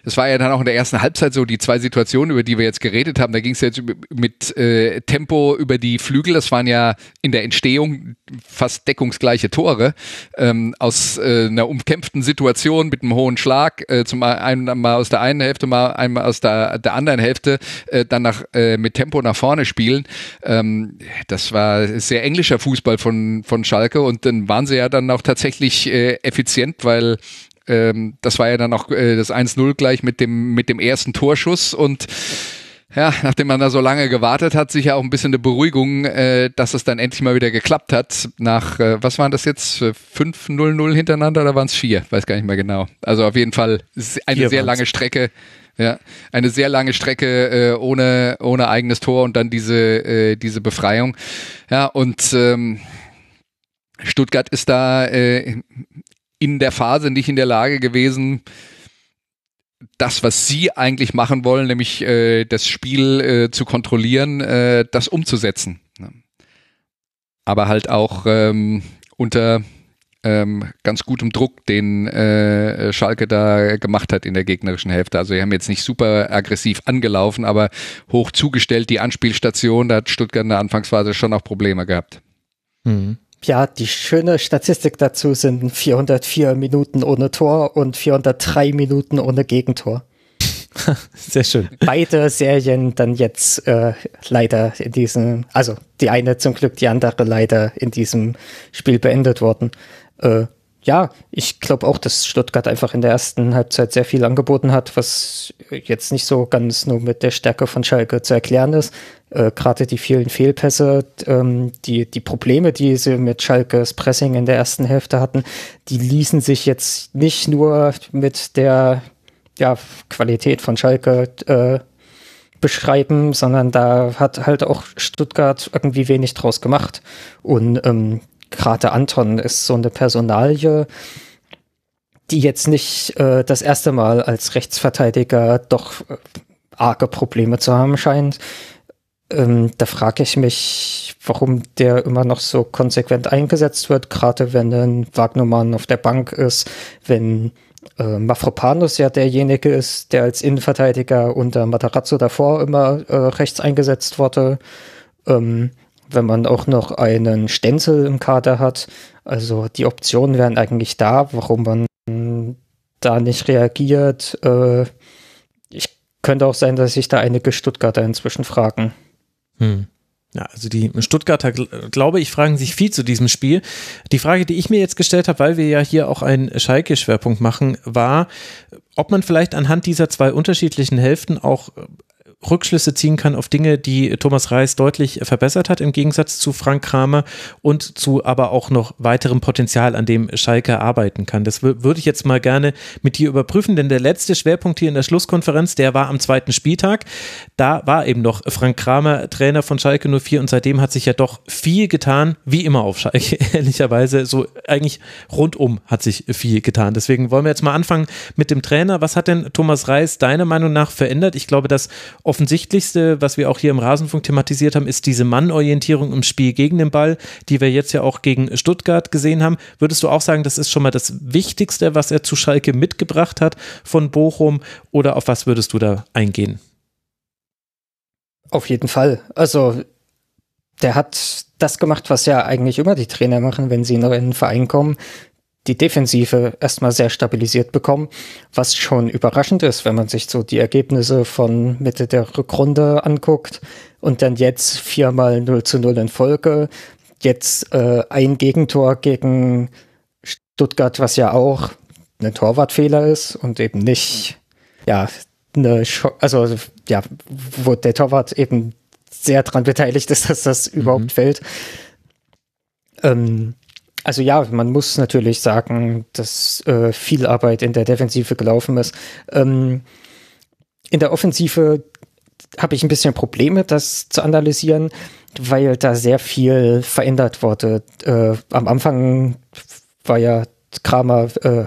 das war ja dann auch in der ersten Halbzeit so, die zwei Situationen, über die wir jetzt geredet haben. Da ging es jetzt mit äh, Tempo über die Flügel. Das waren ja in der Entstehung fast deckungsgleiche Tore ähm, aus äh, einer umkämpften Situation mit einem hohen Schlag. Äh, zum einen mal aus der einen Hälfte, mal einmal aus der, der anderen Hälfte, äh, dann nach, äh, mit Tempo nach vorne spielen. Ähm, das war sehr englischer Fußball von, von Schalke und dann waren sie ja dann auch tatsächlich äh, effizient, weil ähm, das war ja dann auch äh, das 1-0 gleich mit dem, mit dem ersten Torschuss und ja, nachdem man da so lange gewartet hat, sicher auch ein bisschen eine Beruhigung, äh, dass es dann endlich mal wieder geklappt hat. Nach, äh, was waren das jetzt? 5-0-0 hintereinander oder waren es vier? Weiß gar nicht mehr genau. Also auf jeden Fall eine sehr lange Strecke. Ja, eine sehr lange Strecke äh, ohne, ohne eigenes Tor und dann diese, äh, diese Befreiung. Ja, und ähm, Stuttgart ist da äh, in der Phase nicht in der Lage gewesen, das, was sie eigentlich machen wollen, nämlich äh, das Spiel äh, zu kontrollieren, äh, das umzusetzen. Aber halt auch ähm, unter ähm, ganz gutem Druck, den äh, Schalke da gemacht hat in der gegnerischen Hälfte. Also sie haben jetzt nicht super aggressiv angelaufen, aber hoch zugestellt die Anspielstation, da hat Stuttgart in der Anfangsphase schon auch Probleme gehabt. Mhm. Ja, die schöne Statistik dazu sind 404 Minuten ohne Tor und 403 Minuten ohne Gegentor. Sehr schön. Beide Serien dann jetzt äh, leider in diesem, also die eine zum Glück, die andere leider in diesem Spiel beendet worden. Äh, ja, ich glaube auch, dass Stuttgart einfach in der ersten Halbzeit sehr viel angeboten hat, was jetzt nicht so ganz nur mit der Stärke von Schalke zu erklären ist. Äh, Gerade die vielen Fehlpässe, ähm, die, die Probleme, die sie mit Schalkes Pressing in der ersten Hälfte hatten, die ließen sich jetzt nicht nur mit der ja, Qualität von Schalke äh, beschreiben, sondern da hat halt auch Stuttgart irgendwie wenig draus gemacht. Und ähm, gerade Anton ist so eine Personalie, die jetzt nicht äh, das erste Mal als Rechtsverteidiger doch äh, arge Probleme zu haben scheint. Ähm, da frage ich mich, warum der immer noch so konsequent eingesetzt wird, gerade wenn ein Wagnermann auf der Bank ist, wenn äh, Mafropanus ja derjenige ist, der als Innenverteidiger unter Matarazzo davor immer äh, rechts eingesetzt wurde. Ähm, wenn man auch noch einen Stenzel im Kader hat. Also die Optionen wären eigentlich da, warum man da nicht reagiert. Äh, ich könnte auch sein, dass sich da einige Stuttgarter inzwischen fragen. Hm. Ja, also die Stuttgarter, glaube ich, fragen sich viel zu diesem Spiel. Die Frage, die ich mir jetzt gestellt habe, weil wir ja hier auch einen Schalke-Schwerpunkt machen, war, ob man vielleicht anhand dieser zwei unterschiedlichen Hälften auch Rückschlüsse ziehen kann auf Dinge, die Thomas Reis deutlich verbessert hat im Gegensatz zu Frank Kramer und zu aber auch noch weiterem Potenzial, an dem Schalke arbeiten kann. Das würde ich jetzt mal gerne mit dir überprüfen, denn der letzte Schwerpunkt hier in der Schlusskonferenz, der war am zweiten Spieltag. Da war eben noch Frank Kramer Trainer von Schalke 04 und seitdem hat sich ja doch viel getan, wie immer auf Schalke, ehrlicherweise. So eigentlich rundum hat sich viel getan. Deswegen wollen wir jetzt mal anfangen mit dem Trainer. Was hat denn Thomas Reis deiner Meinung nach verändert? Ich glaube, dass offensichtlichste, was wir auch hier im Rasenfunk thematisiert haben, ist diese Mannorientierung im Spiel gegen den Ball, die wir jetzt ja auch gegen Stuttgart gesehen haben. Würdest du auch sagen, das ist schon mal das Wichtigste, was er zu Schalke mitgebracht hat von Bochum oder auf was würdest du da eingehen? Auf jeden Fall. Also der hat das gemacht, was ja eigentlich immer die Trainer machen, wenn sie in einen Verein kommen die Defensive erstmal sehr stabilisiert bekommen, was schon überraschend ist, wenn man sich so die Ergebnisse von Mitte der Rückrunde anguckt und dann jetzt viermal 0 zu 0 in Folge, jetzt äh, ein Gegentor gegen Stuttgart, was ja auch ein Torwartfehler ist und eben nicht, ja, eine, Sch also ja, wo der Torwart eben sehr dran beteiligt ist, dass das mhm. überhaupt fällt. Ähm, also ja, man muss natürlich sagen, dass äh, viel Arbeit in der Defensive gelaufen ist. Ähm, in der Offensive habe ich ein bisschen Probleme, das zu analysieren, weil da sehr viel verändert wurde. Äh, am Anfang war ja Kramer, äh,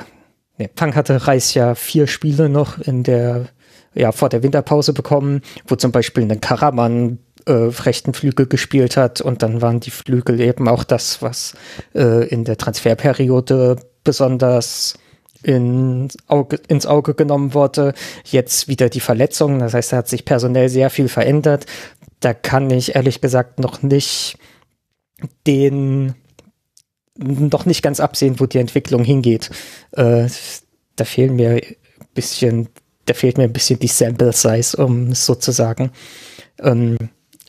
nee, Fang hatte Reis ja vier Spiele noch in der, ja, vor der Winterpause bekommen, wo zum Beispiel ein Karaman äh, rechten Flügel gespielt hat und dann waren die Flügel eben auch das, was äh, in der Transferperiode besonders in Auge, ins Auge genommen wurde. Jetzt wieder die Verletzungen, das heißt, da hat sich personell sehr viel verändert. Da kann ich ehrlich gesagt noch nicht den noch nicht ganz absehen, wo die Entwicklung hingeht. Äh, da fehlen mir ein bisschen, da fehlt mir ein bisschen die Sample Size, um es so. Ähm,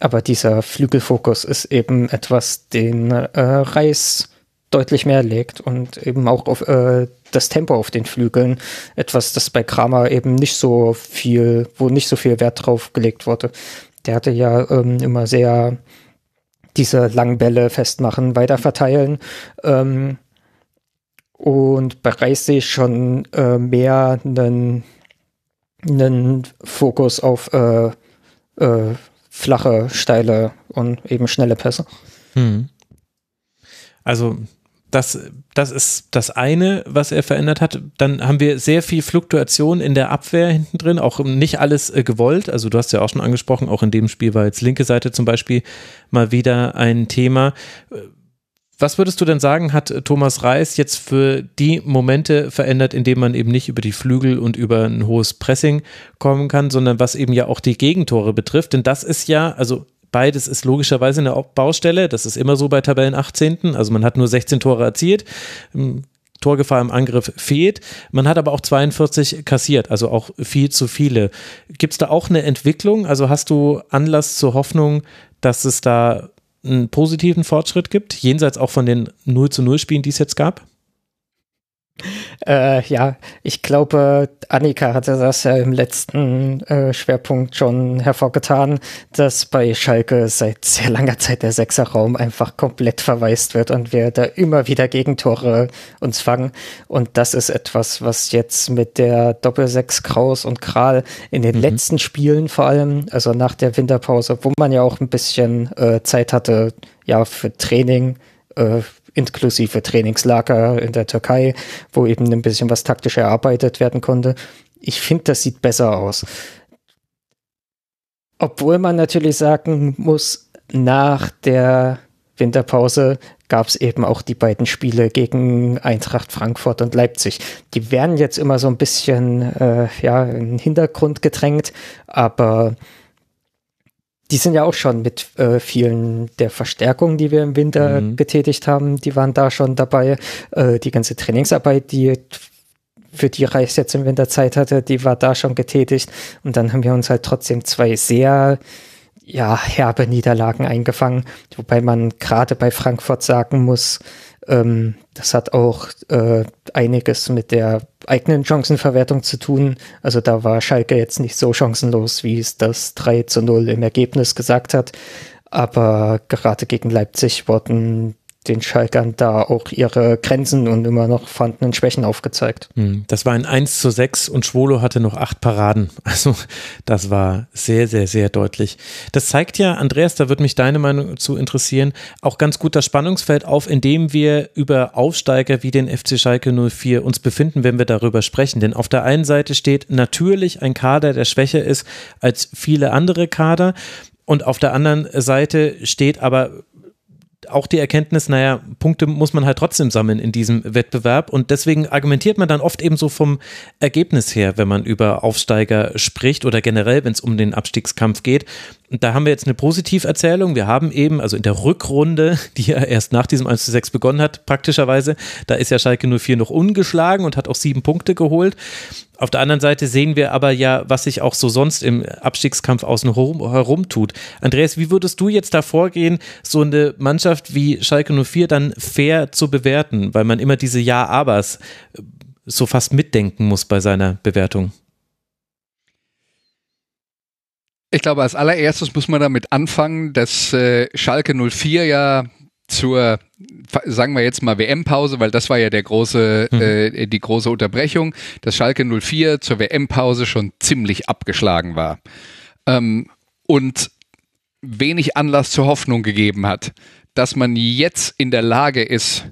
aber dieser Flügelfokus ist eben etwas, den äh, Reis deutlich mehr legt und eben auch auf äh, das Tempo auf den Flügeln. Etwas, das bei Kramer eben nicht so viel, wo nicht so viel Wert drauf gelegt wurde. Der hatte ja ähm, immer sehr diese langen Bälle festmachen, weiterverteilen. Ähm, und bei Reis sehe ich schon äh, mehr einen, einen Fokus auf äh, äh, flache, steile und eben schnelle Pässe. Hm. Also das, das ist das eine, was er verändert hat. Dann haben wir sehr viel Fluktuation in der Abwehr hinten drin, auch nicht alles äh, gewollt. Also du hast ja auch schon angesprochen, auch in dem Spiel war jetzt linke Seite zum Beispiel mal wieder ein Thema. Was würdest du denn sagen, hat Thomas Reis jetzt für die Momente verändert, in denen man eben nicht über die Flügel und über ein hohes Pressing kommen kann, sondern was eben ja auch die Gegentore betrifft? Denn das ist ja, also Beides ist logischerweise eine Baustelle. Das ist immer so bei Tabellen 18. Also man hat nur 16 Tore erzielt. Hm, Torgefahr im Angriff fehlt. Man hat aber auch 42 kassiert, also auch viel zu viele. Gibt es da auch eine Entwicklung? Also hast du Anlass zur Hoffnung, dass es da einen positiven Fortschritt gibt, jenseits auch von den 0 zu 0 Spielen, die es jetzt gab? Äh, ja, ich glaube, Annika hatte das ja im letzten äh, Schwerpunkt schon hervorgetan, dass bei Schalke seit sehr langer Zeit der Sechserraum einfach komplett verwaist wird und wir da immer wieder Gegentore uns fangen. Und das ist etwas, was jetzt mit der Doppelsechs Kraus und Kral in den mhm. letzten Spielen vor allem, also nach der Winterpause, wo man ja auch ein bisschen äh, Zeit hatte, ja, für Training, äh, inklusive Trainingslager in der Türkei, wo eben ein bisschen was taktisch erarbeitet werden konnte. Ich finde, das sieht besser aus. Obwohl man natürlich sagen muss, nach der Winterpause gab es eben auch die beiden Spiele gegen Eintracht Frankfurt und Leipzig. Die werden jetzt immer so ein bisschen äh, ja, in den Hintergrund gedrängt, aber die sind ja auch schon mit äh, vielen der Verstärkungen, die wir im Winter mhm. getätigt haben, die waren da schon dabei. Äh, die ganze Trainingsarbeit, die für die Reis jetzt im Winter Zeit hatte, die war da schon getätigt. Und dann haben wir uns halt trotzdem zwei sehr ja, herbe Niederlagen eingefangen, wobei man gerade bei Frankfurt sagen muss, ähm, das hat auch äh, einiges mit der eigenen Chancenverwertung zu tun. Also da war Schalke jetzt nicht so chancenlos, wie es das 3 zu 0 im Ergebnis gesagt hat. Aber gerade gegen Leipzig wurden den Schalkern da auch ihre Grenzen und immer noch vorhandenen Schwächen aufgezeigt. Hm, das war ein 1 zu 6 und Schwolo hatte noch acht Paraden. Also das war sehr, sehr, sehr deutlich. Das zeigt ja, Andreas, da würde mich deine Meinung zu interessieren, auch ganz gut das Spannungsfeld auf, in dem wir über Aufsteiger wie den FC Schalke 04 uns befinden, wenn wir darüber sprechen. Denn auf der einen Seite steht natürlich ein Kader, der schwächer ist als viele andere Kader. Und auf der anderen Seite steht aber auch die Erkenntnis, naja, Punkte muss man halt trotzdem sammeln in diesem Wettbewerb und deswegen argumentiert man dann oft eben so vom Ergebnis her, wenn man über Aufsteiger spricht oder generell, wenn es um den Abstiegskampf geht. Und da haben wir jetzt eine Positiverzählung. Wir haben eben, also in der Rückrunde, die ja erst nach diesem 1 zu 6 begonnen hat, praktischerweise, da ist ja Schalke 04 noch ungeschlagen und hat auch sieben Punkte geholt. Auf der anderen Seite sehen wir aber ja, was sich auch so sonst im Abstiegskampf außen herum tut. Andreas, wie würdest du jetzt da vorgehen, so eine Mannschaft wie Schalke 04 dann fair zu bewerten, weil man immer diese Ja-Abers so fast mitdenken muss bei seiner Bewertung? Ich glaube, als allererstes muss man damit anfangen, dass äh, Schalke 04 ja zur, sagen wir jetzt mal WM-Pause, weil das war ja der große, mhm. äh, die große Unterbrechung, dass Schalke 04 zur WM-Pause schon ziemlich abgeschlagen war. Ähm, und wenig Anlass zur Hoffnung gegeben hat, dass man jetzt in der Lage ist,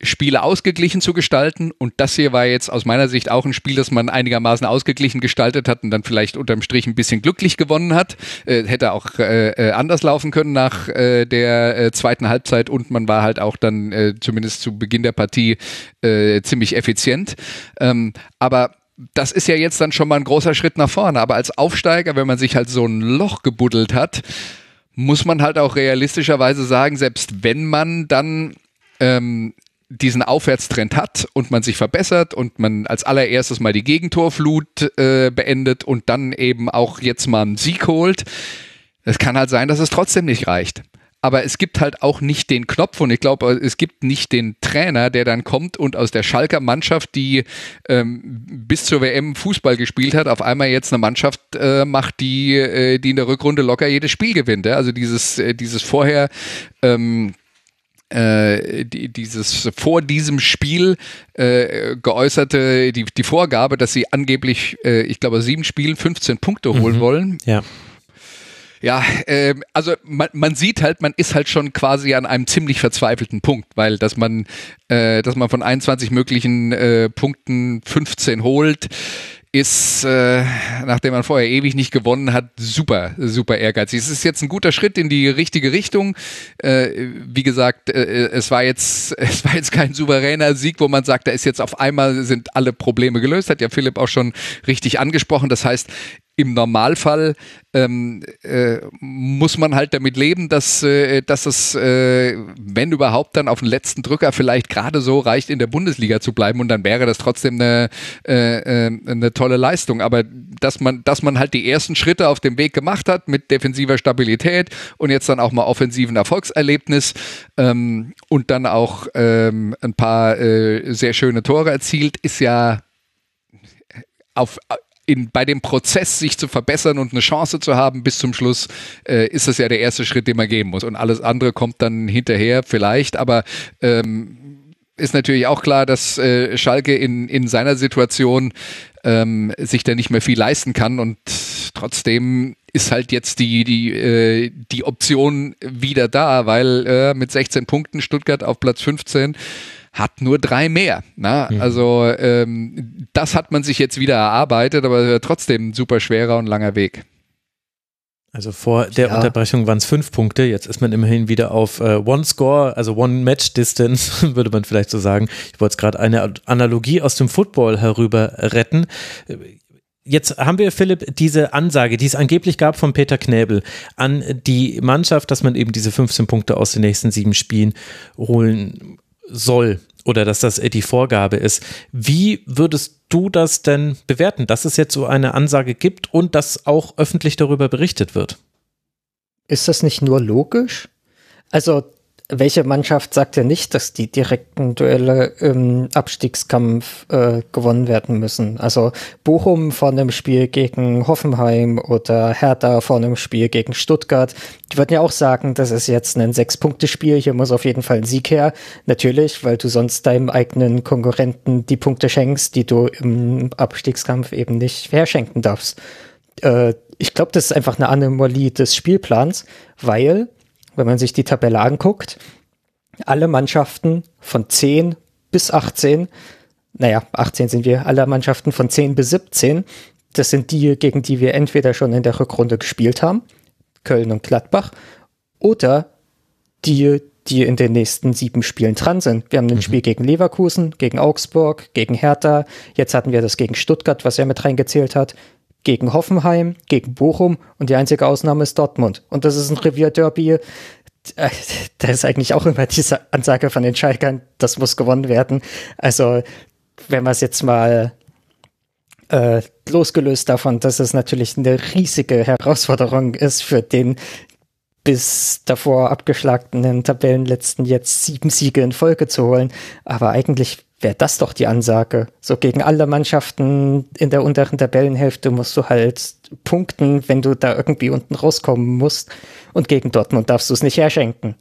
Spiele ausgeglichen zu gestalten. Und das hier war jetzt aus meiner Sicht auch ein Spiel, das man einigermaßen ausgeglichen gestaltet hat und dann vielleicht unterm Strich ein bisschen glücklich gewonnen hat. Äh, hätte auch äh, äh anders laufen können nach äh, der äh, zweiten Halbzeit und man war halt auch dann äh, zumindest zu Beginn der Partie ziemlich effizient. Ähm, aber das ist ja jetzt dann schon mal ein großer Schritt nach vorne. Aber als Aufsteiger, wenn man sich halt so ein Loch gebuddelt hat, muss man halt auch realistischerweise sagen, selbst wenn man dann ähm, diesen Aufwärtstrend hat und man sich verbessert und man als allererstes mal die Gegentorflut äh, beendet und dann eben auch jetzt mal einen Sieg holt, es kann halt sein, dass es trotzdem nicht reicht. Aber es gibt halt auch nicht den Knopf und ich glaube, es gibt nicht den Trainer, der dann kommt und aus der Schalker Mannschaft, die ähm, bis zur WM Fußball gespielt hat, auf einmal jetzt eine Mannschaft äh, macht, die, äh, die in der Rückrunde locker jedes Spiel gewinnt. Ja? Also dieses, äh, dieses vorher ähm, äh, die, dieses vor diesem Spiel äh, geäußerte, die, die Vorgabe, dass sie angeblich, äh, ich glaube, sieben Spielen 15 Punkte holen mhm. wollen. Ja. Ja, äh, also man, man sieht halt, man ist halt schon quasi an einem ziemlich verzweifelten Punkt, weil dass man, äh, dass man von 21 möglichen äh, Punkten 15 holt, ist, äh, nachdem man vorher ewig nicht gewonnen hat, super, super ehrgeizig. Es ist jetzt ein guter Schritt in die richtige Richtung. Äh, wie gesagt, äh, es war jetzt, es war jetzt kein souveräner Sieg, wo man sagt, da ist jetzt auf einmal sind alle Probleme gelöst. Hat ja Philipp auch schon richtig angesprochen. Das heißt, im Normalfall ähm, äh, muss man halt damit leben, dass, äh, dass es, äh, wenn überhaupt, dann auf den letzten Drücker vielleicht gerade so reicht, in der Bundesliga zu bleiben und dann wäre das trotzdem eine, äh, äh, eine tolle Leistung. Aber dass man, dass man halt die ersten Schritte auf dem Weg gemacht hat mit defensiver Stabilität und jetzt dann auch mal offensiven Erfolgserlebnis ähm, und dann auch ähm, ein paar äh, sehr schöne Tore erzielt, ist ja auf in, bei dem Prozess, sich zu verbessern und eine Chance zu haben bis zum Schluss, äh, ist das ja der erste Schritt, den man gehen muss. Und alles andere kommt dann hinterher vielleicht, aber ähm, ist natürlich auch klar, dass äh, Schalke in, in seiner Situation ähm, sich da nicht mehr viel leisten kann und trotzdem ist halt jetzt die, die, äh, die Option wieder da, weil äh, mit 16 Punkten Stuttgart auf Platz 15 hat nur drei mehr. Na? Mhm. Also ähm, das hat man sich jetzt wieder erarbeitet, aber trotzdem ein super schwerer und langer Weg. Also vor der ja. Unterbrechung waren es fünf Punkte, jetzt ist man immerhin wieder auf äh, One Score, also One Match Distance, würde man vielleicht so sagen. Ich wollte gerade eine Analogie aus dem Football herüber retten. Jetzt haben wir, Philipp, diese Ansage, die es angeblich gab von Peter Knäbel an die Mannschaft, dass man eben diese 15 Punkte aus den nächsten sieben Spielen holen soll oder dass das die Vorgabe ist. Wie würdest du das denn bewerten, dass es jetzt so eine Ansage gibt und dass auch öffentlich darüber berichtet wird? Ist das nicht nur logisch? Also welche Mannschaft sagt ja nicht, dass die direkten Duelle im Abstiegskampf äh, gewonnen werden müssen? Also Bochum vor einem Spiel gegen Hoffenheim oder Hertha vor einem Spiel gegen Stuttgart, die würden ja auch sagen, das ist jetzt ein Sechs-Punkte-Spiel, hier muss auf jeden Fall ein Sieg her. Natürlich, weil du sonst deinem eigenen Konkurrenten die Punkte schenkst, die du im Abstiegskampf eben nicht herschenken darfst. Äh, ich glaube, das ist einfach eine Anomalie des Spielplans, weil wenn man sich die Tabelle anguckt, alle Mannschaften von 10 bis 18, naja, 18 sind wir, alle Mannschaften von 10 bis 17, das sind die, gegen die wir entweder schon in der Rückrunde gespielt haben, Köln und Gladbach, oder die, die in den nächsten sieben Spielen dran sind. Wir haben ein mhm. Spiel gegen Leverkusen, gegen Augsburg, gegen Hertha, jetzt hatten wir das gegen Stuttgart, was er mit reingezählt hat, gegen Hoffenheim, gegen Bochum und die einzige Ausnahme ist Dortmund. Und das ist ein Revierderby. Äh, da ist eigentlich auch immer diese Ansage von den Schalkern, das muss gewonnen werden. Also, wenn man es jetzt mal äh, losgelöst davon, dass es natürlich eine riesige Herausforderung ist für den bis davor abgeschlagenen Tabellenletzten jetzt sieben Siege in Folge zu holen. Aber eigentlich wäre das doch die Ansage. So gegen alle Mannschaften in der unteren Tabellenhälfte musst du halt punkten, wenn du da irgendwie unten rauskommen musst. Und gegen Dortmund darfst du es nicht herschenken.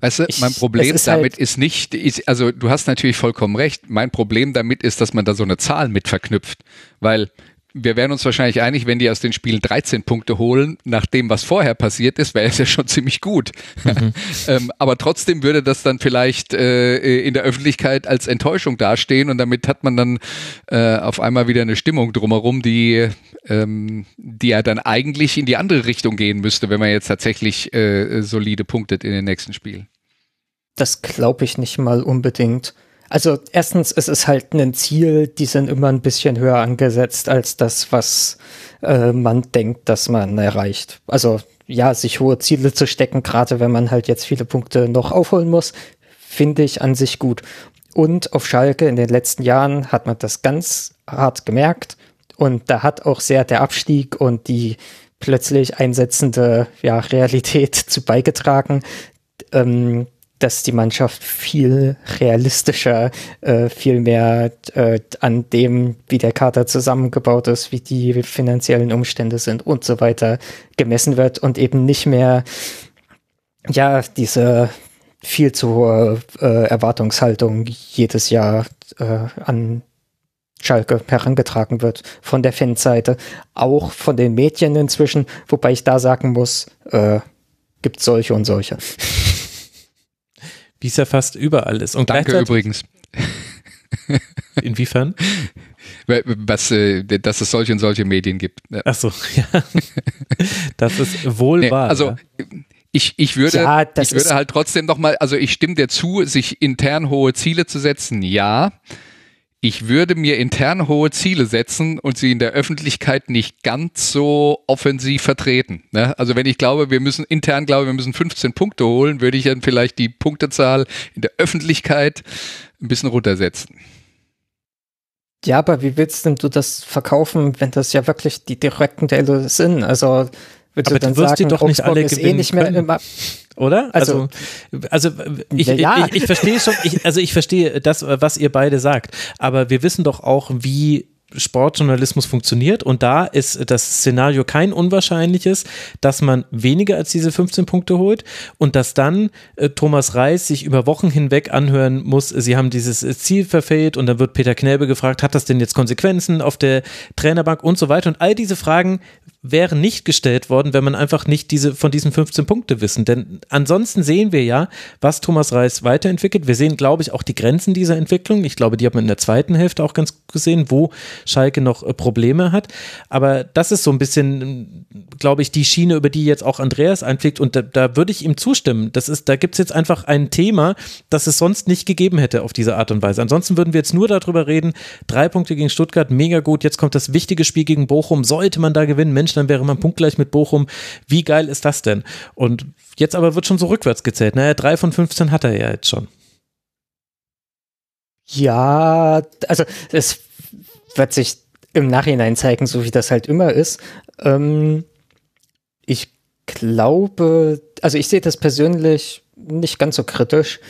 Weißt du, ich, mein Problem ist damit halt ist nicht, ist, also du hast natürlich vollkommen recht. Mein Problem damit ist, dass man da so eine Zahl mit verknüpft. Weil wir wären uns wahrscheinlich einig, wenn die aus den Spielen 13 Punkte holen, nach dem, was vorher passiert ist, wäre es ja schon ziemlich gut. Mhm. ähm, aber trotzdem würde das dann vielleicht äh, in der Öffentlichkeit als Enttäuschung dastehen und damit hat man dann äh, auf einmal wieder eine Stimmung drumherum, die, ähm, die ja dann eigentlich in die andere Richtung gehen müsste, wenn man jetzt tatsächlich äh, solide punktet in den nächsten Spielen. Das glaube ich nicht mal unbedingt. Also erstens, es ist halt ein Ziel, die sind immer ein bisschen höher angesetzt als das, was äh, man denkt, dass man erreicht. Also ja, sich hohe Ziele zu stecken, gerade wenn man halt jetzt viele Punkte noch aufholen muss, finde ich an sich gut. Und auf Schalke in den letzten Jahren hat man das ganz hart gemerkt. Und da hat auch sehr der Abstieg und die plötzlich einsetzende ja, Realität zu beigetragen. Ähm, dass die Mannschaft viel realistischer, äh, viel mehr äh, an dem, wie der Kader zusammengebaut ist, wie die finanziellen Umstände sind und so weiter gemessen wird und eben nicht mehr, ja, diese viel zu hohe äh, Erwartungshaltung jedes Jahr äh, an Schalke herangetragen wird von der Fanseite, auch von den Medien inzwischen, wobei ich da sagen muss, äh, gibt solche und solche. Wie es ja fast überall ist. Und Danke übrigens. Inwiefern? Was, äh, dass es solche und solche Medien gibt. Ja. Ach so, ja. Das ist wohl nee, wahr. Also, ja. ich, ich würde, ja, ich würde halt trotzdem nochmal, also ich stimme dir zu, sich intern hohe Ziele zu setzen, ja ich würde mir intern hohe Ziele setzen und sie in der Öffentlichkeit nicht ganz so offensiv vertreten. Ne? Also wenn ich glaube, wir müssen intern glaube, wir müssen 15 Punkte holen, würde ich dann vielleicht die Punktezahl in der Öffentlichkeit ein bisschen runtersetzen. Ja, aber wie willst denn du das verkaufen, wenn das ja wirklich die direkten Duelle sind? Also Würdest aber du, dann du wirst sagen, die doch nicht alle gewinnen eh nicht mehr können, oder? Also, also, also ich, ja. ich, ich verstehe schon, also ich verstehe das, was ihr beide sagt, aber wir wissen doch auch, wie Sportjournalismus funktioniert und da ist das Szenario kein unwahrscheinliches, dass man weniger als diese 15 Punkte holt und dass dann äh, Thomas Reis sich über Wochen hinweg anhören muss, sie haben dieses Ziel verfehlt und dann wird Peter Knäbe gefragt, hat das denn jetzt Konsequenzen auf der Trainerbank und so weiter und all diese Fragen wären nicht gestellt worden, wenn man einfach nicht diese von diesen 15 Punkte wissen. Denn ansonsten sehen wir ja, was Thomas Reis weiterentwickelt. Wir sehen, glaube ich, auch die Grenzen dieser Entwicklung. Ich glaube, die hat man in der zweiten Hälfte auch ganz gesehen, wo Schalke noch äh, Probleme hat. Aber das ist so ein bisschen, glaube ich, die Schiene, über die jetzt auch Andreas einfliegt. Und da, da würde ich ihm zustimmen. Das ist, da gibt es jetzt einfach ein Thema, das es sonst nicht gegeben hätte auf diese Art und Weise. Ansonsten würden wir jetzt nur darüber reden. Drei Punkte gegen Stuttgart, mega gut. Jetzt kommt das wichtige Spiel gegen Bochum. Sollte man da gewinnen, Mensch, Mensch, dann wäre man punktgleich mit Bochum. Wie geil ist das denn? Und jetzt aber wird schon so rückwärts gezählt. Naja, drei von 15 hat er ja jetzt schon. Ja, also es wird sich im Nachhinein zeigen, so wie das halt immer ist. Ähm, ich glaube, also ich sehe das persönlich nicht ganz so kritisch.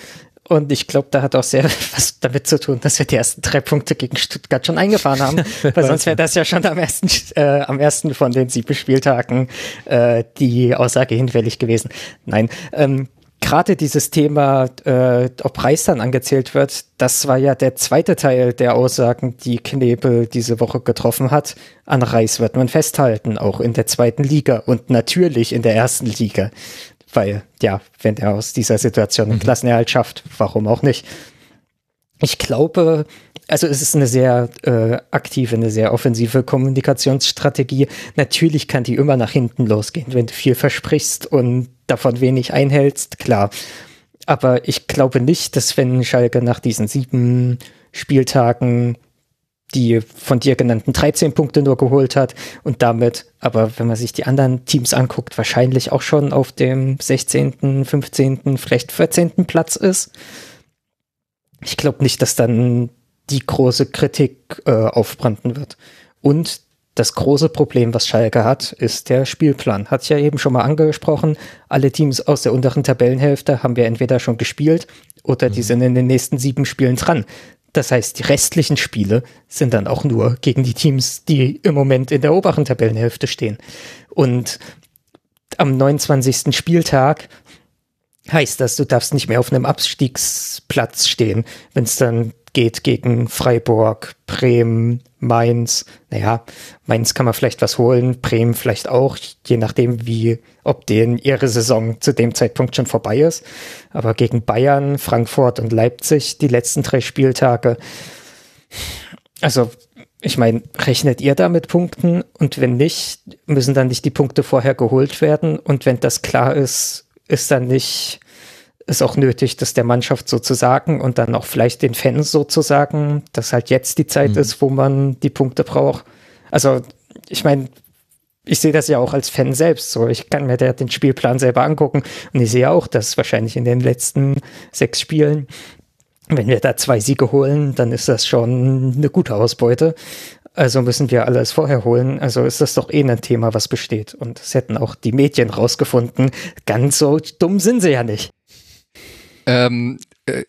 Und ich glaube, da hat auch sehr was damit zu tun, dass wir die ersten drei Punkte gegen Stuttgart schon eingefahren haben. Weil sonst wäre das ja schon am ersten, äh, am ersten von den sieben Spieltagen äh, die Aussage hinfällig gewesen. Nein, ähm, gerade dieses Thema, äh, ob Reis dann angezählt wird, das war ja der zweite Teil der Aussagen, die Knebel diese Woche getroffen hat. An Reis wird man festhalten, auch in der zweiten Liga und natürlich in der ersten Liga. Weil, ja, wenn er aus dieser Situation einen mhm. Klassenerhalt schafft, warum auch nicht? Ich glaube, also es ist eine sehr äh, aktive, eine sehr offensive Kommunikationsstrategie. Natürlich kann die immer nach hinten losgehen, wenn du viel versprichst und davon wenig einhältst, klar. Aber ich glaube nicht, dass wenn Schalke nach diesen sieben Spieltagen die von dir genannten 13 Punkte nur geholt hat und damit, aber wenn man sich die anderen Teams anguckt, wahrscheinlich auch schon auf dem 16., 15., vielleicht 14. Platz ist. Ich glaube nicht, dass dann die große Kritik äh, aufbranden wird. Und das große Problem, was Schalke hat, ist der Spielplan. Hat ja eben schon mal angesprochen. Alle Teams aus der unteren Tabellenhälfte haben wir entweder schon gespielt oder die mhm. sind in den nächsten sieben Spielen dran. Das heißt, die restlichen Spiele sind dann auch nur gegen die Teams, die im Moment in der oberen Tabellenhälfte stehen. Und am 29. Spieltag heißt das, du darfst nicht mehr auf einem Abstiegsplatz stehen, wenn es dann geht gegen Freiburg, Bremen, Mainz. Naja, Mainz kann man vielleicht was holen, Bremen vielleicht auch, je nachdem, wie, ob denen ihre Saison zu dem Zeitpunkt schon vorbei ist. Aber gegen Bayern, Frankfurt und Leipzig die letzten drei Spieltage. Also, ich meine, rechnet ihr da mit Punkten? Und wenn nicht, müssen dann nicht die Punkte vorher geholt werden? Und wenn das klar ist, ist dann nicht ist auch nötig, dass der Mannschaft sozusagen und dann auch vielleicht den Fans sozusagen, dass halt jetzt die Zeit mhm. ist, wo man die Punkte braucht. Also, ich meine, ich sehe das ja auch als Fan selbst so. Ich kann mir da den Spielplan selber angucken und ich sehe auch, dass wahrscheinlich in den letzten sechs Spielen, wenn wir da zwei Siege holen, dann ist das schon eine gute Ausbeute. Also müssen wir alles vorher holen. Also ist das doch eh ein Thema, was besteht. Und es hätten auch die Medien rausgefunden. Ganz so dumm sind sie ja nicht. Ähm, äh,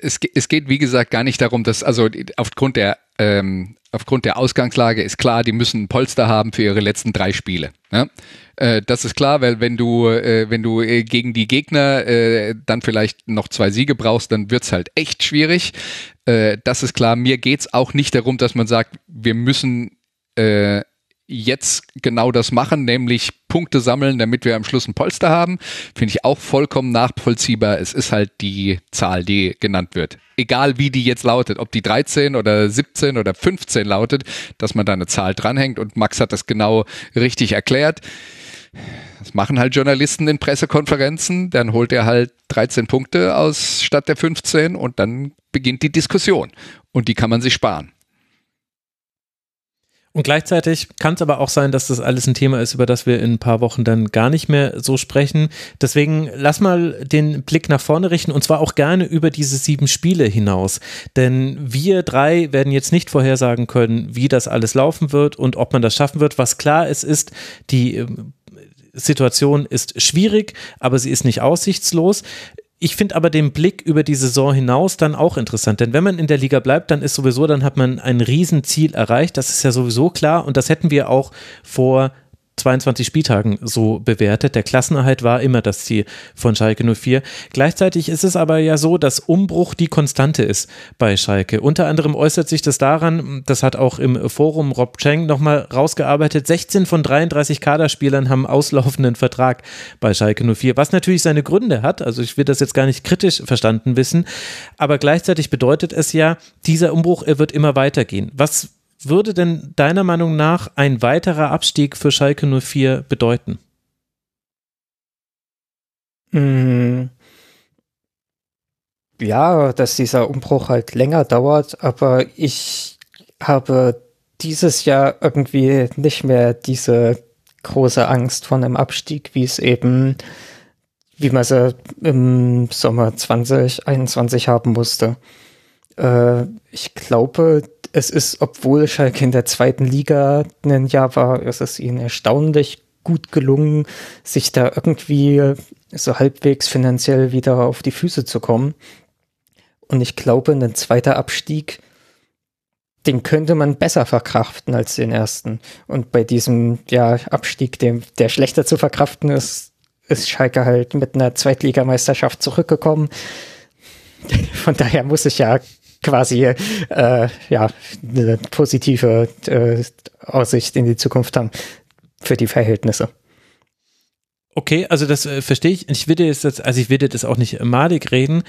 es, es, geht, wie gesagt, gar nicht darum, dass, also aufgrund der ähm, aufgrund der Ausgangslage ist klar, die müssen ein Polster haben für ihre letzten drei Spiele. Ja? Äh, das ist klar, weil wenn du, äh, wenn du äh, gegen die Gegner äh, dann vielleicht noch zwei Siege brauchst, dann wird's halt echt schwierig. Äh, das ist klar. Mir geht's auch nicht darum, dass man sagt, wir müssen äh, jetzt genau das machen, nämlich Punkte sammeln, damit wir am Schluss ein Polster haben, finde ich auch vollkommen nachvollziehbar. Es ist halt die Zahl, die genannt wird. Egal wie die jetzt lautet, ob die 13 oder 17 oder 15 lautet, dass man da eine Zahl dranhängt und Max hat das genau richtig erklärt. Das machen halt Journalisten in Pressekonferenzen, dann holt er halt 13 Punkte aus statt der 15 und dann beginnt die Diskussion und die kann man sich sparen. Und gleichzeitig kann es aber auch sein, dass das alles ein Thema ist, über das wir in ein paar Wochen dann gar nicht mehr so sprechen. Deswegen lass mal den Blick nach vorne richten und zwar auch gerne über diese sieben Spiele hinaus. Denn wir drei werden jetzt nicht vorhersagen können, wie das alles laufen wird und ob man das schaffen wird. Was klar ist, ist, die ähm, Situation ist schwierig, aber sie ist nicht aussichtslos. Ich finde aber den Blick über die Saison hinaus dann auch interessant, denn wenn man in der Liga bleibt, dann ist sowieso, dann hat man ein Riesenziel erreicht, das ist ja sowieso klar und das hätten wir auch vor 22 Spieltagen so bewertet. Der Klassenerhalt war immer das Ziel von Schalke 04. Gleichzeitig ist es aber ja so, dass Umbruch die Konstante ist bei Schalke. Unter anderem äußert sich das daran, das hat auch im Forum Rob Cheng nochmal rausgearbeitet, 16 von 33 Kaderspielern haben auslaufenden Vertrag bei Schalke 04, was natürlich seine Gründe hat. Also ich will das jetzt gar nicht kritisch verstanden wissen, aber gleichzeitig bedeutet es ja, dieser Umbruch, er wird immer weitergehen. Was würde denn deiner Meinung nach ein weiterer Abstieg für Schalke 04 bedeuten? Mm. Ja, dass dieser Umbruch halt länger dauert, aber ich habe dieses Jahr irgendwie nicht mehr diese große Angst vor einem Abstieg, wie es eben, wie man sie im Sommer 2021 haben musste. Äh, ich glaube, es ist, obwohl Schalke in der zweiten Liga ein Jahr war, ist es ihnen erstaunlich gut gelungen, sich da irgendwie so halbwegs finanziell wieder auf die Füße zu kommen. Und ich glaube, ein zweiter Abstieg, den könnte man besser verkraften als den ersten. Und bei diesem ja, Abstieg, dem, der schlechter zu verkraften ist, ist Schalke halt mit einer Zweitligameisterschaft zurückgekommen. Von daher muss ich ja quasi äh, ja eine positive äh, Aussicht in die Zukunft haben für die Verhältnisse. Okay, also das äh, verstehe ich. Ich will jetzt, also ich will das auch nicht malig reden,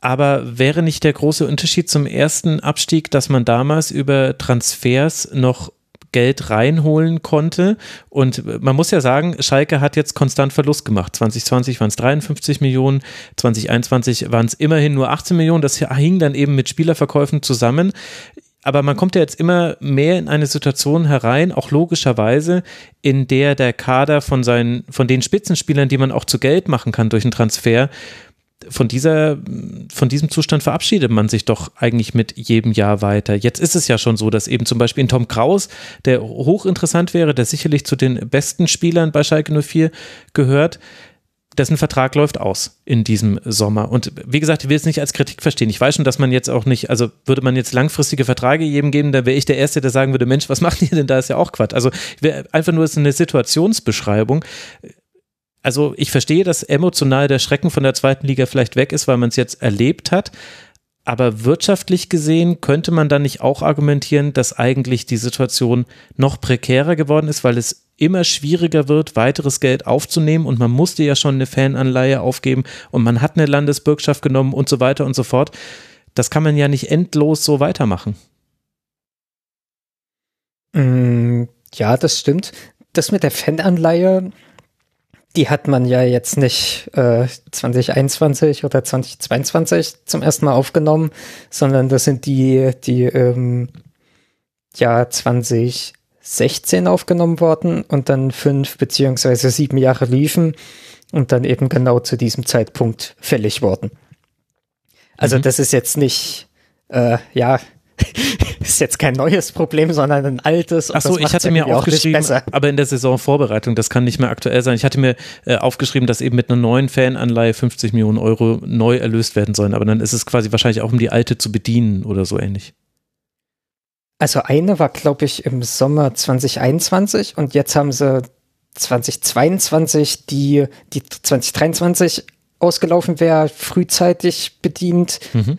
aber wäre nicht der große Unterschied zum ersten Abstieg, dass man damals über Transfers noch Geld reinholen konnte. Und man muss ja sagen, Schalke hat jetzt konstant Verlust gemacht. 2020 waren es 53 Millionen, 2021 waren es immerhin nur 18 Millionen. Das hing dann eben mit Spielerverkäufen zusammen. Aber man kommt ja jetzt immer mehr in eine Situation herein, auch logischerweise, in der der Kader von seinen, von den Spitzenspielern, die man auch zu Geld machen kann durch einen Transfer, von dieser, von diesem Zustand verabschiedet man sich doch eigentlich mit jedem Jahr weiter. Jetzt ist es ja schon so, dass eben zum Beispiel in Tom Kraus, der hochinteressant wäre, der sicherlich zu den besten Spielern bei Schalke 04 gehört, dessen Vertrag läuft aus in diesem Sommer. Und wie gesagt, ich will es nicht als Kritik verstehen. Ich weiß schon, dass man jetzt auch nicht, also würde man jetzt langfristige Verträge jedem geben, dann wäre ich der Erste, der sagen würde, Mensch, was macht ihr denn da? Ist ja auch Quatsch. Also einfach nur ist eine Situationsbeschreibung also ich verstehe, dass emotional der Schrecken von der zweiten Liga vielleicht weg ist, weil man es jetzt erlebt hat. Aber wirtschaftlich gesehen könnte man dann nicht auch argumentieren, dass eigentlich die Situation noch prekärer geworden ist, weil es immer schwieriger wird, weiteres Geld aufzunehmen und man musste ja schon eine Fananleihe aufgeben und man hat eine Landesbürgschaft genommen und so weiter und so fort. Das kann man ja nicht endlos so weitermachen. Mm, ja, das stimmt. Das mit der Fananleihe, die hat man ja jetzt nicht äh, 2021 oder 2022 zum ersten Mal aufgenommen, sondern das sind die, die ähm, ja 2016 aufgenommen worden und dann fünf beziehungsweise sieben Jahre liefen und dann eben genau zu diesem Zeitpunkt fällig wurden. Also mhm. das ist jetzt nicht, äh, ja, ist jetzt kein neues Problem, sondern ein altes. Achso, ich hatte mir aufgeschrieben, aber in der Saisonvorbereitung, das kann nicht mehr aktuell sein. Ich hatte mir äh, aufgeschrieben, dass eben mit einer neuen Fananleihe 50 Millionen Euro neu erlöst werden sollen. Aber dann ist es quasi wahrscheinlich auch, um die alte zu bedienen oder so ähnlich. Also eine war, glaube ich, im Sommer 2021 und jetzt haben sie 2022 die, die 2023 ausgelaufen wäre, frühzeitig bedient. Mhm.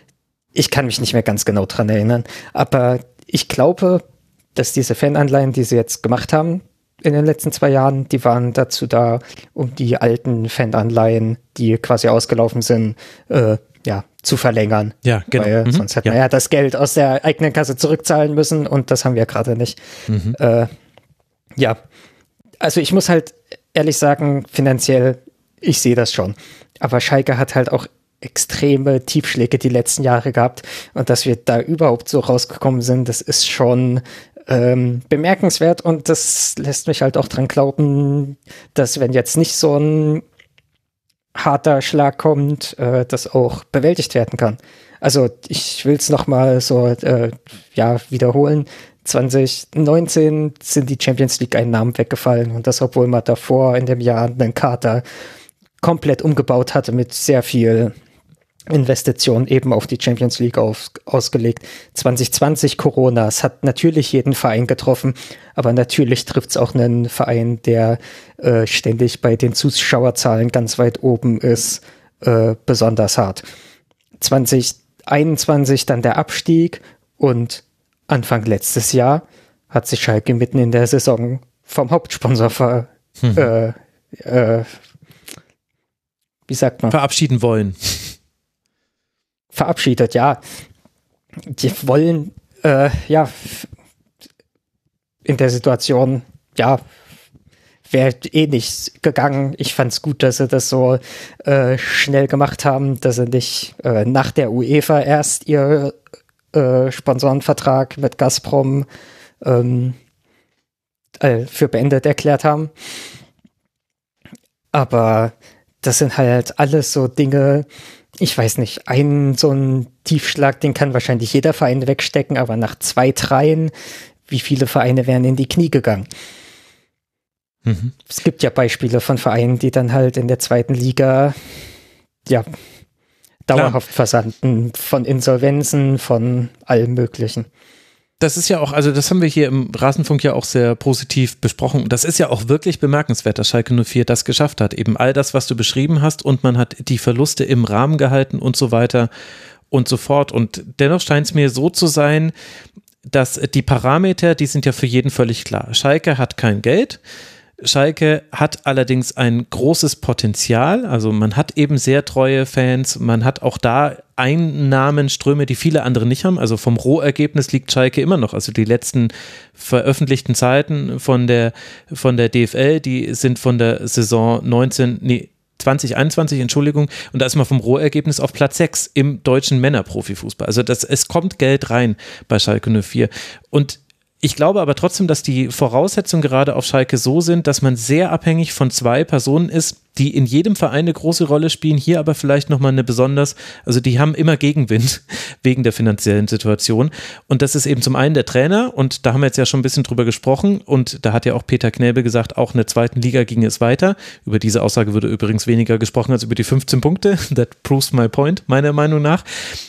Ich kann mich nicht mehr ganz genau dran erinnern, aber ich glaube, dass diese Fananleihen, die sie jetzt gemacht haben in den letzten zwei Jahren, die waren dazu da, um die alten Fananleihen, die quasi ausgelaufen sind, äh, ja, zu verlängern. Ja, genau. Weil mhm. sonst hätte man ja. das Geld aus der eigenen Kasse zurückzahlen müssen und das haben wir gerade nicht. Mhm. Äh, ja, also ich muss halt ehrlich sagen, finanziell, ich sehe das schon. Aber Schalke hat halt auch extreme Tiefschläge die letzten Jahre gehabt und dass wir da überhaupt so rausgekommen sind, das ist schon ähm, bemerkenswert und das lässt mich halt auch dran glauben, dass wenn jetzt nicht so ein harter Schlag kommt, äh, das auch bewältigt werden kann. Also ich will es nochmal so äh, ja wiederholen. 2019 sind die Champions League Einnahmen weggefallen und das, obwohl man davor in dem Jahr einen Kater komplett umgebaut hatte mit sehr viel Investition eben auf die Champions League auf, ausgelegt. 2020 Corona, es hat natürlich jeden Verein getroffen, aber natürlich trifft es auch einen Verein, der äh, ständig bei den Zuschauerzahlen ganz weit oben ist, äh, besonders hart. 2021 dann der Abstieg und Anfang letztes Jahr hat sich Schalke mitten in der Saison vom Hauptsponsor ver, hm. äh, äh, wie sagt man? Verabschieden wollen. Verabschiedet, ja. Die wollen, äh, ja, in der Situation, ja, wäre eh nicht gegangen. Ich fand es gut, dass sie das so äh, schnell gemacht haben, dass sie nicht äh, nach der UEFA erst ihr äh, Sponsorenvertrag mit Gazprom ähm, äh, für beendet erklärt haben. Aber das sind halt alles so Dinge, ich weiß nicht, ein so ein Tiefschlag, den kann wahrscheinlich jeder Verein wegstecken, aber nach zwei, dreien, wie viele Vereine wären in die Knie gegangen? Mhm. Es gibt ja Beispiele von Vereinen, die dann halt in der zweiten Liga, ja, dauerhaft Klar. versanden, von Insolvenzen, von allem Möglichen das ist ja auch, also das haben wir hier im Rasenfunk ja auch sehr positiv besprochen. Das ist ja auch wirklich bemerkenswert, dass Schalke 04 das geschafft hat. Eben all das, was du beschrieben hast und man hat die Verluste im Rahmen gehalten und so weiter und so fort. Und dennoch scheint es mir so zu sein, dass die Parameter, die sind ja für jeden völlig klar. Schalke hat kein Geld. Schalke hat allerdings ein großes Potenzial. Also man hat eben sehr treue Fans. Man hat auch da Einnahmenströme, die viele andere nicht haben. Also vom Rohergebnis liegt Schalke immer noch. Also die letzten veröffentlichten Zeiten von der, von der DFL, die sind von der Saison 19, nee, 2021, Entschuldigung, und da ist man vom Rohergebnis auf Platz 6 im deutschen Männerprofifußball. Also das, es kommt Geld rein bei Schalke 04. Und ich glaube aber trotzdem, dass die Voraussetzungen gerade auf Schalke so sind, dass man sehr abhängig von zwei Personen ist, die in jedem Verein eine große Rolle spielen, hier aber vielleicht nochmal eine besonders, also die haben immer Gegenwind wegen der finanziellen Situation. Und das ist eben zum einen der Trainer und da haben wir jetzt ja schon ein bisschen drüber gesprochen und da hat ja auch Peter Knäbe gesagt, auch in der zweiten Liga ging es weiter. Über diese Aussage würde übrigens weniger gesprochen als über die 15 Punkte. That proves my point, meiner Meinung nach.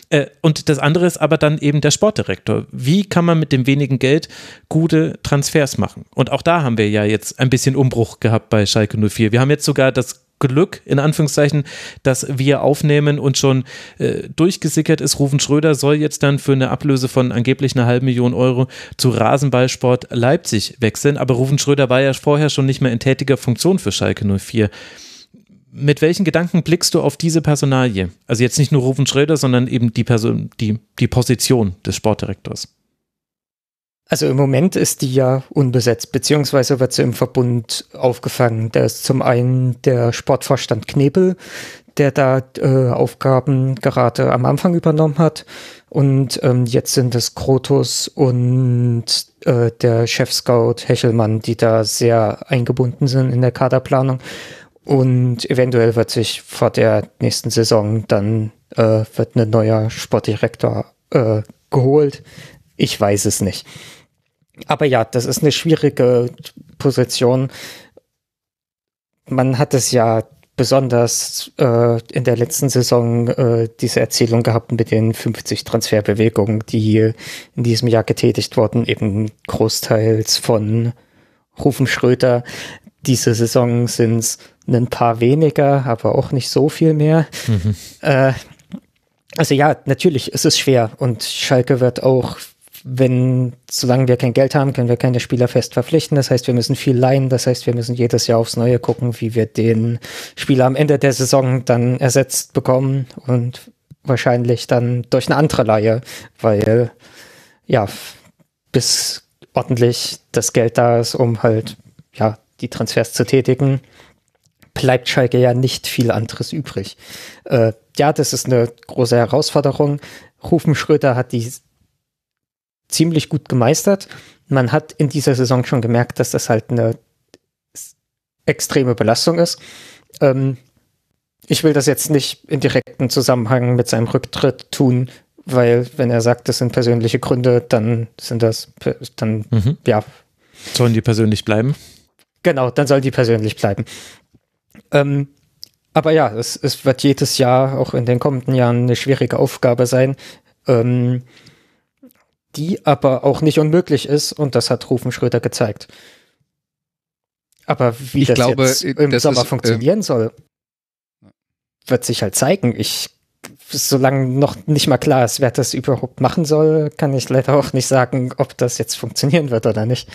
Äh, und das andere ist aber dann eben der Sportdirektor. Wie kann man mit dem wenigen Geld gute Transfers machen? Und auch da haben wir ja jetzt ein bisschen Umbruch gehabt bei Schalke 04. Wir haben jetzt sogar das Glück, in Anführungszeichen, dass wir aufnehmen und schon äh, durchgesickert ist. Rufen Schröder soll jetzt dann für eine Ablöse von angeblich einer halben Million Euro zu Rasenballsport Leipzig wechseln. Aber Rufen Schröder war ja vorher schon nicht mehr in tätiger Funktion für Schalke 04. Mit welchen Gedanken blickst du auf diese Personalie? Also jetzt nicht nur Rufen Schröder, sondern eben die Person, die, die Position des Sportdirektors. Also im Moment ist die ja unbesetzt, beziehungsweise wird sie im Verbund aufgefangen. Da ist zum einen der Sportvorstand Knebel, der da äh, Aufgaben gerade am Anfang übernommen hat. Und ähm, jetzt sind es Krotos und äh, der Chef-Scout Hechelmann, die da sehr eingebunden sind in der Kaderplanung. Und eventuell wird sich vor der nächsten Saison dann äh, wird ein neuer Sportdirektor äh, geholt. Ich weiß es nicht. Aber ja, das ist eine schwierige Position. Man hat es ja besonders äh, in der letzten Saison äh, diese Erzählung gehabt mit den 50 Transferbewegungen, die in diesem Jahr getätigt wurden, eben großteils von Rufen Schröter. Diese Saison sind es ein paar weniger, aber auch nicht so viel mehr. Mhm. Äh, also ja, natürlich ist es schwer und Schalke wird auch wenn, solange wir kein Geld haben, können wir keine Spieler fest verpflichten. Das heißt, wir müssen viel leihen. Das heißt, wir müssen jedes Jahr aufs Neue gucken, wie wir den Spieler am Ende der Saison dann ersetzt bekommen und wahrscheinlich dann durch eine andere Leihe, weil, ja, bis ordentlich das Geld da ist, um halt, ja, die Transfers zu tätigen, bleibt Schalke ja nicht viel anderes übrig. Äh, ja, das ist eine große Herausforderung. Rufen Schröder hat die ziemlich gut gemeistert. Man hat in dieser Saison schon gemerkt, dass das halt eine extreme Belastung ist. Ähm, ich will das jetzt nicht in direkten Zusammenhang mit seinem Rücktritt tun, weil wenn er sagt, das sind persönliche Gründe, dann sind das, dann, mhm. ja. Sollen die persönlich bleiben? Genau, dann sollen die persönlich bleiben. Ähm, aber ja, es, es wird jedes Jahr, auch in den kommenden Jahren, eine schwierige Aufgabe sein. Ähm, die aber auch nicht unmöglich ist und das hat Rufen Schröder gezeigt. Aber wie ich das glaube, jetzt im das Sommer ist, funktionieren äh, soll, wird sich halt zeigen. Ich, solange noch nicht mal klar ist, wer das überhaupt machen soll, kann ich leider auch nicht sagen, ob das jetzt funktionieren wird oder nicht.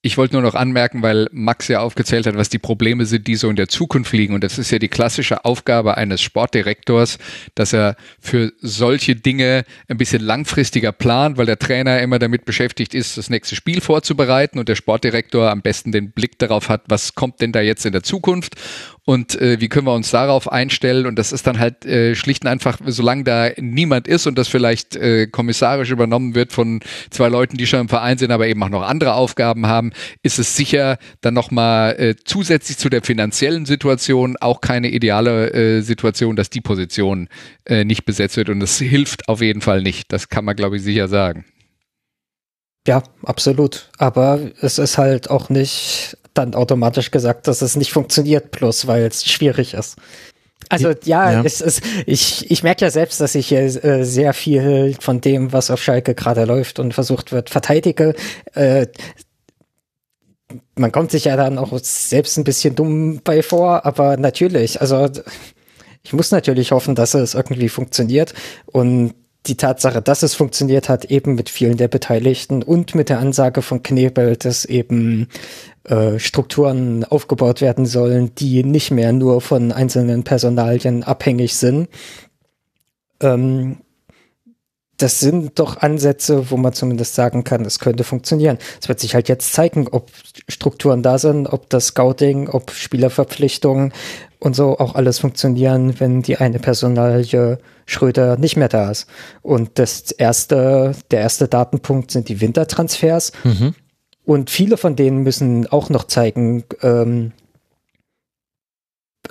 Ich wollte nur noch anmerken, weil Max ja aufgezählt hat, was die Probleme sind, die so in der Zukunft liegen. Und das ist ja die klassische Aufgabe eines Sportdirektors, dass er für solche Dinge ein bisschen langfristiger plant, weil der Trainer immer damit beschäftigt ist, das nächste Spiel vorzubereiten und der Sportdirektor am besten den Blick darauf hat, was kommt denn da jetzt in der Zukunft und äh, wie können wir uns darauf einstellen und das ist dann halt äh, schlicht und einfach, solange da niemand ist und das vielleicht äh, kommissarisch übernommen wird von zwei Leuten, die schon im Verein sind, aber eben auch noch andere Aufgaben haben, ist es sicher dann nochmal äh, zusätzlich zu der finanziellen Situation auch keine ideale äh, Situation, dass die Position äh, nicht besetzt wird und das hilft auf jeden Fall nicht, das kann man glaube ich sicher sagen. Ja, absolut. Aber es ist halt auch nicht dann automatisch gesagt, dass es nicht funktioniert, bloß weil es schwierig ist. Also ja, ja. Es, es, ich, ich merke ja selbst, dass ich äh, sehr viel von dem, was auf Schalke gerade läuft und versucht wird, verteidige. Äh, man kommt sich ja dann auch selbst ein bisschen dumm bei vor, aber natürlich, also ich muss natürlich hoffen, dass es irgendwie funktioniert und die Tatsache, dass es funktioniert hat, eben mit vielen der Beteiligten und mit der Ansage von Knebel, dass eben äh, Strukturen aufgebaut werden sollen, die nicht mehr nur von einzelnen Personalien abhängig sind. Ähm, das sind doch Ansätze, wo man zumindest sagen kann, es könnte funktionieren. Es wird sich halt jetzt zeigen, ob Strukturen da sind, ob das Scouting, ob Spielerverpflichtungen und so auch alles funktionieren, wenn die eine Personalie Schröder nicht mehr da ist. Und das erste, der erste Datenpunkt sind die Wintertransfers. Mhm. Und viele von denen müssen auch noch zeigen, ähm,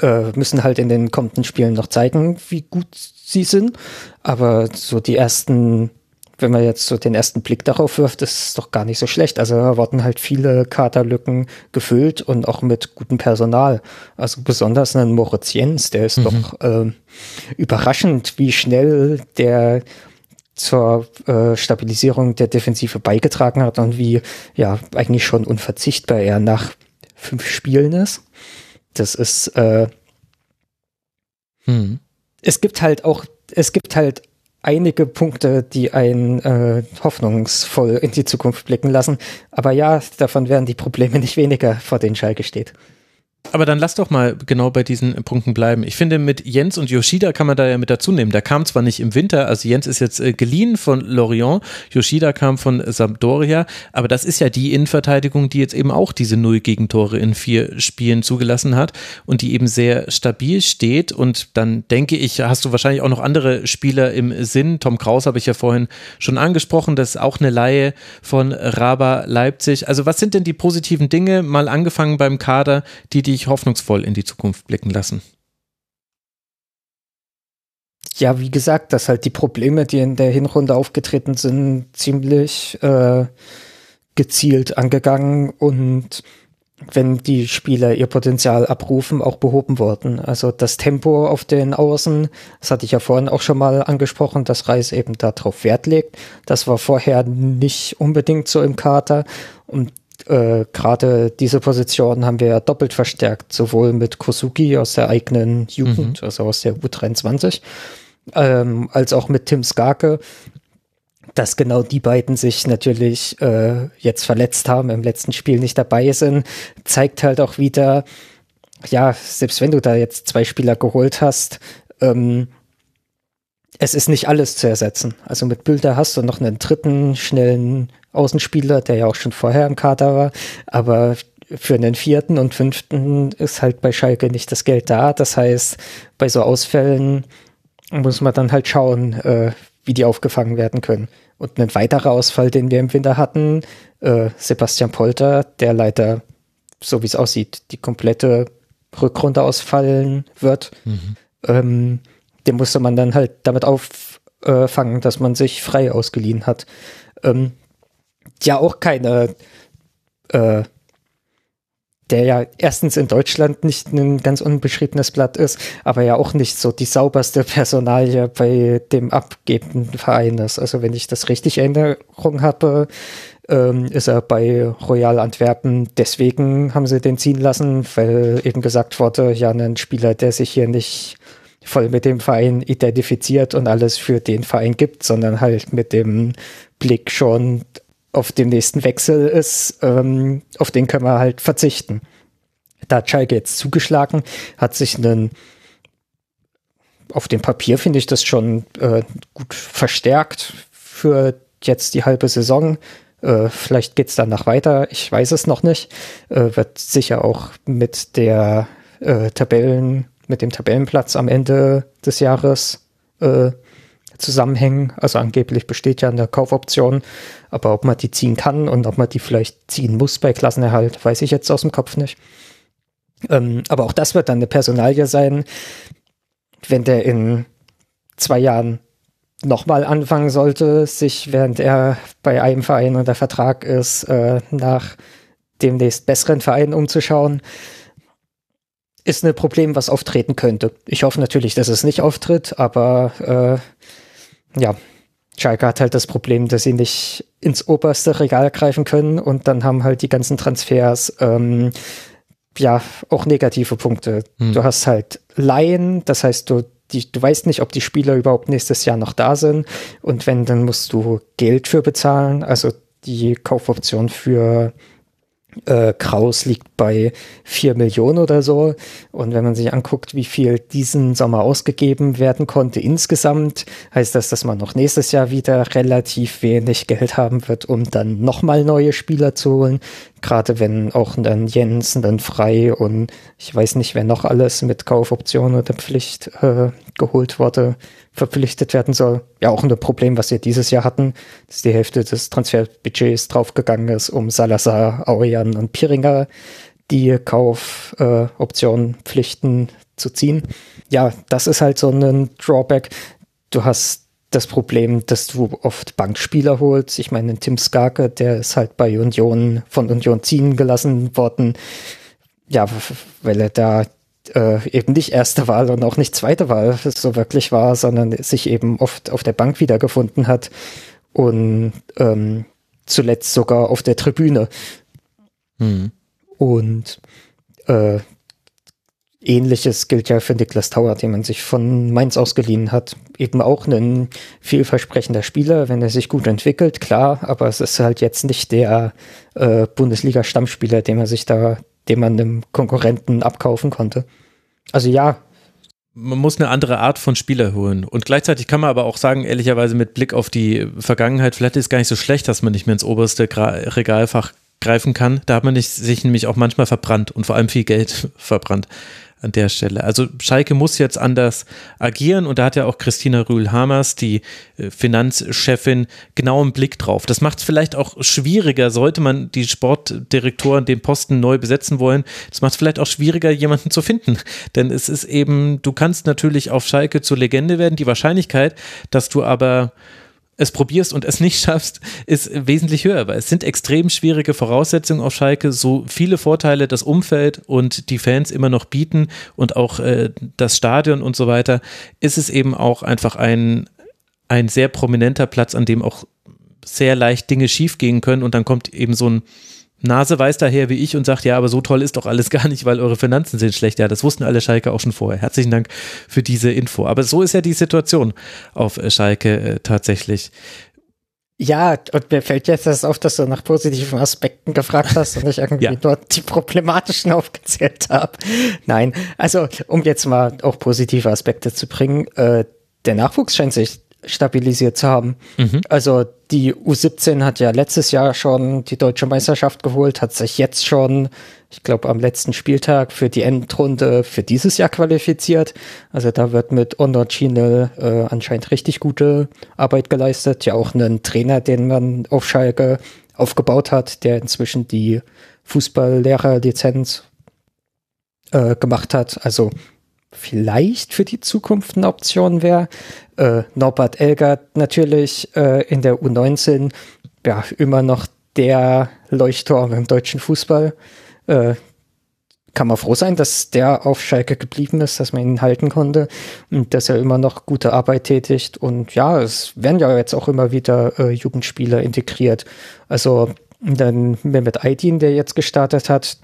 äh, müssen halt in den kommenden Spielen noch zeigen, wie gut sie sind. Aber so die ersten wenn man jetzt so den ersten Blick darauf wirft, ist es doch gar nicht so schlecht. Also da wurden halt viele Katerlücken gefüllt und auch mit gutem Personal. Also besonders ein Moritz Jens, der ist mhm. doch äh, überraschend, wie schnell der zur äh, Stabilisierung der Defensive beigetragen hat und wie ja eigentlich schon unverzichtbar er nach fünf Spielen ist. Das ist äh, hm. es gibt halt auch es gibt halt einige Punkte, die einen äh, hoffnungsvoll in die Zukunft blicken lassen. Aber ja, davon werden die Probleme nicht weniger, vor denen Schalke steht. Aber dann lass doch mal genau bei diesen Punkten bleiben. Ich finde, mit Jens und Yoshida kann man da ja mit dazu nehmen. Der kam zwar nicht im Winter, also Jens ist jetzt äh, geliehen von Lorient, Yoshida kam von Sampdoria, aber das ist ja die Innenverteidigung, die jetzt eben auch diese null Gegentore in vier Spielen zugelassen hat und die eben sehr stabil steht. Und dann denke ich, hast du wahrscheinlich auch noch andere Spieler im Sinn. Tom Kraus habe ich ja vorhin schon angesprochen, das ist auch eine Laie von Raba Leipzig. Also was sind denn die positiven Dinge, mal angefangen beim Kader, die die dich hoffnungsvoll in die Zukunft blicken lassen? Ja, wie gesagt, dass halt die Probleme, die in der Hinrunde aufgetreten sind, ziemlich äh, gezielt angegangen und wenn die Spieler ihr Potenzial abrufen, auch behoben worden. Also das Tempo auf den Außen, das hatte ich ja vorhin auch schon mal angesprochen, dass Reis eben darauf Wert legt. Das war vorher nicht unbedingt so im Kater. Und äh, gerade diese Position haben wir ja doppelt verstärkt, sowohl mit Kosuki aus der eigenen Jugend, mhm. also aus der U23, ähm, als auch mit Tim Skarke, dass genau die beiden sich natürlich äh, jetzt verletzt haben, im letzten Spiel nicht dabei sind, zeigt halt auch wieder, ja, selbst wenn du da jetzt zwei Spieler geholt hast, ähm, es ist nicht alles zu ersetzen. Also mit Bilder hast du noch einen dritten schnellen Außenspieler, der ja auch schon vorher im Kader war, aber für einen vierten und fünften ist halt bei Schalke nicht das Geld da. Das heißt, bei so Ausfällen muss man dann halt schauen, äh, wie die aufgefangen werden können. Und ein weiterer Ausfall, den wir im Winter hatten, äh, Sebastian Polter, der leider, so wie es aussieht, die komplette Rückrunde ausfallen wird. Mhm. Ähm, den musste man dann halt damit auffangen, dass man sich frei ausgeliehen hat. Ähm, ja, auch keine äh, der ja erstens in Deutschland nicht ein ganz unbeschriebenes Blatt ist, aber ja auch nicht so die sauberste Personalie bei dem abgebenden Verein ist. Also wenn ich das richtig in Erinnerung habe, ähm, ist er bei Royal Antwerpen. Deswegen haben sie den ziehen lassen, weil eben gesagt wurde, ja, ein Spieler, der sich hier nicht voll mit dem Verein identifiziert und alles für den Verein gibt, sondern halt mit dem Blick schon auf dem nächsten Wechsel ist, ähm, auf den können wir halt verzichten. Da hat Schalke jetzt zugeschlagen, hat sich einen auf dem Papier finde ich das schon äh, gut verstärkt für jetzt die halbe Saison. Äh, vielleicht geht es danach weiter, ich weiß es noch nicht. Äh, wird sicher auch mit der äh, Tabellen, mit dem Tabellenplatz am Ende des Jahres äh, zusammenhängen. Also angeblich besteht ja eine Kaufoption, aber ob man die ziehen kann und ob man die vielleicht ziehen muss bei Klassenerhalt, weiß ich jetzt aus dem Kopf nicht. Ähm, aber auch das wird dann eine Personalie sein, wenn der in zwei Jahren nochmal anfangen sollte, sich, während er bei einem Verein unter Vertrag ist, äh, nach demnächst besseren Vereinen umzuschauen, ist ein Problem, was auftreten könnte. Ich hoffe natürlich, dass es nicht auftritt, aber äh, ja, Schalke hat halt das Problem, dass sie nicht ins oberste Regal greifen können und dann haben halt die ganzen Transfers ähm, ja auch negative Punkte. Hm. Du hast halt Laien, das heißt, du, die, du weißt nicht, ob die Spieler überhaupt nächstes Jahr noch da sind und wenn, dann musst du Geld für bezahlen. Also die Kaufoption für äh, Kraus liegt bei vier Millionen oder so. Und wenn man sich anguckt, wie viel diesen Sommer ausgegeben werden konnte insgesamt, heißt das, dass man noch nächstes Jahr wieder relativ wenig Geld haben wird, um dann nochmal neue Spieler zu holen. Gerade wenn auch dann Jens dann frei und ich weiß nicht, wer noch alles mit Kaufoption oder Pflicht äh, geholt wurde, verpflichtet werden soll. Ja, auch ein Problem, was wir dieses Jahr hatten, dass die Hälfte des Transferbudgets draufgegangen ist, um Salazar, Aurian und Piringer die Kaufoptionen, äh, Pflichten zu ziehen. Ja, das ist halt so ein Drawback. Du hast das Problem, dass du oft Bankspieler holst. Ich meine, Tim Skarke, der ist halt bei Union von Union ziehen gelassen worden. Ja, weil er da äh, eben nicht erste Wahl und auch nicht zweite Wahl so wirklich war, sondern sich eben oft auf der Bank wiedergefunden hat und ähm, zuletzt sogar auf der Tribüne. Mhm. Und äh, Ähnliches gilt ja für Niklas Tauer, den man sich von Mainz ausgeliehen hat. Eben auch ein vielversprechender Spieler, wenn er sich gut entwickelt, klar, aber es ist halt jetzt nicht der äh, Bundesliga-Stammspieler, den man sich da, den man einem Konkurrenten abkaufen konnte. Also ja. Man muss eine andere Art von Spieler holen. Und gleichzeitig kann man aber auch sagen, ehrlicherweise mit Blick auf die Vergangenheit, vielleicht ist es gar nicht so schlecht, dass man nicht mehr ins oberste Regalfach greifen kann. Da hat man sich nämlich auch manchmal verbrannt und vor allem viel Geld verbrannt an der Stelle. Also Schalke muss jetzt anders agieren und da hat ja auch Christina Rühl-Hamers, die äh, Finanzchefin, genau einen Blick drauf. Das macht es vielleicht auch schwieriger, sollte man die Sportdirektoren den Posten neu besetzen wollen. Das macht es vielleicht auch schwieriger, jemanden zu finden. Denn es ist eben, du kannst natürlich auf Schalke zur Legende werden. Die Wahrscheinlichkeit, dass du aber es probierst und es nicht schaffst, ist wesentlich höher, weil es sind extrem schwierige Voraussetzungen auf Schalke, so viele Vorteile das Umfeld und die Fans immer noch bieten und auch äh, das Stadion und so weiter, ist es eben auch einfach ein, ein sehr prominenter Platz, an dem auch sehr leicht Dinge schiefgehen können. Und dann kommt eben so ein Nase weiß daher wie ich und sagt, ja, aber so toll ist doch alles gar nicht, weil eure Finanzen sind schlecht. Ja, das wussten alle Schalke auch schon vorher. Herzlichen Dank für diese Info. Aber so ist ja die Situation auf äh, Schalke äh, tatsächlich. Ja, und mir fällt jetzt das auf, dass du nach positiven Aspekten gefragt hast und ich irgendwie ja. nur die problematischen aufgezählt habe. Nein, also um jetzt mal auch positive Aspekte zu bringen, äh, der Nachwuchs scheint sich stabilisiert zu haben. Mhm. Also die U17 hat ja letztes Jahr schon die deutsche Meisterschaft geholt, hat sich jetzt schon, ich glaube, am letzten Spieltag für die Endrunde für dieses Jahr qualifiziert. Also da wird mit Onor Chine äh, anscheinend richtig gute Arbeit geleistet. Ja, auch einen Trainer, den man auf Schalke aufgebaut hat, der inzwischen die Fußballlehrerlizenz äh, gemacht hat. Also vielleicht für die Zukunft eine Option wäre. Äh, Norbert Elgert natürlich äh, in der U19, ja, immer noch der Leuchtturm im deutschen Fußball. Äh, kann man froh sein, dass der auf Schalke geblieben ist, dass man ihn halten konnte und dass er immer noch gute Arbeit tätigt. Und ja, es werden ja jetzt auch immer wieder äh, Jugendspieler integriert. Also dann Mehmet Aydin, der jetzt gestartet hat,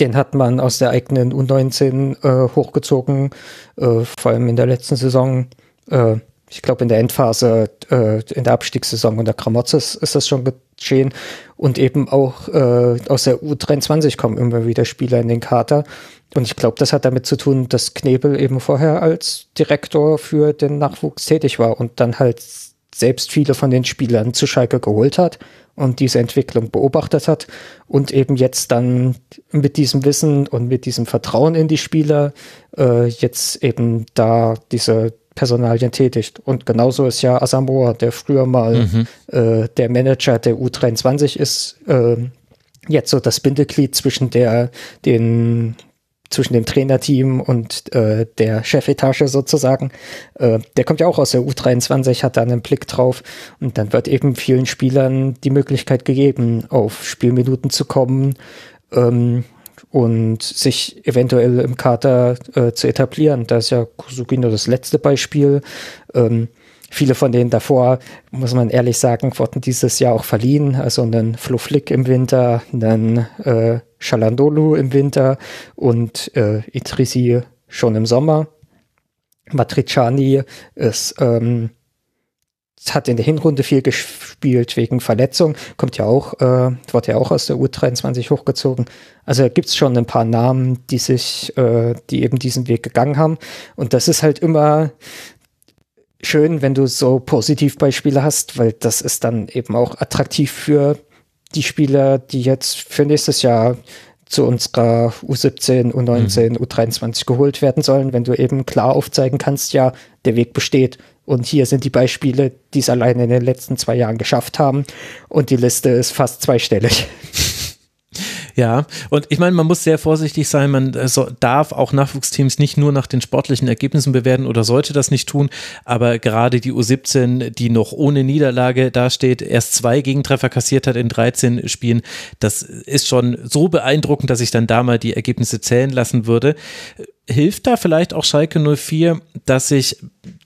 den hat man aus der eigenen U19 äh, hochgezogen, äh, vor allem in der letzten Saison. Äh, ich glaube, in der Endphase, äh, in der Abstiegssaison unter Kramotzes ist das schon geschehen. Und eben auch äh, aus der U23 kommen immer wieder Spieler in den Kater. Und ich glaube, das hat damit zu tun, dass Knebel eben vorher als Direktor für den Nachwuchs tätig war und dann halt selbst viele von den Spielern zu Schalke geholt hat und diese Entwicklung beobachtet hat und eben jetzt dann mit diesem Wissen und mit diesem Vertrauen in die Spieler äh, jetzt eben da diese Personalien tätigt. Und genauso ist ja Asamoah, der früher mal mhm. äh, der Manager der U23 ist, äh, jetzt so das Bindeglied zwischen der, den zwischen dem Trainerteam und äh, der Chefetage sozusagen. Äh, der kommt ja auch aus der U23, hat da einen Blick drauf und dann wird eben vielen Spielern die Möglichkeit gegeben, auf Spielminuten zu kommen ähm, und sich eventuell im Kader äh, zu etablieren. Da ist ja Kusugino das letzte Beispiel. Ähm, viele von denen davor, muss man ehrlich sagen, wurden dieses Jahr auch verliehen. Also einen Flo Flick im Winter, einen äh, im Winter und äh, Idrisi schon im Sommer. Matriciani ist, ähm, hat in der Hinrunde viel gespielt wegen Verletzung, kommt ja auch, äh, wurde ja auch aus der U23 hochgezogen. Also gibt es schon ein paar Namen, die sich, äh, die eben diesen Weg gegangen haben. Und das ist halt immer schön, wenn du so Positivbeispiele hast, weil das ist dann eben auch attraktiv für die Spieler, die jetzt für nächstes Jahr zu unserer U17, U19, mhm. U23 geholt werden sollen, wenn du eben klar aufzeigen kannst, ja, der Weg besteht. Und hier sind die Beispiele, die es alleine in den letzten zwei Jahren geschafft haben. Und die Liste ist fast zweistellig. Ja, und ich meine, man muss sehr vorsichtig sein. Man äh, darf auch Nachwuchsteams nicht nur nach den sportlichen Ergebnissen bewerten oder sollte das nicht tun. Aber gerade die U17, die noch ohne Niederlage dasteht, erst zwei Gegentreffer kassiert hat in 13 Spielen, das ist schon so beeindruckend, dass ich dann da mal die Ergebnisse zählen lassen würde hilft da vielleicht auch Schalke 04, dass sich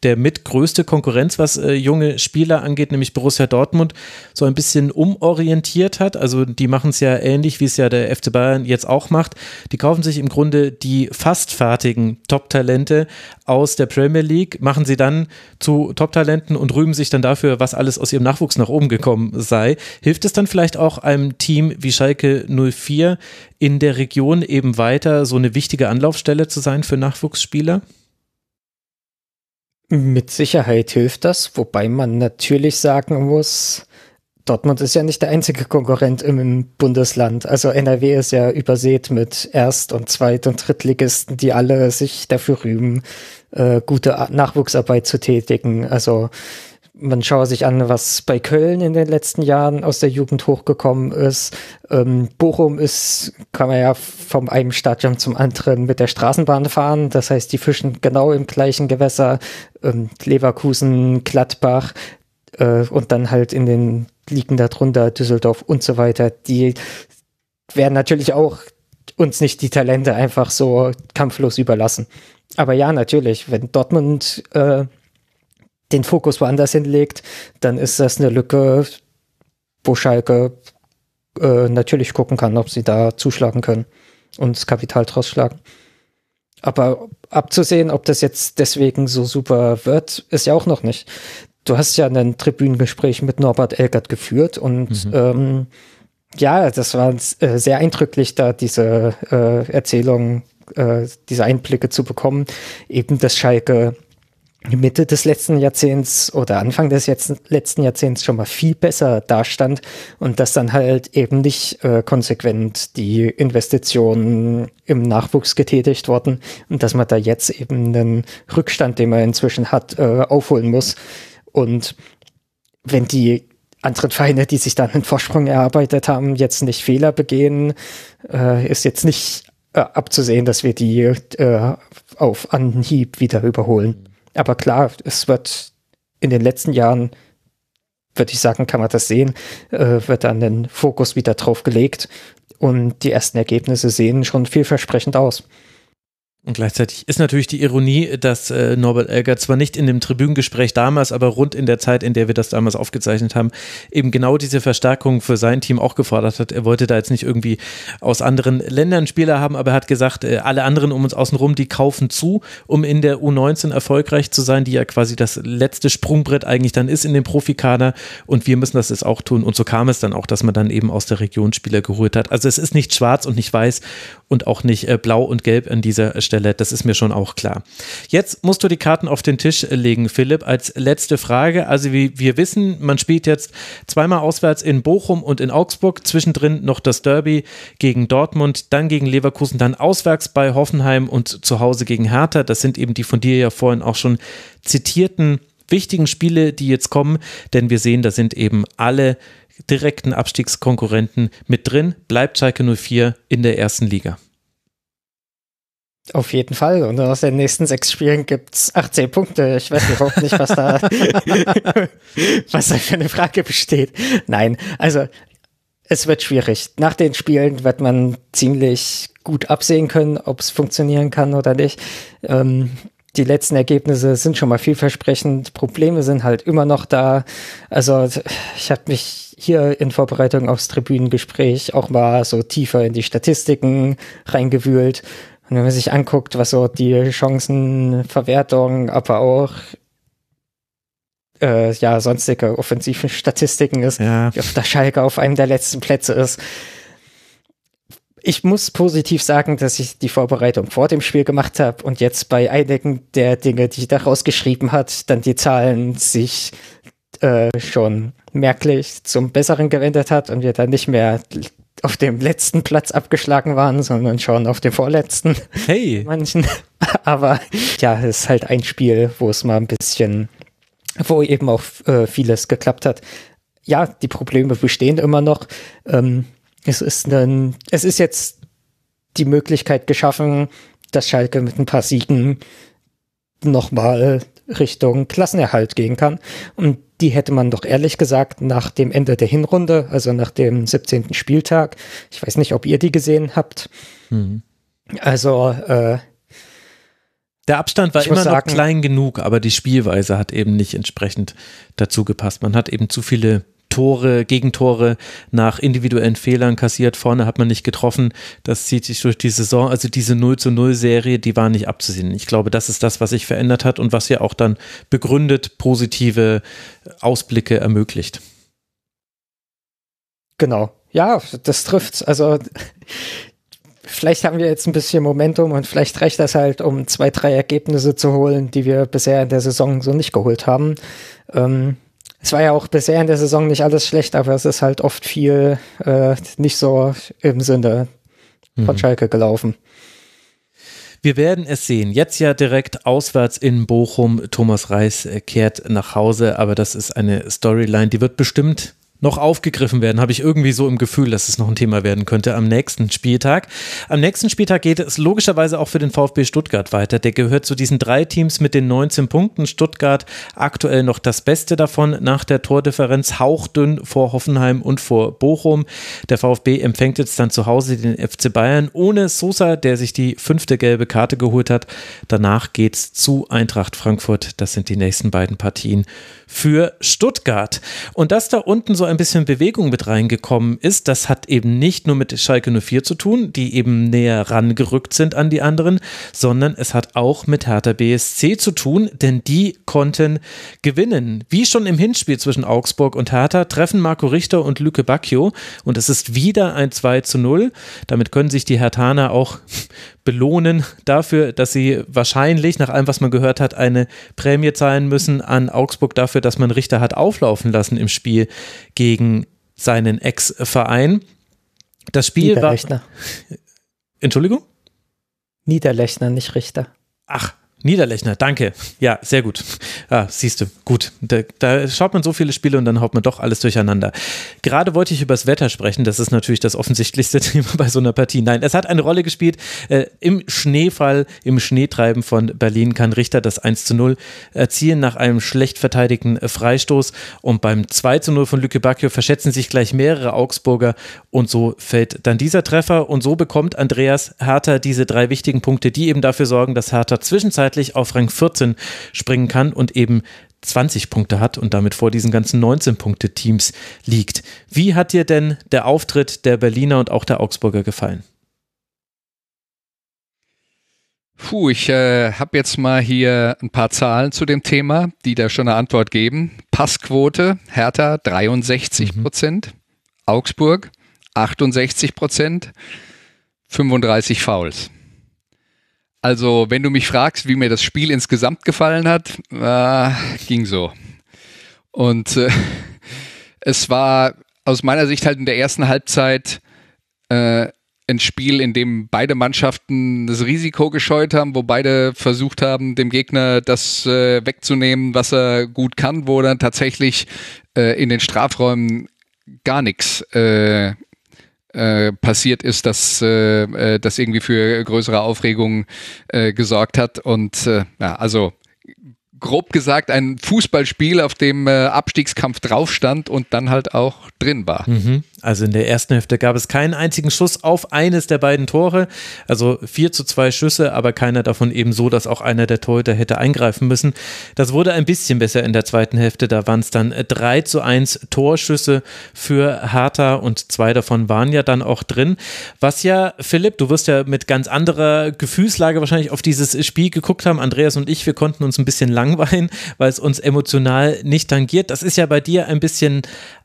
der mitgrößte Konkurrenz, was äh, junge Spieler angeht, nämlich Borussia Dortmund, so ein bisschen umorientiert hat. Also die machen es ja ähnlich, wie es ja der FC Bayern jetzt auch macht. Die kaufen sich im Grunde die fast fertigen Top-Talente aus der Premier League, machen sie dann zu Top-Talenten und rühmen sich dann dafür, was alles aus ihrem Nachwuchs nach oben gekommen sei. Hilft es dann vielleicht auch einem Team wie Schalke 04 in der Region eben weiter so eine wichtige Anlaufstelle zu sein für Nachwuchsspieler? Mit Sicherheit hilft das, wobei man natürlich sagen muss, Dortmund ist ja nicht der einzige Konkurrent im Bundesland. Also NRW ist ja übersät mit Erst- und Zweit- und Drittligisten, die alle sich dafür rühmen, äh, gute Nachwuchsarbeit zu tätigen. Also man schaue sich an, was bei Köln in den letzten Jahren aus der Jugend hochgekommen ist. Ähm, Bochum ist, kann man ja vom einem Stadion zum anderen mit der Straßenbahn fahren. Das heißt, die fischen genau im gleichen Gewässer. Ähm, Leverkusen, Gladbach, äh, und dann halt in den Ligen darunter, Düsseldorf und so weiter, die werden natürlich auch uns nicht die Talente einfach so kampflos überlassen. Aber ja, natürlich, wenn Dortmund äh, den Fokus woanders hinlegt, dann ist das eine Lücke, wo Schalke äh, natürlich gucken kann, ob sie da zuschlagen können und das Kapital draus schlagen. Aber abzusehen, ob das jetzt deswegen so super wird, ist ja auch noch nicht. Du hast ja ein Tribünengespräch mit Norbert Elgert geführt und mhm. ähm, ja, das war äh, sehr eindrücklich, da diese äh, Erzählung, äh, diese Einblicke zu bekommen. Eben, dass Schalke Mitte des letzten Jahrzehnts oder Anfang des letzten Jahrzehnts schon mal viel besser dastand und dass dann halt eben nicht äh, konsequent die Investitionen im Nachwuchs getätigt wurden und dass man da jetzt eben einen Rückstand, den man inzwischen hat, äh, aufholen muss. Und wenn die anderen Vereine, die sich dann einen Vorsprung erarbeitet haben, jetzt nicht Fehler begehen, äh, ist jetzt nicht äh, abzusehen, dass wir die äh, auf Anhieb wieder überholen. Aber klar, es wird in den letzten Jahren, würde ich sagen, kann man das sehen, äh, wird dann den Fokus wieder drauf gelegt und die ersten Ergebnisse sehen schon vielversprechend aus. Und gleichzeitig ist natürlich die Ironie, dass äh, Norbert Elger zwar nicht in dem Tribünengespräch damals, aber rund in der Zeit, in der wir das damals aufgezeichnet haben, eben genau diese Verstärkung für sein Team auch gefordert hat. Er wollte da jetzt nicht irgendwie aus anderen Ländern Spieler haben, aber er hat gesagt, äh, alle anderen um uns außenrum, die kaufen zu, um in der U19 erfolgreich zu sein, die ja quasi das letzte Sprungbrett eigentlich dann ist in dem Profikader und wir müssen das jetzt auch tun. Und so kam es dann auch, dass man dann eben aus der Region Spieler geholt hat. Also es ist nicht schwarz und nicht weiß und auch nicht äh, blau und gelb an dieser Stelle Stelle, das ist mir schon auch klar. Jetzt musst du die Karten auf den Tisch legen, Philipp, als letzte Frage. Also wie wir wissen, man spielt jetzt zweimal auswärts in Bochum und in Augsburg, zwischendrin noch das Derby gegen Dortmund, dann gegen Leverkusen, dann auswärts bei Hoffenheim und zu Hause gegen Hertha. Das sind eben die von dir ja vorhin auch schon zitierten wichtigen Spiele, die jetzt kommen, denn wir sehen, da sind eben alle direkten Abstiegskonkurrenten mit drin. Bleibt Schalke 04 in der ersten Liga. Auf jeden Fall. Und aus den nächsten sechs Spielen gibt's 18 Punkte. Ich weiß überhaupt nicht, was da, was da für eine Frage besteht. Nein, also es wird schwierig. Nach den Spielen wird man ziemlich gut absehen können, ob es funktionieren kann oder nicht. Ähm, die letzten Ergebnisse sind schon mal vielversprechend. Probleme sind halt immer noch da. Also ich habe mich hier in Vorbereitung aufs Tribünengespräch auch mal so tiefer in die Statistiken reingewühlt und wenn man sich anguckt, was so die Chancenverwertung, aber auch äh, ja, sonstige offensiven Statistiken ist, ja. wie oft der Schalke auf einem der letzten Plätze ist. Ich muss positiv sagen, dass ich die Vorbereitung vor dem Spiel gemacht habe und jetzt bei einigen der Dinge, die ich da rausgeschrieben hat, dann die Zahlen sich äh, schon merklich zum Besseren gewendet hat und wir dann nicht mehr auf dem letzten Platz abgeschlagen waren, sondern schon auf dem vorletzten. Hey. Manchen. Aber ja, es ist halt ein Spiel, wo es mal ein bisschen, wo eben auch äh, vieles geklappt hat. Ja, die Probleme bestehen immer noch. Ähm, es ist ein, es ist jetzt die Möglichkeit geschaffen, dass Schalke mit ein paar Siegen nochmal Richtung Klassenerhalt gehen kann. Und die hätte man doch ehrlich gesagt nach dem Ende der Hinrunde, also nach dem 17. Spieltag, ich weiß nicht, ob ihr die gesehen habt. Mhm. Also äh, der Abstand war immer noch klein genug, aber die Spielweise hat eben nicht entsprechend dazu gepasst. Man hat eben zu viele Tore, Gegentore nach individuellen Fehlern kassiert. Vorne hat man nicht getroffen. Das zieht sich durch die Saison. Also diese 0 zu 0 Serie, die war nicht abzusehen. Ich glaube, das ist das, was sich verändert hat und was ja auch dann begründet positive Ausblicke ermöglicht. Genau. Ja, das trifft. Also vielleicht haben wir jetzt ein bisschen Momentum und vielleicht reicht das halt, um zwei, drei Ergebnisse zu holen, die wir bisher in der Saison so nicht geholt haben. Ähm, es war ja auch bisher in der Saison nicht alles schlecht, aber es ist halt oft viel äh, nicht so im Sinne von mhm. Schalke gelaufen. Wir werden es sehen. Jetzt ja direkt auswärts in Bochum. Thomas Reis kehrt nach Hause, aber das ist eine Storyline, die wird bestimmt noch aufgegriffen werden, habe ich irgendwie so im Gefühl, dass es noch ein Thema werden könnte am nächsten Spieltag. Am nächsten Spieltag geht es logischerweise auch für den VfB Stuttgart weiter. Der gehört zu diesen drei Teams mit den 19 Punkten. Stuttgart aktuell noch das Beste davon nach der Tordifferenz, hauchdünn vor Hoffenheim und vor Bochum. Der VfB empfängt jetzt dann zu Hause den FC Bayern ohne Sosa, der sich die fünfte gelbe Karte geholt hat. Danach geht's zu Eintracht Frankfurt. Das sind die nächsten beiden Partien für Stuttgart. Und dass da unten so ein bisschen Bewegung mit reingekommen ist, das hat eben nicht nur mit Schalke 04 zu tun, die eben näher rangerückt sind an die anderen, sondern es hat auch mit Hertha BSC zu tun, denn die konnten gewinnen. Wie schon im Hinspiel zwischen Augsburg und Hertha treffen Marco Richter und Lüke Bacchio und es ist wieder ein 2 zu 0. Damit können sich die Hertaner auch belohnen dafür, dass sie wahrscheinlich, nach allem, was man gehört hat, eine Prämie zahlen müssen an Augsburg dafür, dass man Richter hat auflaufen lassen im Spiel gegen seinen Ex-Verein. Das Spiel war. Entschuldigung? Niederlechner, nicht Richter. Ach, Niederlechner, danke. Ja, sehr gut. Ah, siehst du, gut. Da, da, schaut man so viele Spiele und dann haut man doch alles durcheinander. Gerade wollte ich über das Wetter sprechen. Das ist natürlich das offensichtlichste Thema bei so einer Partie. Nein, es hat eine Rolle gespielt. Äh, Im Schneefall, im Schneetreiben von Berlin kann Richter das 1 zu 0 erzielen nach einem schlecht verteidigten Freistoß. Und beim 2 zu 0 von Lücke Bacchio verschätzen sich gleich mehrere Augsburger und so fällt dann dieser Treffer. Und so bekommt Andreas Hertha diese drei wichtigen Punkte, die eben dafür sorgen, dass Hertha zwischenzeitlich zeitlich auf Rang 14 springen kann und eben 20 Punkte hat und damit vor diesen ganzen 19-Punkte-Teams liegt. Wie hat dir denn der Auftritt der Berliner und auch der Augsburger gefallen? Puh, ich äh, habe jetzt mal hier ein paar Zahlen zu dem Thema, die da schon eine Antwort geben. Passquote, Hertha 63 Prozent, mhm. Augsburg 68 Prozent, 35 Fouls. Also, wenn du mich fragst, wie mir das Spiel insgesamt gefallen hat, äh, ging so. Und äh, es war aus meiner Sicht halt in der ersten Halbzeit äh, ein Spiel, in dem beide Mannschaften das Risiko gescheut haben, wo beide versucht haben, dem Gegner das äh, wegzunehmen, was er gut kann, wo dann tatsächlich äh, in den Strafräumen gar nichts äh, äh, passiert ist, dass äh, äh, das irgendwie für größere Aufregung äh, gesorgt hat. Und äh, ja, also grob gesagt ein Fußballspiel, auf dem äh, Abstiegskampf drauf stand und dann halt auch drin war. Mhm. Also in der ersten Hälfte gab es keinen einzigen Schuss auf eines der beiden Tore. Also vier zu zwei Schüsse, aber keiner davon eben so, dass auch einer der Torhüter hätte eingreifen müssen. Das wurde ein bisschen besser in der zweiten Hälfte. Da waren es dann drei zu eins Torschüsse für Hertha und zwei davon waren ja dann auch drin. Was ja, Philipp, du wirst ja mit ganz anderer Gefühlslage wahrscheinlich auf dieses Spiel geguckt haben. Andreas und ich, wir konnten uns ein bisschen langweilen, weil es uns emotional nicht tangiert. Das ist ja bei dir ein bisschen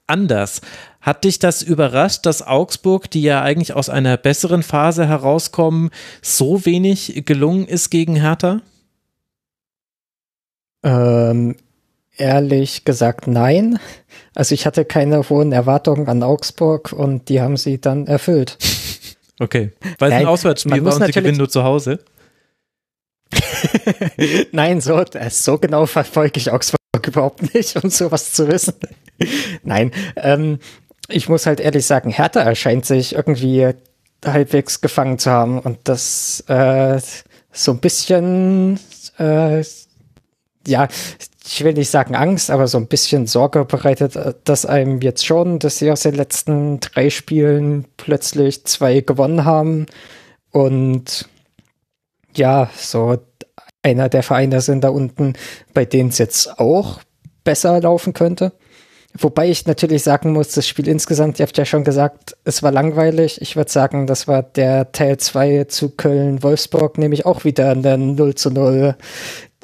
anders. Hat dich das überrascht, dass Augsburg, die ja eigentlich aus einer besseren Phase herauskommen, so wenig gelungen ist gegen Hertha? Ähm, ehrlich gesagt nein. Also ich hatte keine hohen Erwartungen an Augsburg und die haben sie dann erfüllt. Okay, weil es ein Auswärtsspiel war und sie gewinnen nur zu Hause? Nein, so, äh, so genau verfolge ich Augsburg überhaupt nicht, um sowas zu wissen. Nein, ähm, ich muss halt ehrlich sagen, Hertha erscheint sich irgendwie halbwegs gefangen zu haben und das äh, so ein bisschen, äh, ja, ich will nicht sagen Angst, aber so ein bisschen Sorge bereitet äh, das einem jetzt schon, dass sie aus den letzten drei Spielen plötzlich zwei gewonnen haben und ja, so einer der Vereine sind da unten, bei denen es jetzt auch besser laufen könnte. Wobei ich natürlich sagen muss, das Spiel insgesamt, ihr habt ja schon gesagt, es war langweilig. Ich würde sagen, das war der Teil 2 zu Köln-Wolfsburg, nämlich auch wieder eine 0 zu 0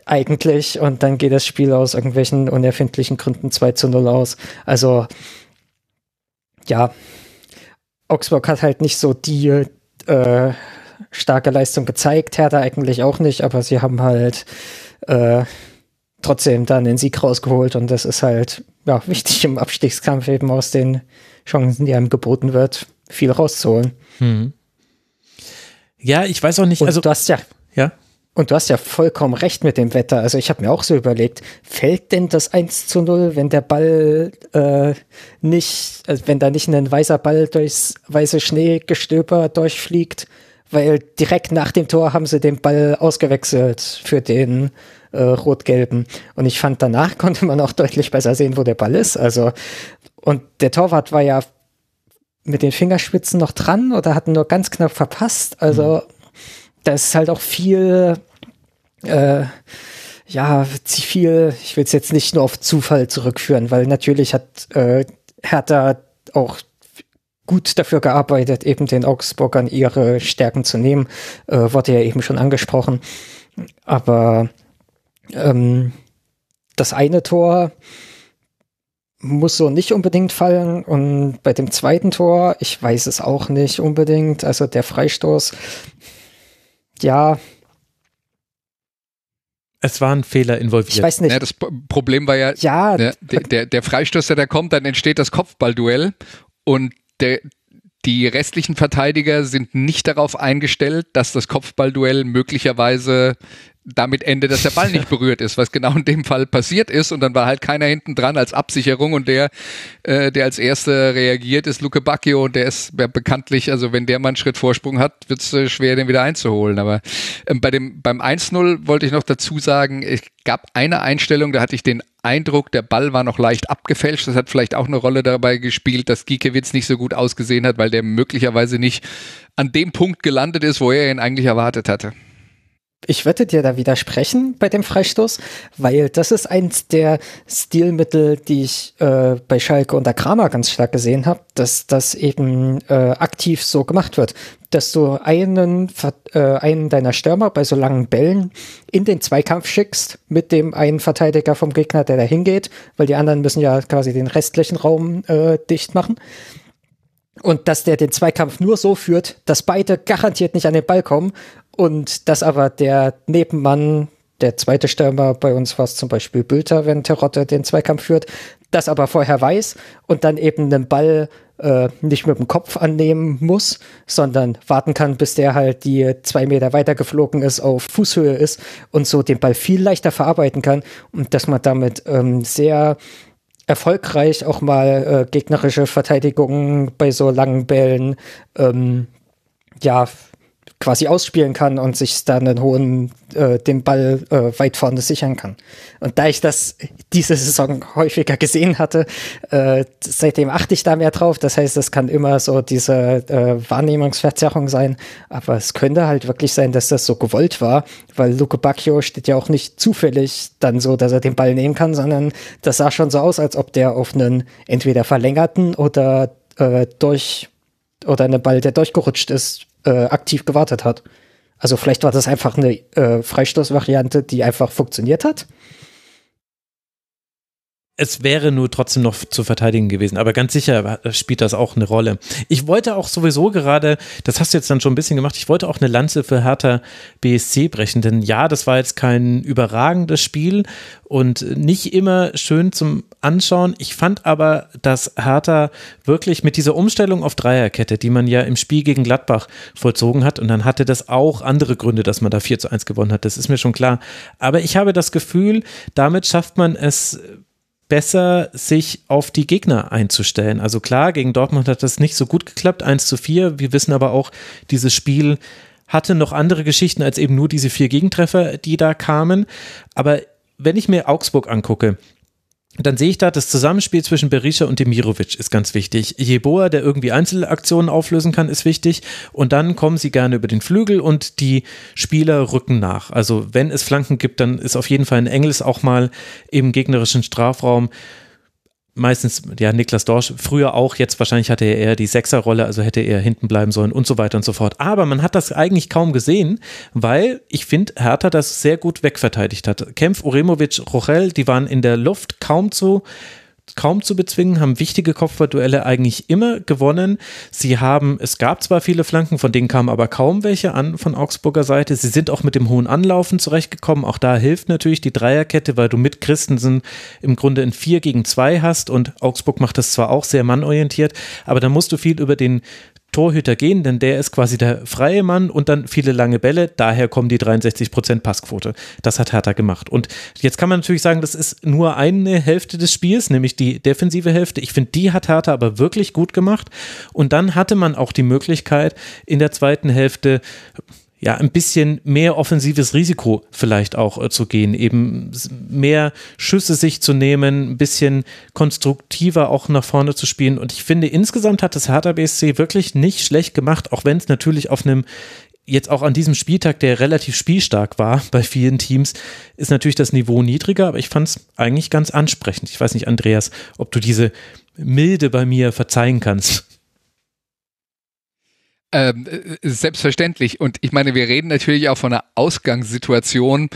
eigentlich. Und dann geht das Spiel aus irgendwelchen unerfindlichen Gründen 2 zu 0 aus. Also, ja, Augsburg hat halt nicht so die äh, starke Leistung gezeigt, Hertha eigentlich auch nicht, aber sie haben halt äh, trotzdem dann den Sieg rausgeholt und das ist halt ja, wichtig im Abstiegskampf eben aus den Chancen, die einem geboten wird, viel rauszuholen. Hm. Ja, ich weiß auch nicht, und also du hast ja, ja. Und du hast ja vollkommen recht mit dem Wetter. Also ich habe mir auch so überlegt, fällt denn das 1 zu 0, wenn der Ball äh, nicht, also wenn da nicht ein weißer Ball durchs weiße Schneegestöber durchfliegt? Weil direkt nach dem Tor haben sie den Ball ausgewechselt für den äh, rot-gelben. Und ich fand, danach konnte man auch deutlich besser sehen, wo der Ball ist. Also, und der Torwart war ja mit den Fingerspitzen noch dran oder hat nur ganz knapp verpasst. Also, mhm. da ist halt auch viel, äh, ja, viel, ich will es jetzt nicht nur auf Zufall zurückführen, weil natürlich hat äh, Hertha auch gut dafür gearbeitet, eben den Augsburgern ihre Stärken zu nehmen. Äh, wurde ja eben schon angesprochen. Aber ähm, das eine Tor muss so nicht unbedingt fallen und bei dem zweiten Tor, ich weiß es auch nicht unbedingt, also der Freistoß, ja. Es war ein Fehler involviert. Ich weiß nicht. Ja, das Problem war ja, ja der, der, der Freistoß, der da kommt, dann entsteht das Kopfballduell und der, die restlichen Verteidiger sind nicht darauf eingestellt, dass das Kopfballduell möglicherweise damit endet, dass der Ball nicht berührt ist, was genau in dem Fall passiert ist. Und dann war halt keiner hinten dran als Absicherung und der, äh, der als erster reagiert, ist Luke Bacchio und der ist ja, bekanntlich, also wenn der mal einen Schritt Vorsprung hat, wird es äh, schwer, den wieder einzuholen. Aber ähm, bei dem, beim 1-0 wollte ich noch dazu sagen, es gab eine Einstellung, da hatte ich den Eindruck, der Ball war noch leicht abgefälscht. Das hat vielleicht auch eine Rolle dabei gespielt, dass Giekewitz nicht so gut ausgesehen hat, weil der möglicherweise nicht an dem Punkt gelandet ist, wo er ihn eigentlich erwartet hatte. Ich würde dir da widersprechen bei dem Freistoß, weil das ist eins der Stilmittel, die ich äh, bei Schalke unter Kramer ganz stark gesehen habe, dass das eben äh, aktiv so gemacht wird, dass du einen, äh, einen deiner Stürmer bei so langen Bällen in den Zweikampf schickst mit dem einen Verteidiger vom Gegner, der da hingeht, weil die anderen müssen ja quasi den restlichen Raum äh, dicht machen. Und dass der den Zweikampf nur so führt, dass beide garantiert nicht an den Ball kommen und dass aber der Nebenmann, der zweite Stürmer, bei uns war es zum Beispiel Bülter, wenn Terotte den Zweikampf führt, das aber vorher weiß und dann eben den Ball äh, nicht mit dem Kopf annehmen muss, sondern warten kann, bis der halt die zwei Meter weiter geflogen ist, auf Fußhöhe ist und so den Ball viel leichter verarbeiten kann und dass man damit ähm, sehr erfolgreich auch mal äh, gegnerische Verteidigungen bei so langen Bällen ähm, ja quasi ausspielen kann und sich dann einen hohen, äh, den Ball äh, weit vorne sichern kann. Und da ich das diese Saison häufiger gesehen hatte, äh, seitdem achte ich da mehr drauf. Das heißt, es kann immer so diese äh, Wahrnehmungsverzerrung sein, aber es könnte halt wirklich sein, dass das so gewollt war, weil Luke Bacchio steht ja auch nicht zufällig dann so, dass er den Ball nehmen kann, sondern das sah schon so aus, als ob der auf einen entweder verlängerten oder äh, durch oder einen Ball, der durchgerutscht ist, äh, aktiv gewartet hat. Also vielleicht war das einfach eine äh, Freistoßvariante, die einfach funktioniert hat es wäre nur trotzdem noch zu verteidigen gewesen, aber ganz sicher spielt das auch eine Rolle. Ich wollte auch sowieso gerade, das hast du jetzt dann schon ein bisschen gemacht, ich wollte auch eine Lanze für Hertha BSC brechen, denn ja, das war jetzt kein überragendes Spiel und nicht immer schön zum Anschauen. Ich fand aber, dass Hertha wirklich mit dieser Umstellung auf Dreierkette, die man ja im Spiel gegen Gladbach vollzogen hat, und dann hatte das auch andere Gründe, dass man da 4 zu 1 gewonnen hat, das ist mir schon klar. Aber ich habe das Gefühl, damit schafft man es besser, sich auf die Gegner einzustellen. Also klar, gegen Dortmund hat das nicht so gut geklappt, 1 zu 4. Wir wissen aber auch, dieses Spiel hatte noch andere Geschichten als eben nur diese vier Gegentreffer, die da kamen. Aber wenn ich mir Augsburg angucke, dann sehe ich da, das Zusammenspiel zwischen Berisha und Demirovic ist ganz wichtig. Jeboa, der irgendwie Einzelaktionen auflösen kann, ist wichtig. Und dann kommen sie gerne über den Flügel und die Spieler rücken nach. Also wenn es Flanken gibt, dann ist auf jeden Fall ein Engels auch mal im gegnerischen Strafraum meistens, ja, Niklas Dorsch, früher auch, jetzt wahrscheinlich hatte er eher die Sechserrolle, also hätte er hinten bleiben sollen und so weiter und so fort. Aber man hat das eigentlich kaum gesehen, weil ich finde, Hertha das sehr gut wegverteidigt hat. Kempf, Uremovic, Rochel, die waren in der Luft kaum zu kaum zu bezwingen, haben wichtige Kopfballduelle eigentlich immer gewonnen. Sie haben, es gab zwar viele Flanken, von denen kamen aber kaum welche an von Augsburger Seite. Sie sind auch mit dem hohen Anlaufen zurechtgekommen. Auch da hilft natürlich die Dreierkette, weil du mit Christensen im Grunde ein 4 gegen 2 hast und Augsburg macht das zwar auch sehr mannorientiert, aber da musst du viel über den Torhüter gehen, denn der ist quasi der freie Mann und dann viele lange Bälle. Daher kommen die 63% Passquote. Das hat Hertha gemacht. Und jetzt kann man natürlich sagen, das ist nur eine Hälfte des Spiels, nämlich die defensive Hälfte. Ich finde, die hat Hertha aber wirklich gut gemacht. Und dann hatte man auch die Möglichkeit, in der zweiten Hälfte ja, ein bisschen mehr offensives Risiko vielleicht auch äh, zu gehen, eben mehr Schüsse sich zu nehmen, ein bisschen konstruktiver auch nach vorne zu spielen. Und ich finde, insgesamt hat das Hertha BSC wirklich nicht schlecht gemacht, auch wenn es natürlich auf einem jetzt auch an diesem Spieltag, der relativ spielstark war bei vielen Teams, ist natürlich das Niveau niedriger, aber ich fand es eigentlich ganz ansprechend. Ich weiß nicht, Andreas, ob du diese Milde bei mir verzeihen kannst. Ähm, äh, selbstverständlich. Und ich meine, wir reden natürlich auch von einer Ausgangssituation,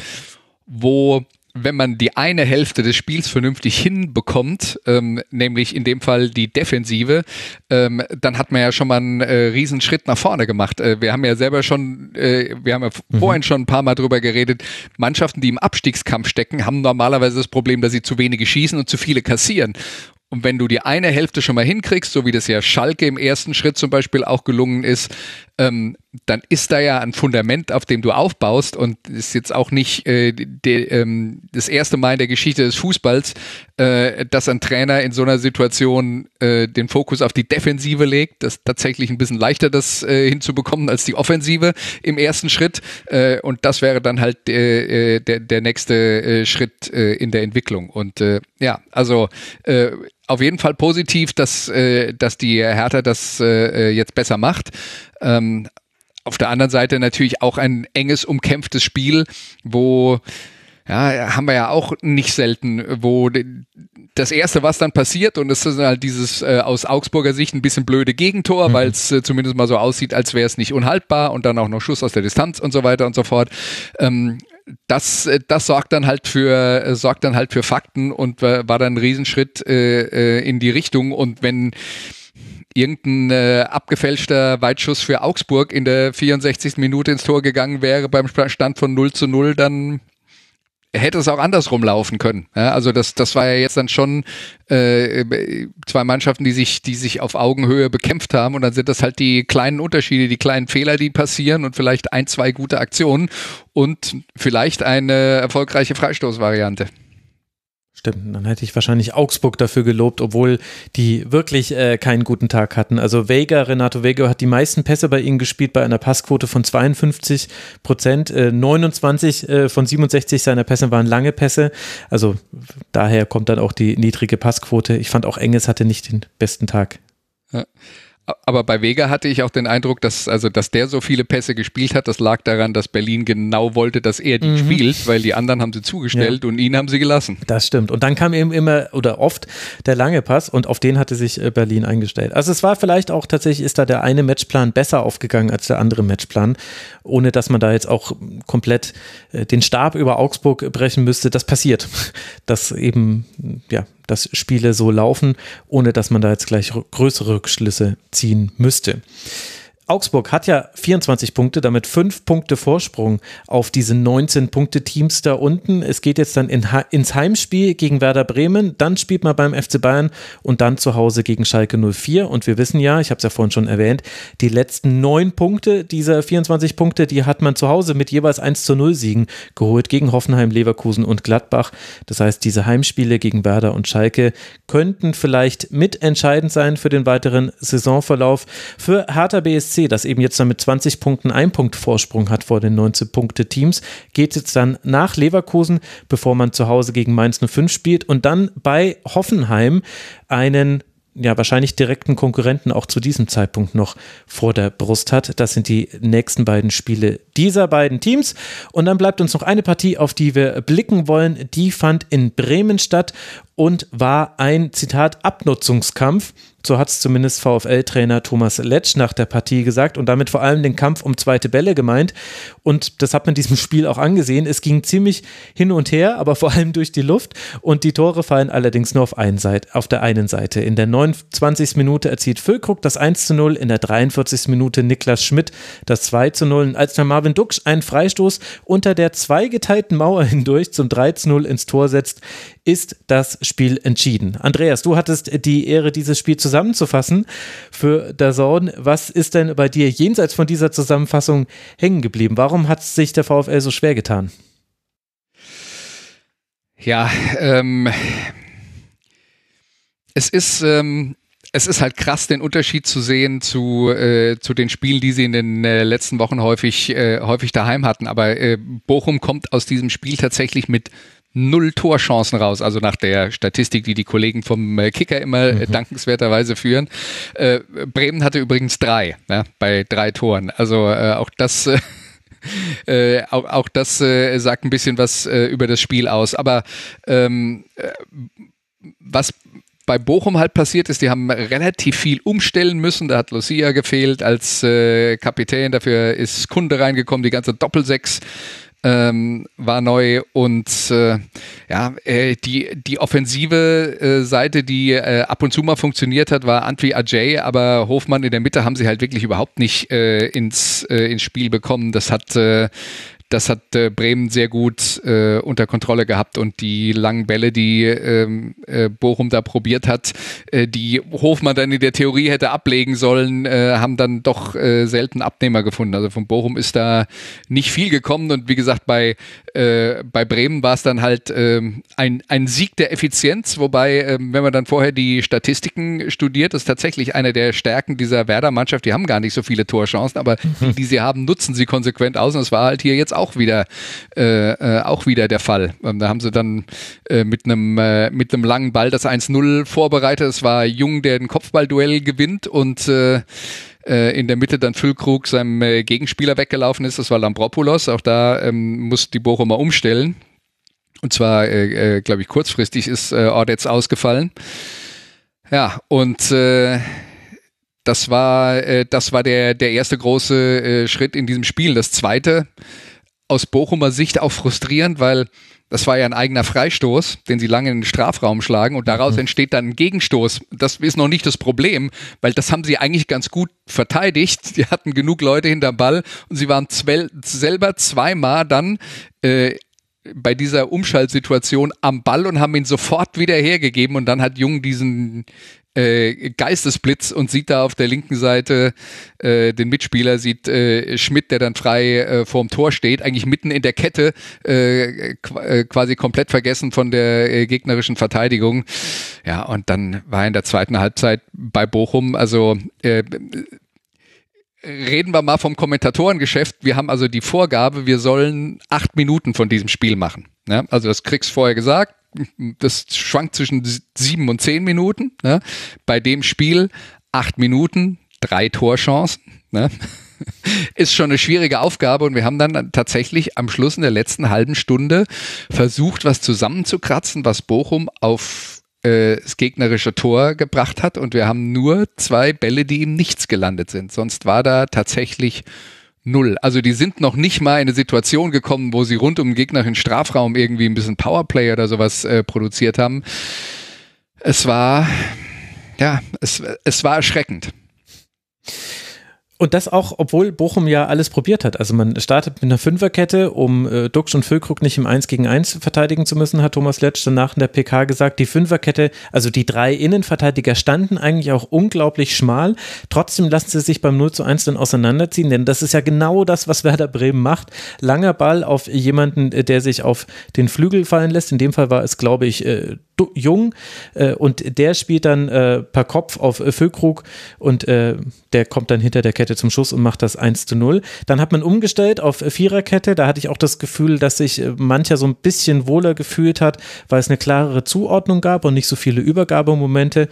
wo wenn man die eine Hälfte des Spiels vernünftig hinbekommt, ähm, nämlich in dem Fall die Defensive, ähm, dann hat man ja schon mal einen äh, riesen Schritt nach vorne gemacht. Äh, wir haben ja selber schon, äh, wir haben ja mhm. vorhin schon ein paar Mal drüber geredet, Mannschaften, die im Abstiegskampf stecken, haben normalerweise das Problem, dass sie zu wenige schießen und zu viele kassieren. Und wenn du die eine Hälfte schon mal hinkriegst, so wie das ja Schalke im ersten Schritt zum Beispiel auch gelungen ist, ähm, dann ist da ja ein Fundament, auf dem du aufbaust und ist jetzt auch nicht äh, de, ähm, das erste Mal in der Geschichte des Fußballs, äh, dass ein Trainer in so einer Situation äh, den Fokus auf die Defensive legt. Das ist tatsächlich ein bisschen leichter, das äh, hinzubekommen als die Offensive im ersten Schritt. Äh, und das wäre dann halt äh, der, der nächste Schritt in der Entwicklung. Und ja, also auf jeden Fall positiv, dass, dass die Hertha das jetzt besser macht. Ähm, auf der anderen Seite natürlich auch ein enges, umkämpftes Spiel, wo ja, haben wir ja auch nicht selten, wo das erste, was dann passiert, und das ist halt dieses äh, aus Augsburger Sicht ein bisschen blöde Gegentor, mhm. weil es äh, zumindest mal so aussieht, als wäre es nicht unhaltbar und dann auch noch Schuss aus der Distanz und so weiter und so fort. Ähm, das, äh, das sorgt dann halt für, äh, sorgt dann halt für Fakten und war, war dann ein Riesenschritt äh, äh, in die Richtung. Und wenn irgendein äh, abgefälschter Weitschuss für Augsburg in der 64. Minute ins Tor gegangen wäre beim Stand von 0 zu 0, dann hätte es auch andersrum laufen können. Ja, also das, das war ja jetzt dann schon äh, zwei Mannschaften, die sich, die sich auf Augenhöhe bekämpft haben und dann sind das halt die kleinen Unterschiede, die kleinen Fehler, die passieren und vielleicht ein, zwei gute Aktionen und vielleicht eine erfolgreiche Freistoßvariante. Stimmt, dann hätte ich wahrscheinlich Augsburg dafür gelobt, obwohl die wirklich äh, keinen guten Tag hatten. Also Vega, Renato Vega hat die meisten Pässe bei ihnen gespielt bei einer Passquote von 52 Prozent. Äh, 29 äh, von 67 seiner Pässe waren lange Pässe. Also daher kommt dann auch die niedrige Passquote. Ich fand auch Enges hatte nicht den besten Tag. Ja. Aber bei Vega hatte ich auch den Eindruck, dass, also, dass der so viele Pässe gespielt hat. Das lag daran, dass Berlin genau wollte, dass er die mhm. spielt, weil die anderen haben sie zugestellt ja. und ihn haben sie gelassen. Das stimmt. Und dann kam eben immer oder oft der lange Pass und auf den hatte sich äh, Berlin eingestellt. Also es war vielleicht auch tatsächlich, ist da der eine Matchplan besser aufgegangen als der andere Matchplan, ohne dass man da jetzt auch komplett äh, den Stab über Augsburg brechen müsste. Das passiert. Dass eben, ja, dass Spiele so laufen, ohne dass man da jetzt gleich größere Rückschlüsse ziehen müsste. Augsburg hat ja 24 Punkte, damit fünf Punkte Vorsprung auf diese 19 Punkte Teams da unten. Es geht jetzt dann in, ins Heimspiel gegen Werder Bremen, dann spielt man beim FC Bayern und dann zu Hause gegen Schalke 04. Und wir wissen ja, ich habe es ja vorhin schon erwähnt, die letzten neun Punkte dieser 24 Punkte, die hat man zu Hause mit jeweils 1 zu 0 Siegen geholt gegen Hoffenheim, Leverkusen und Gladbach. Das heißt, diese Heimspiele gegen Werder und Schalke könnten vielleicht mitentscheidend sein für den weiteren Saisonverlauf. Für Hertha BSC BSC, das eben jetzt dann mit 20 Punkten ein Punkt Vorsprung hat vor den 19-Punkte-Teams, geht jetzt dann nach Leverkusen, bevor man zu Hause gegen Mainz 05 spielt und dann bei Hoffenheim einen ja wahrscheinlich direkten Konkurrenten auch zu diesem Zeitpunkt noch vor der Brust hat. Das sind die nächsten beiden Spiele dieser beiden Teams. Und dann bleibt uns noch eine Partie, auf die wir blicken wollen. Die fand in Bremen statt und war ein Zitat Abnutzungskampf. So hat es zumindest VfL-Trainer Thomas Letsch nach der Partie gesagt und damit vor allem den Kampf um zweite Bälle gemeint. Und das hat man diesem Spiel auch angesehen. Es ging ziemlich hin und her, aber vor allem durch die Luft. Und die Tore fallen allerdings nur auf, einen Seite, auf der einen Seite. In der 29. Minute erzielt Füllkrug das 1 zu 0, in der 43. Minute Niklas Schmidt das 2 zu 0. Und als der Marvin Duksch einen Freistoß unter der zweigeteilten Mauer hindurch zum 3 zu 0 ins Tor setzt, ist das Spiel entschieden. Andreas, du hattest die Ehre, dieses Spiel zusammenzufassen für Dazone. Was ist denn bei dir jenseits von dieser Zusammenfassung hängen geblieben? Warum hat sich der VfL so schwer getan? Ja, ähm, es ist, ähm, es ist halt krass, den Unterschied zu sehen zu, äh, zu den Spielen, die sie in den äh, letzten Wochen häufig, äh, häufig daheim hatten. Aber äh, Bochum kommt aus diesem Spiel tatsächlich mit null Torchancen raus, also nach der Statistik, die die Kollegen vom äh, Kicker immer äh, mhm. dankenswerterweise führen. Äh, Bremen hatte übrigens drei, ja, bei drei Toren. Also äh, auch das äh, äh, auch, auch das äh, sagt ein bisschen was äh, über das Spiel aus. Aber ähm, äh, was bei Bochum halt passiert ist, die haben relativ viel umstellen müssen. Da hat Lucia gefehlt als Kapitän. Dafür ist Kunde reingekommen, die ganze Doppelsechs ähm, war neu und äh, ja, äh, die, die offensive äh, Seite, die äh, ab und zu mal funktioniert hat, war Antwi Ajay, aber Hofmann in der Mitte haben sie halt wirklich überhaupt nicht äh, ins, äh, ins Spiel bekommen. Das hat das hat äh, Bremen sehr gut äh, unter Kontrolle gehabt und die langen Bälle, die ähm, äh, Bochum da probiert hat, äh, die Hofmann dann in der Theorie hätte ablegen sollen, äh, haben dann doch äh, selten Abnehmer gefunden. Also von Bochum ist da nicht viel gekommen und wie gesagt, bei, bei Bremen war es dann halt ähm, ein, ein Sieg der Effizienz, wobei, ähm, wenn man dann vorher die Statistiken studiert, ist tatsächlich eine der Stärken dieser Werder-Mannschaft. Die haben gar nicht so viele Torchancen, aber die, die sie haben, nutzen sie konsequent aus und es war halt hier jetzt auch auch wieder, äh, äh, auch wieder der Fall. Ähm, da haben sie dann äh, mit einem äh, mit einem langen Ball das 1-0 vorbereitet. Es war Jung, der ein Kopfballduell gewinnt und äh, äh, in der Mitte dann Füllkrug seinem Gegenspieler weggelaufen ist. Das war Lambropoulos. Auch da ähm, muss die Bochumer umstellen. Und zwar, glaube ich, kurzfristig ist äh, Ordetz ausgefallen. Ja, und das war, äh, das war der, der erste große äh, Schritt in diesem Spiel. Das zweite, aus Bochumer Sicht auch frustrierend, weil das war ja ein eigener Freistoß, den sie lange in den Strafraum schlagen und daraus mhm. entsteht dann ein Gegenstoß. Das ist noch nicht das Problem, weil das haben sie eigentlich ganz gut verteidigt. Die hatten genug Leute hinterm Ball und sie waren selber zweimal dann äh, bei dieser Umschaltsituation am Ball und haben ihn sofort wieder hergegeben und dann hat Jung diesen äh, Geistesblitz und sieht da auf der linken Seite äh, den Mitspieler, sieht äh, Schmidt, der dann frei äh, vorm Tor steht, eigentlich mitten in der Kette, äh, äh quasi komplett vergessen von der äh, gegnerischen Verteidigung. Ja, und dann war in der zweiten Halbzeit bei Bochum, also äh, reden wir mal vom Kommentatorengeschäft. Wir haben also die Vorgabe, wir sollen acht Minuten von diesem Spiel machen. Ja, also das kriegst vorher gesagt das schwankt zwischen sieben und zehn Minuten. Ne? Bei dem Spiel acht Minuten, drei Torchancen. Ne? Ist schon eine schwierige Aufgabe und wir haben dann tatsächlich am Schluss in der letzten halben Stunde versucht, was zusammenzukratzen, was Bochum auf äh, das gegnerische Tor gebracht hat und wir haben nur zwei Bälle, die ihm nichts gelandet sind. Sonst war da tatsächlich Null. Also die sind noch nicht mal in eine Situation gekommen, wo sie rund um den gegnerischen Strafraum irgendwie ein bisschen Powerplay oder sowas äh, produziert haben. Es war, ja, es, es war erschreckend. Und das auch, obwohl Bochum ja alles probiert hat. Also man startet mit einer Fünferkette, um äh, Duxch und Füllkrug nicht im 1 gegen 1 verteidigen zu müssen, hat Thomas Letsch danach in der PK gesagt. Die Fünferkette, also die drei Innenverteidiger standen eigentlich auch unglaublich schmal. Trotzdem lassen sie sich beim 0 zu 1 dann auseinanderziehen, denn das ist ja genau das, was Werder Bremen macht. Langer Ball auf jemanden, äh, der sich auf den Flügel fallen lässt. In dem Fall war es, glaube ich, äh, Jung äh, und der spielt dann äh, per Kopf auf äh, Füllkrug und äh, der kommt dann hinter der Kette zum Schuss und macht das 1 zu 0. Dann hat man umgestellt auf äh, Viererkette, da hatte ich auch das Gefühl, dass sich äh, mancher so ein bisschen wohler gefühlt hat, weil es eine klarere Zuordnung gab und nicht so viele Übergabemomente.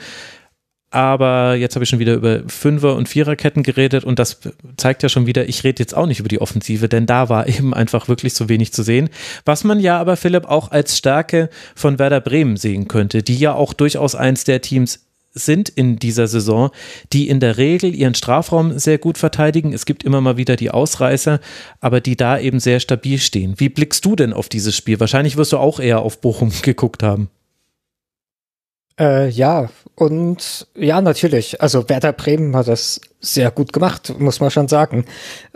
Aber jetzt habe ich schon wieder über Fünfer- und Viererketten geredet und das zeigt ja schon wieder, ich rede jetzt auch nicht über die Offensive, denn da war eben einfach wirklich so wenig zu sehen. Was man ja aber, Philipp, auch als Stärke von Werder Bremen sehen könnte, die ja auch durchaus eins der Teams sind in dieser Saison, die in der Regel ihren Strafraum sehr gut verteidigen. Es gibt immer mal wieder die Ausreißer, aber die da eben sehr stabil stehen. Wie blickst du denn auf dieses Spiel? Wahrscheinlich wirst du auch eher auf Bochum geguckt haben. Äh, ja, und ja, natürlich. Also Werder Bremen hat das sehr gut gemacht, muss man schon sagen.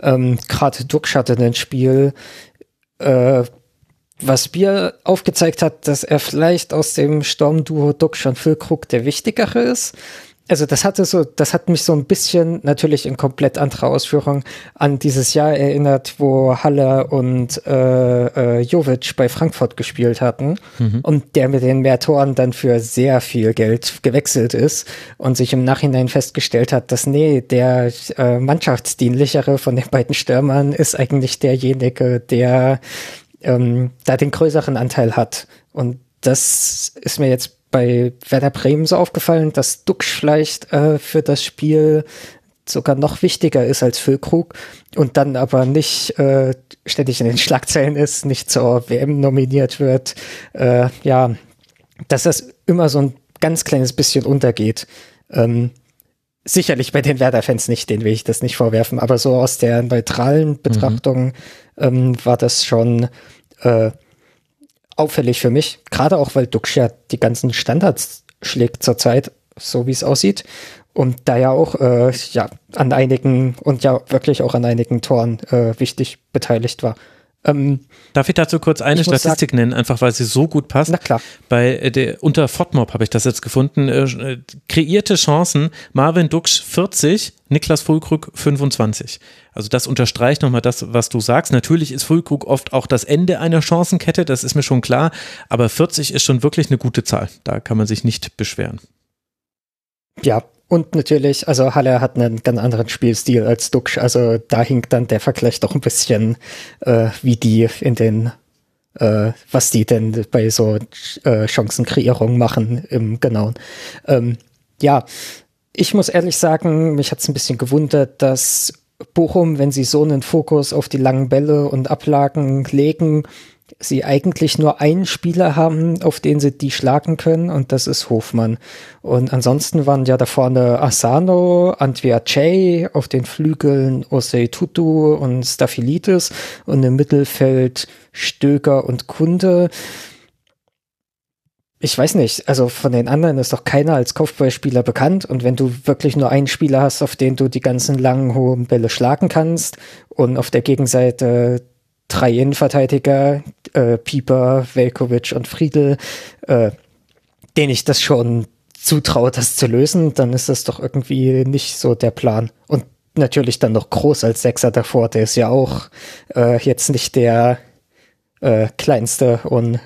Ähm, Gerade Duxch hatte ein Spiel, äh, was Bier aufgezeigt hat, dass er vielleicht aus dem Sturmduo Duck schon Füllkrug der wichtigere ist also das hatte so, das hat mich so ein bisschen natürlich in komplett anderer Ausführung an dieses Jahr erinnert, wo Halle und äh, äh, Jovic bei Frankfurt gespielt hatten mhm. und der mit den mehr Toren dann für sehr viel Geld gewechselt ist und sich im Nachhinein festgestellt hat, dass nee, der äh, mannschaftsdienlichere von den beiden Stürmern ist eigentlich derjenige, der ähm, da den größeren Anteil hat. Und das ist mir jetzt bei Werder Bremen so aufgefallen, dass Duxch vielleicht äh, für das Spiel sogar noch wichtiger ist als Füllkrug und dann aber nicht äh, ständig in den Schlagzeilen ist, nicht zur WM nominiert wird. Äh, ja, dass das immer so ein ganz kleines bisschen untergeht. Ähm, sicherlich bei den Werder-Fans nicht, denen will ich das nicht vorwerfen, aber so aus der neutralen mhm. Betrachtung mhm. ähm, war das schon äh, auffällig für mich. Gerade auch, weil Dux ja die ganzen Standards schlägt zurzeit, so wie es aussieht. Und da ja auch äh, ja, an einigen und ja wirklich auch an einigen Toren äh, wichtig beteiligt war. Ähm, Darf ich dazu kurz eine Statistik sagen, nennen, einfach weil sie so gut passt? Na klar. Bei äh, der, unter FODMOB habe ich das jetzt gefunden. Äh, äh kreierte Chancen, Marvin Duksch 40, Niklas Fulkrug 25. Also das unterstreicht nochmal das, was du sagst. Natürlich ist Fulkrug oft auch das Ende einer Chancenkette, das ist mir schon klar, aber 40 ist schon wirklich eine gute Zahl. Da kann man sich nicht beschweren. Ja, und natürlich, also Halle hat einen ganz anderen Spielstil als Duxch, also da hinkt dann der Vergleich doch ein bisschen, äh, wie die in den, äh, was die denn bei so äh, Chancenkreierung machen im Genauen. Ähm, ja, ich muss ehrlich sagen, mich hat es ein bisschen gewundert, dass Bochum, wenn sie so einen Fokus auf die langen Bälle und Ablagen legen, sie eigentlich nur einen Spieler haben, auf den sie die schlagen können, und das ist Hofmann. Und ansonsten waren ja da vorne Asano, Antwia Che, auf den Flügeln Osei Tutu und Staphylidis und im Mittelfeld Stöger und Kunde. Ich weiß nicht, also von den anderen ist doch keiner als Kopfballspieler bekannt und wenn du wirklich nur einen Spieler hast, auf den du die ganzen langen, hohen Bälle schlagen kannst und auf der Gegenseite drei Innenverteidiger, äh, Pieper, Velkovic und Friedel, äh, denen ich das schon zutraue, das zu lösen, dann ist das doch irgendwie nicht so der Plan. Und natürlich dann noch groß als Sechser davor, der ist ja auch äh, jetzt nicht der äh, kleinste und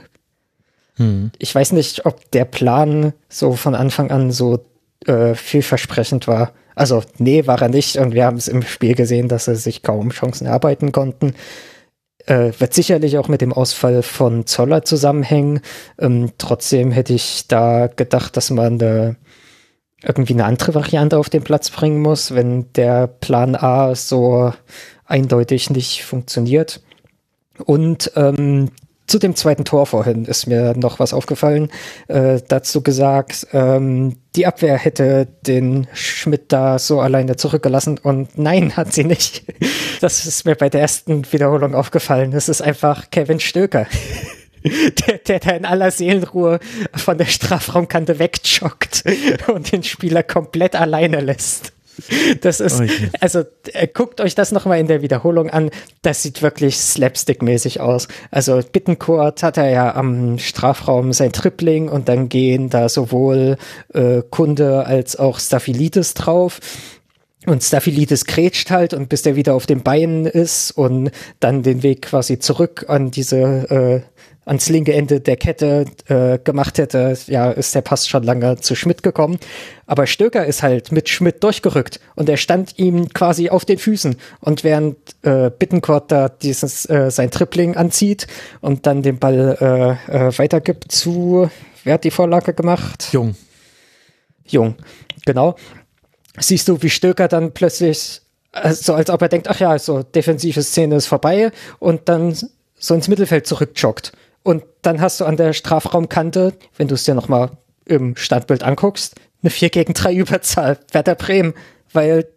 hm. ich weiß nicht, ob der Plan so von Anfang an so äh, vielversprechend war. Also, nee, war er nicht. Und wir haben es im Spiel gesehen, dass sie sich kaum Chancen erarbeiten konnten. Äh, wird sicherlich auch mit dem Ausfall von Zoller zusammenhängen. Ähm, trotzdem hätte ich da gedacht, dass man eine, irgendwie eine andere Variante auf den Platz bringen muss, wenn der Plan A so eindeutig nicht funktioniert. Und ähm, zu dem zweiten Tor vorhin ist mir noch was aufgefallen. Äh, dazu gesagt, ähm, die Abwehr hätte den Schmidt da so alleine zurückgelassen und nein, hat sie nicht. Das ist mir bei der ersten Wiederholung aufgefallen. Das ist einfach Kevin Stöker. Der, der da in aller Seelenruhe von der Strafraumkante wegjoggt und den Spieler komplett alleine lässt. Das ist, okay. also äh, guckt euch das nochmal in der Wiederholung an. Das sieht wirklich slapstick-mäßig aus. Also Bittencourt hat er ja am Strafraum sein Tripling und dann gehen da sowohl äh, Kunde als auch Staphylidis drauf. Und Staphylidis grätscht halt und bis der wieder auf den Beinen ist und dann den Weg quasi zurück an diese äh, ans linke Ende der Kette äh, gemacht hätte, ja, ist der Pass schon lange zu Schmidt gekommen. Aber Stöcker ist halt mit Schmidt durchgerückt und er stand ihm quasi auf den Füßen. Und während äh, Bittencourt da dieses äh, sein Tripling anzieht und dann den Ball äh, äh, weitergibt zu, wer hat die Vorlage gemacht? Jung. Jung, genau. Siehst du, wie Stöcker dann plötzlich äh, so als ob er denkt, ach ja, so defensive Szene ist vorbei und dann so ins Mittelfeld zurückjoggt. Und dann hast du an der Strafraumkante, wenn du es dir nochmal im Standbild anguckst, eine 4 gegen 3 Überzahl. Werder Bremen. Weil,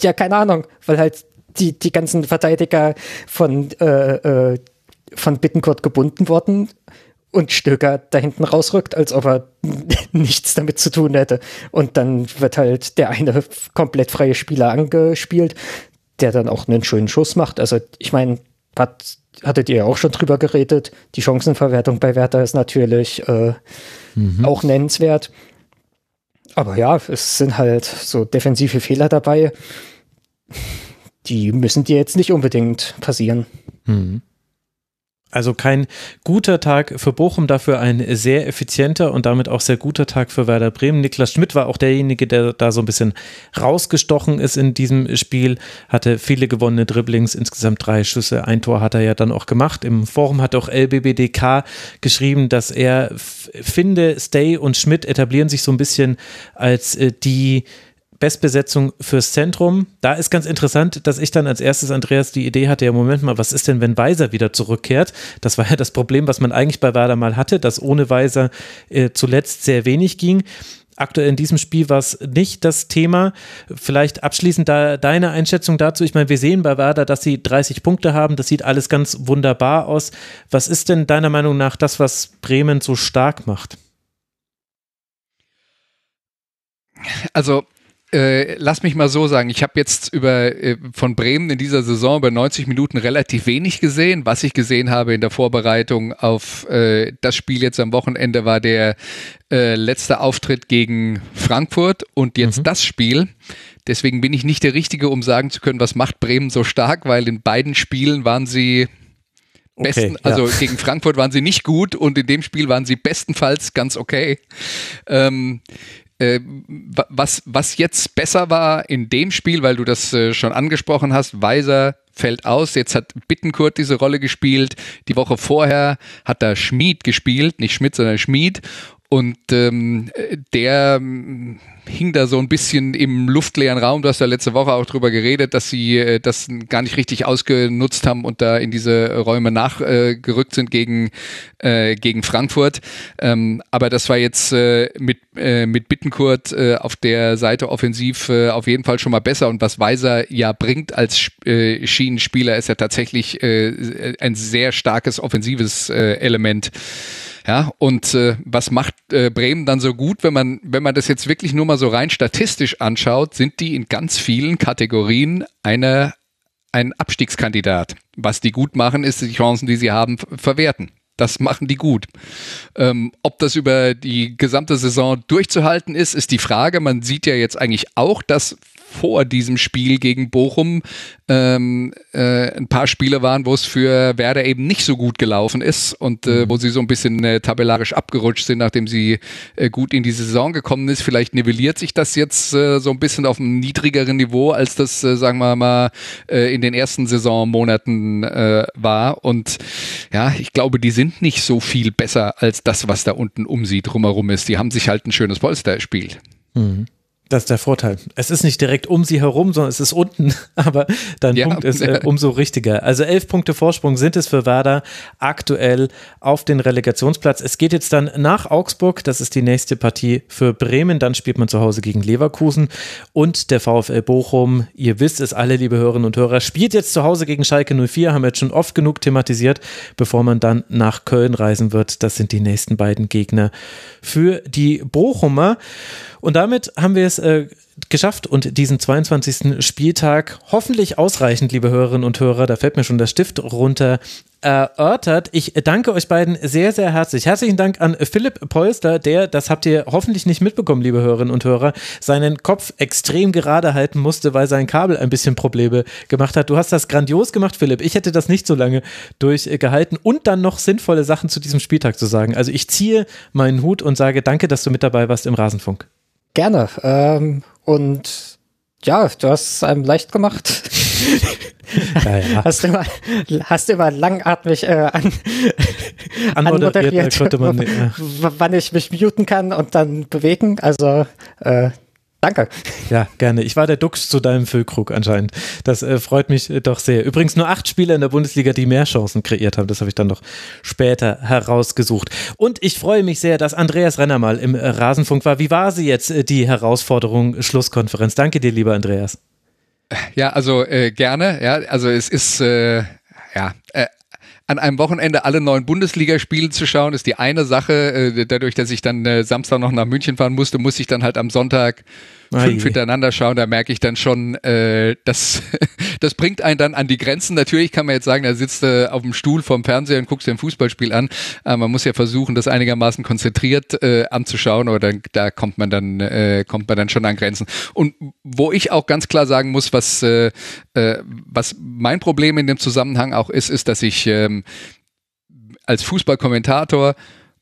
ja, keine Ahnung, weil halt die, die ganzen Verteidiger von, äh, äh, von Bittenkurt gebunden wurden und Stöger da hinten rausrückt, als ob er nichts damit zu tun hätte. Und dann wird halt der eine komplett freie Spieler angespielt, der dann auch einen schönen Schuss macht. Also ich meine, hat, hattet ihr ja auch schon drüber geredet. Die Chancenverwertung bei Werder ist natürlich äh, mhm. auch nennenswert. Aber ja, es sind halt so defensive Fehler dabei. Die müssen dir jetzt nicht unbedingt passieren. Mhm. Also kein guter Tag für Bochum, dafür ein sehr effizienter und damit auch sehr guter Tag für Werder Bremen. Niklas Schmidt war auch derjenige, der da so ein bisschen rausgestochen ist in diesem Spiel, hatte viele gewonnene Dribblings, insgesamt drei Schüsse, ein Tor hat er ja dann auch gemacht. Im Forum hat auch LBBDK geschrieben, dass er finde, Stay und Schmidt etablieren sich so ein bisschen als äh, die Bestbesetzung fürs Zentrum. Da ist ganz interessant, dass ich dann als erstes, Andreas, die Idee hatte, ja, Moment mal, was ist denn, wenn Weiser wieder zurückkehrt? Das war ja das Problem, was man eigentlich bei Werder mal hatte, dass ohne Weiser äh, zuletzt sehr wenig ging. Aktuell in diesem Spiel war es nicht das Thema. Vielleicht abschließend da deine Einschätzung dazu. Ich meine, wir sehen bei Werder, dass sie 30 Punkte haben. Das sieht alles ganz wunderbar aus. Was ist denn deiner Meinung nach das, was Bremen so stark macht? Also äh, lass mich mal so sagen, ich habe jetzt über äh, von Bremen in dieser Saison über 90 Minuten relativ wenig gesehen. Was ich gesehen habe in der Vorbereitung auf äh, das Spiel jetzt am Wochenende war der äh, letzte Auftritt gegen Frankfurt und jetzt mhm. das Spiel. Deswegen bin ich nicht der Richtige, um sagen zu können, was macht Bremen so stark, weil in beiden Spielen waren sie besten, okay, ja. also gegen Frankfurt waren sie nicht gut und in dem Spiel waren sie bestenfalls ganz okay. Ähm, äh, was, was jetzt besser war in dem Spiel, weil du das äh, schon angesprochen hast, Weiser fällt aus, jetzt hat Bittenkurt diese Rolle gespielt, die Woche vorher hat da Schmied gespielt, nicht Schmidt, sondern Schmied und ähm, der hing da so ein bisschen im luftleeren Raum. Du hast ja letzte Woche auch drüber geredet, dass sie äh, das gar nicht richtig ausgenutzt haben und da in diese Räume nachgerückt äh, sind gegen, äh, gegen Frankfurt. Ähm, aber das war jetzt äh, mit, äh, mit Bittenkurt äh, auf der Seite offensiv äh, auf jeden Fall schon mal besser. Und was Weiser ja bringt als äh, Schienenspieler, ist ja tatsächlich äh, ein sehr starkes offensives äh, Element. Ja, und äh, was macht äh, Bremen dann so gut, wenn man, wenn man das jetzt wirklich nur mal so rein statistisch anschaut, sind die in ganz vielen Kategorien eine, ein Abstiegskandidat. Was die gut machen, ist die Chancen, die sie haben, verwerten. Das machen die gut. Ähm, ob das über die gesamte Saison durchzuhalten ist, ist die Frage. Man sieht ja jetzt eigentlich auch, dass vor diesem Spiel gegen Bochum ähm, äh, ein paar Spiele waren, wo es für Werder eben nicht so gut gelaufen ist und äh, mhm. wo sie so ein bisschen äh, tabellarisch abgerutscht sind, nachdem sie äh, gut in die Saison gekommen ist. Vielleicht nivelliert sich das jetzt äh, so ein bisschen auf einem niedrigeren Niveau, als das, äh, sagen wir mal, äh, in den ersten Saisonmonaten äh, war. Und ja, ich glaube, die sind nicht so viel besser als das, was da unten um sie drumherum ist. Die haben sich halt ein schönes Polster erspielt. Mhm. Das ist der Vorteil. Es ist nicht direkt um sie herum, sondern es ist unten, aber dein ja, Punkt ist äh, umso richtiger. Also elf Punkte Vorsprung sind es für Werder aktuell auf den Relegationsplatz. Es geht jetzt dann nach Augsburg, das ist die nächste Partie für Bremen, dann spielt man zu Hause gegen Leverkusen und der VfL Bochum, ihr wisst es alle, liebe Hörerinnen und Hörer, spielt jetzt zu Hause gegen Schalke 04, haben wir jetzt schon oft genug thematisiert, bevor man dann nach Köln reisen wird. Das sind die nächsten beiden Gegner für die Bochumer. Und damit haben wir es äh, geschafft und diesen 22. Spieltag hoffentlich ausreichend, liebe Hörerinnen und Hörer, da fällt mir schon der Stift runter, erörtert. Ich danke euch beiden sehr, sehr herzlich. Herzlichen Dank an Philipp Polster, der, das habt ihr hoffentlich nicht mitbekommen, liebe Hörerinnen und Hörer, seinen Kopf extrem gerade halten musste, weil sein Kabel ein bisschen Probleme gemacht hat. Du hast das grandios gemacht, Philipp. Ich hätte das nicht so lange durchgehalten und dann noch sinnvolle Sachen zu diesem Spieltag zu sagen. Also ich ziehe meinen Hut und sage danke, dass du mit dabei warst im Rasenfunk. Gerne. Ähm, und ja, du hast es einem leicht gemacht. ja, ja. Hast du mal, hast mal langatmig äh, an, anmoderiert, an man, ja. wann ich mich muten kann und dann bewegen. Also äh, Danke. Ja, gerne. Ich war der Dux zu deinem Füllkrug anscheinend. Das äh, freut mich äh, doch sehr. Übrigens nur acht Spieler in der Bundesliga, die mehr Chancen kreiert haben. Das habe ich dann noch später herausgesucht. Und ich freue mich sehr, dass Andreas Renner mal im äh, Rasenfunk war. Wie war sie jetzt, äh, die Herausforderung Schlusskonferenz? Danke dir, lieber Andreas. Ja, also äh, gerne. Ja, also es ist äh, ja an einem Wochenende alle neuen Bundesligaspiele zu schauen, ist die eine Sache. Äh, dadurch, dass ich dann äh, Samstag noch nach München fahren musste, muss ich dann halt am Sonntag fünf hintereinander schauen, da merke ich dann schon, äh, das, das bringt einen dann an die Grenzen. Natürlich kann man jetzt sagen, da sitzt du auf dem Stuhl vorm Fernseher und guckst dir ein Fußballspiel an. Aber man muss ja versuchen, das einigermaßen konzentriert äh, anzuschauen, aber dann, da kommt man dann, äh, kommt man dann schon an Grenzen. Und wo ich auch ganz klar sagen muss, was, äh, äh, was mein Problem in dem Zusammenhang auch ist, ist, dass ich ähm, als Fußballkommentator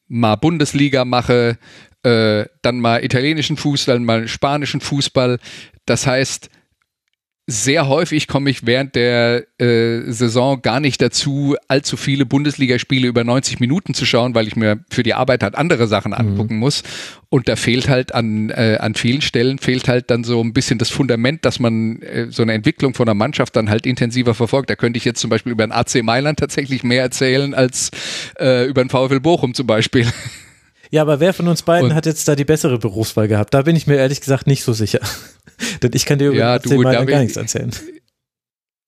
mal Bundesliga mache, äh, dann mal italienischen Fußball, mal spanischen Fußball. Das heißt, sehr häufig komme ich während der äh, Saison gar nicht dazu, allzu viele Bundesligaspiele über 90 Minuten zu schauen, weil ich mir für die Arbeit halt andere Sachen mhm. angucken muss. Und da fehlt halt an, äh, an vielen Stellen, fehlt halt dann so ein bisschen das Fundament, dass man äh, so eine Entwicklung von einer Mannschaft dann halt intensiver verfolgt. Da könnte ich jetzt zum Beispiel über den AC Mailand tatsächlich mehr erzählen als äh, über den VfL Bochum zum Beispiel. Ja, aber wer von uns beiden und hat jetzt da die bessere Berufswahl gehabt? Da bin ich mir ehrlich gesagt nicht so sicher. Denn ich kann dir über ja, du, gar nichts erzählen.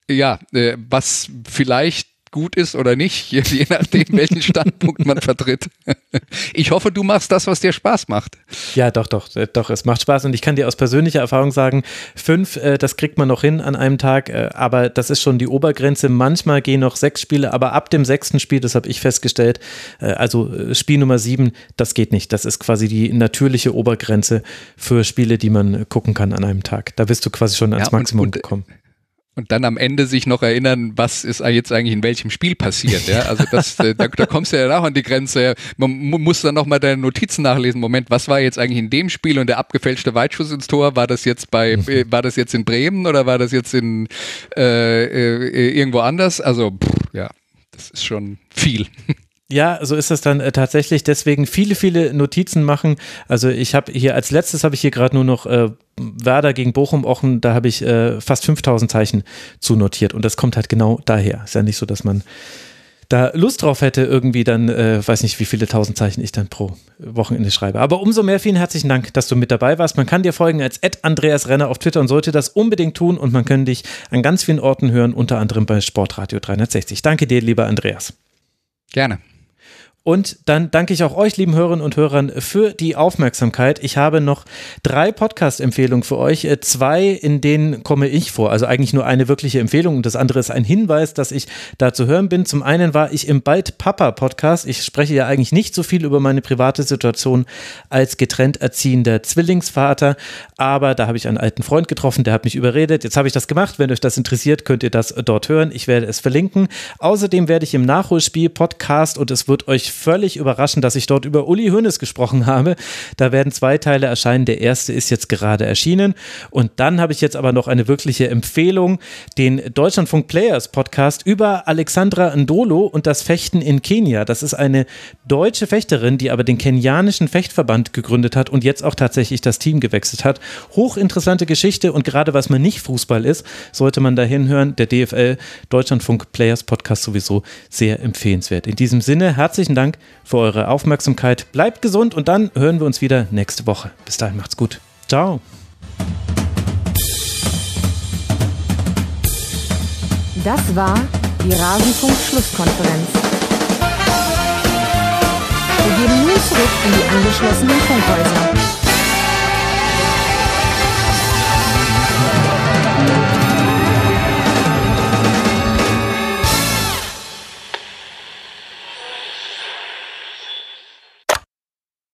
Ja, äh, was vielleicht gut ist oder nicht, je, je nachdem, welchen Standpunkt man vertritt. Ich hoffe, du machst das, was dir Spaß macht. Ja, doch, doch, äh, doch, es macht Spaß und ich kann dir aus persönlicher Erfahrung sagen, fünf, äh, das kriegt man noch hin an einem Tag, äh, aber das ist schon die Obergrenze. Manchmal gehen noch sechs Spiele, aber ab dem sechsten Spiel, das habe ich festgestellt, äh, also Spiel Nummer sieben, das geht nicht. Das ist quasi die natürliche Obergrenze für Spiele, die man gucken kann an einem Tag. Da bist du quasi schon ans ja, Maximum und, und, gekommen und dann am Ende sich noch erinnern, was ist jetzt eigentlich in welchem Spiel passiert. Ja? Also das, äh, da, da kommst du ja auch an die Grenze. Man muss dann nochmal deine Notizen nachlesen. Moment, was war jetzt eigentlich in dem Spiel und der abgefälschte Weitschuss ins Tor? War das jetzt bei, mhm. äh, war das jetzt in Bremen oder war das jetzt in äh, äh, irgendwo anders? Also pff, ja, das ist schon viel. Ja, so ist es dann äh, tatsächlich. Deswegen viele, viele Notizen machen. Also ich habe hier als letztes habe ich hier gerade nur noch äh, Werder gegen Bochum Ochen. Da habe ich äh, fast 5000 Zeichen zu notiert und das kommt halt genau daher. Ist ja nicht so, dass man da Lust drauf hätte, irgendwie dann, äh, weiß nicht, wie viele tausend Zeichen ich dann pro Wochenende schreibe. Aber umso mehr vielen herzlichen Dank, dass du mit dabei warst. Man kann dir folgen als Andreas Renner auf Twitter und sollte das unbedingt tun und man kann dich an ganz vielen Orten hören, unter anderem bei Sportradio 360. Danke dir, lieber Andreas. Gerne. Und dann danke ich auch euch, lieben Hörerinnen und Hörern, für die Aufmerksamkeit. Ich habe noch drei Podcast-Empfehlungen für euch. Äh, zwei, in denen komme ich vor. Also eigentlich nur eine wirkliche Empfehlung und das andere ist ein Hinweis, dass ich da zu hören bin. Zum einen war ich im Bald Papa Podcast. Ich spreche ja eigentlich nicht so viel über meine private Situation als getrennt erziehender Zwillingsvater, aber da habe ich einen alten Freund getroffen, der hat mich überredet. Jetzt habe ich das gemacht. Wenn euch das interessiert, könnt ihr das dort hören. Ich werde es verlinken. Außerdem werde ich im Nachholspiel Podcast und es wird euch völlig überraschend, dass ich dort über Uli Hoeneß gesprochen habe. Da werden zwei Teile erscheinen. Der erste ist jetzt gerade erschienen. Und dann habe ich jetzt aber noch eine wirkliche Empfehlung, den Deutschlandfunk Players Podcast über Alexandra Ndolo und das Fechten in Kenia. Das ist eine deutsche Fechterin, die aber den kenianischen Fechtverband gegründet hat und jetzt auch tatsächlich das Team gewechselt hat. Hochinteressante Geschichte und gerade was man nicht Fußball ist, sollte man da hinhören. Der DFL Deutschlandfunk Players Podcast sowieso sehr empfehlenswert. In diesem Sinne, herzlichen Dank Dank für eure Aufmerksamkeit. Bleibt gesund und dann hören wir uns wieder nächste Woche. Bis dahin macht's gut. Ciao. Das war die Rasenfunk-Schlusskonferenz. Wir gehen nun zurück in die angeschlossenen Funkhäuser.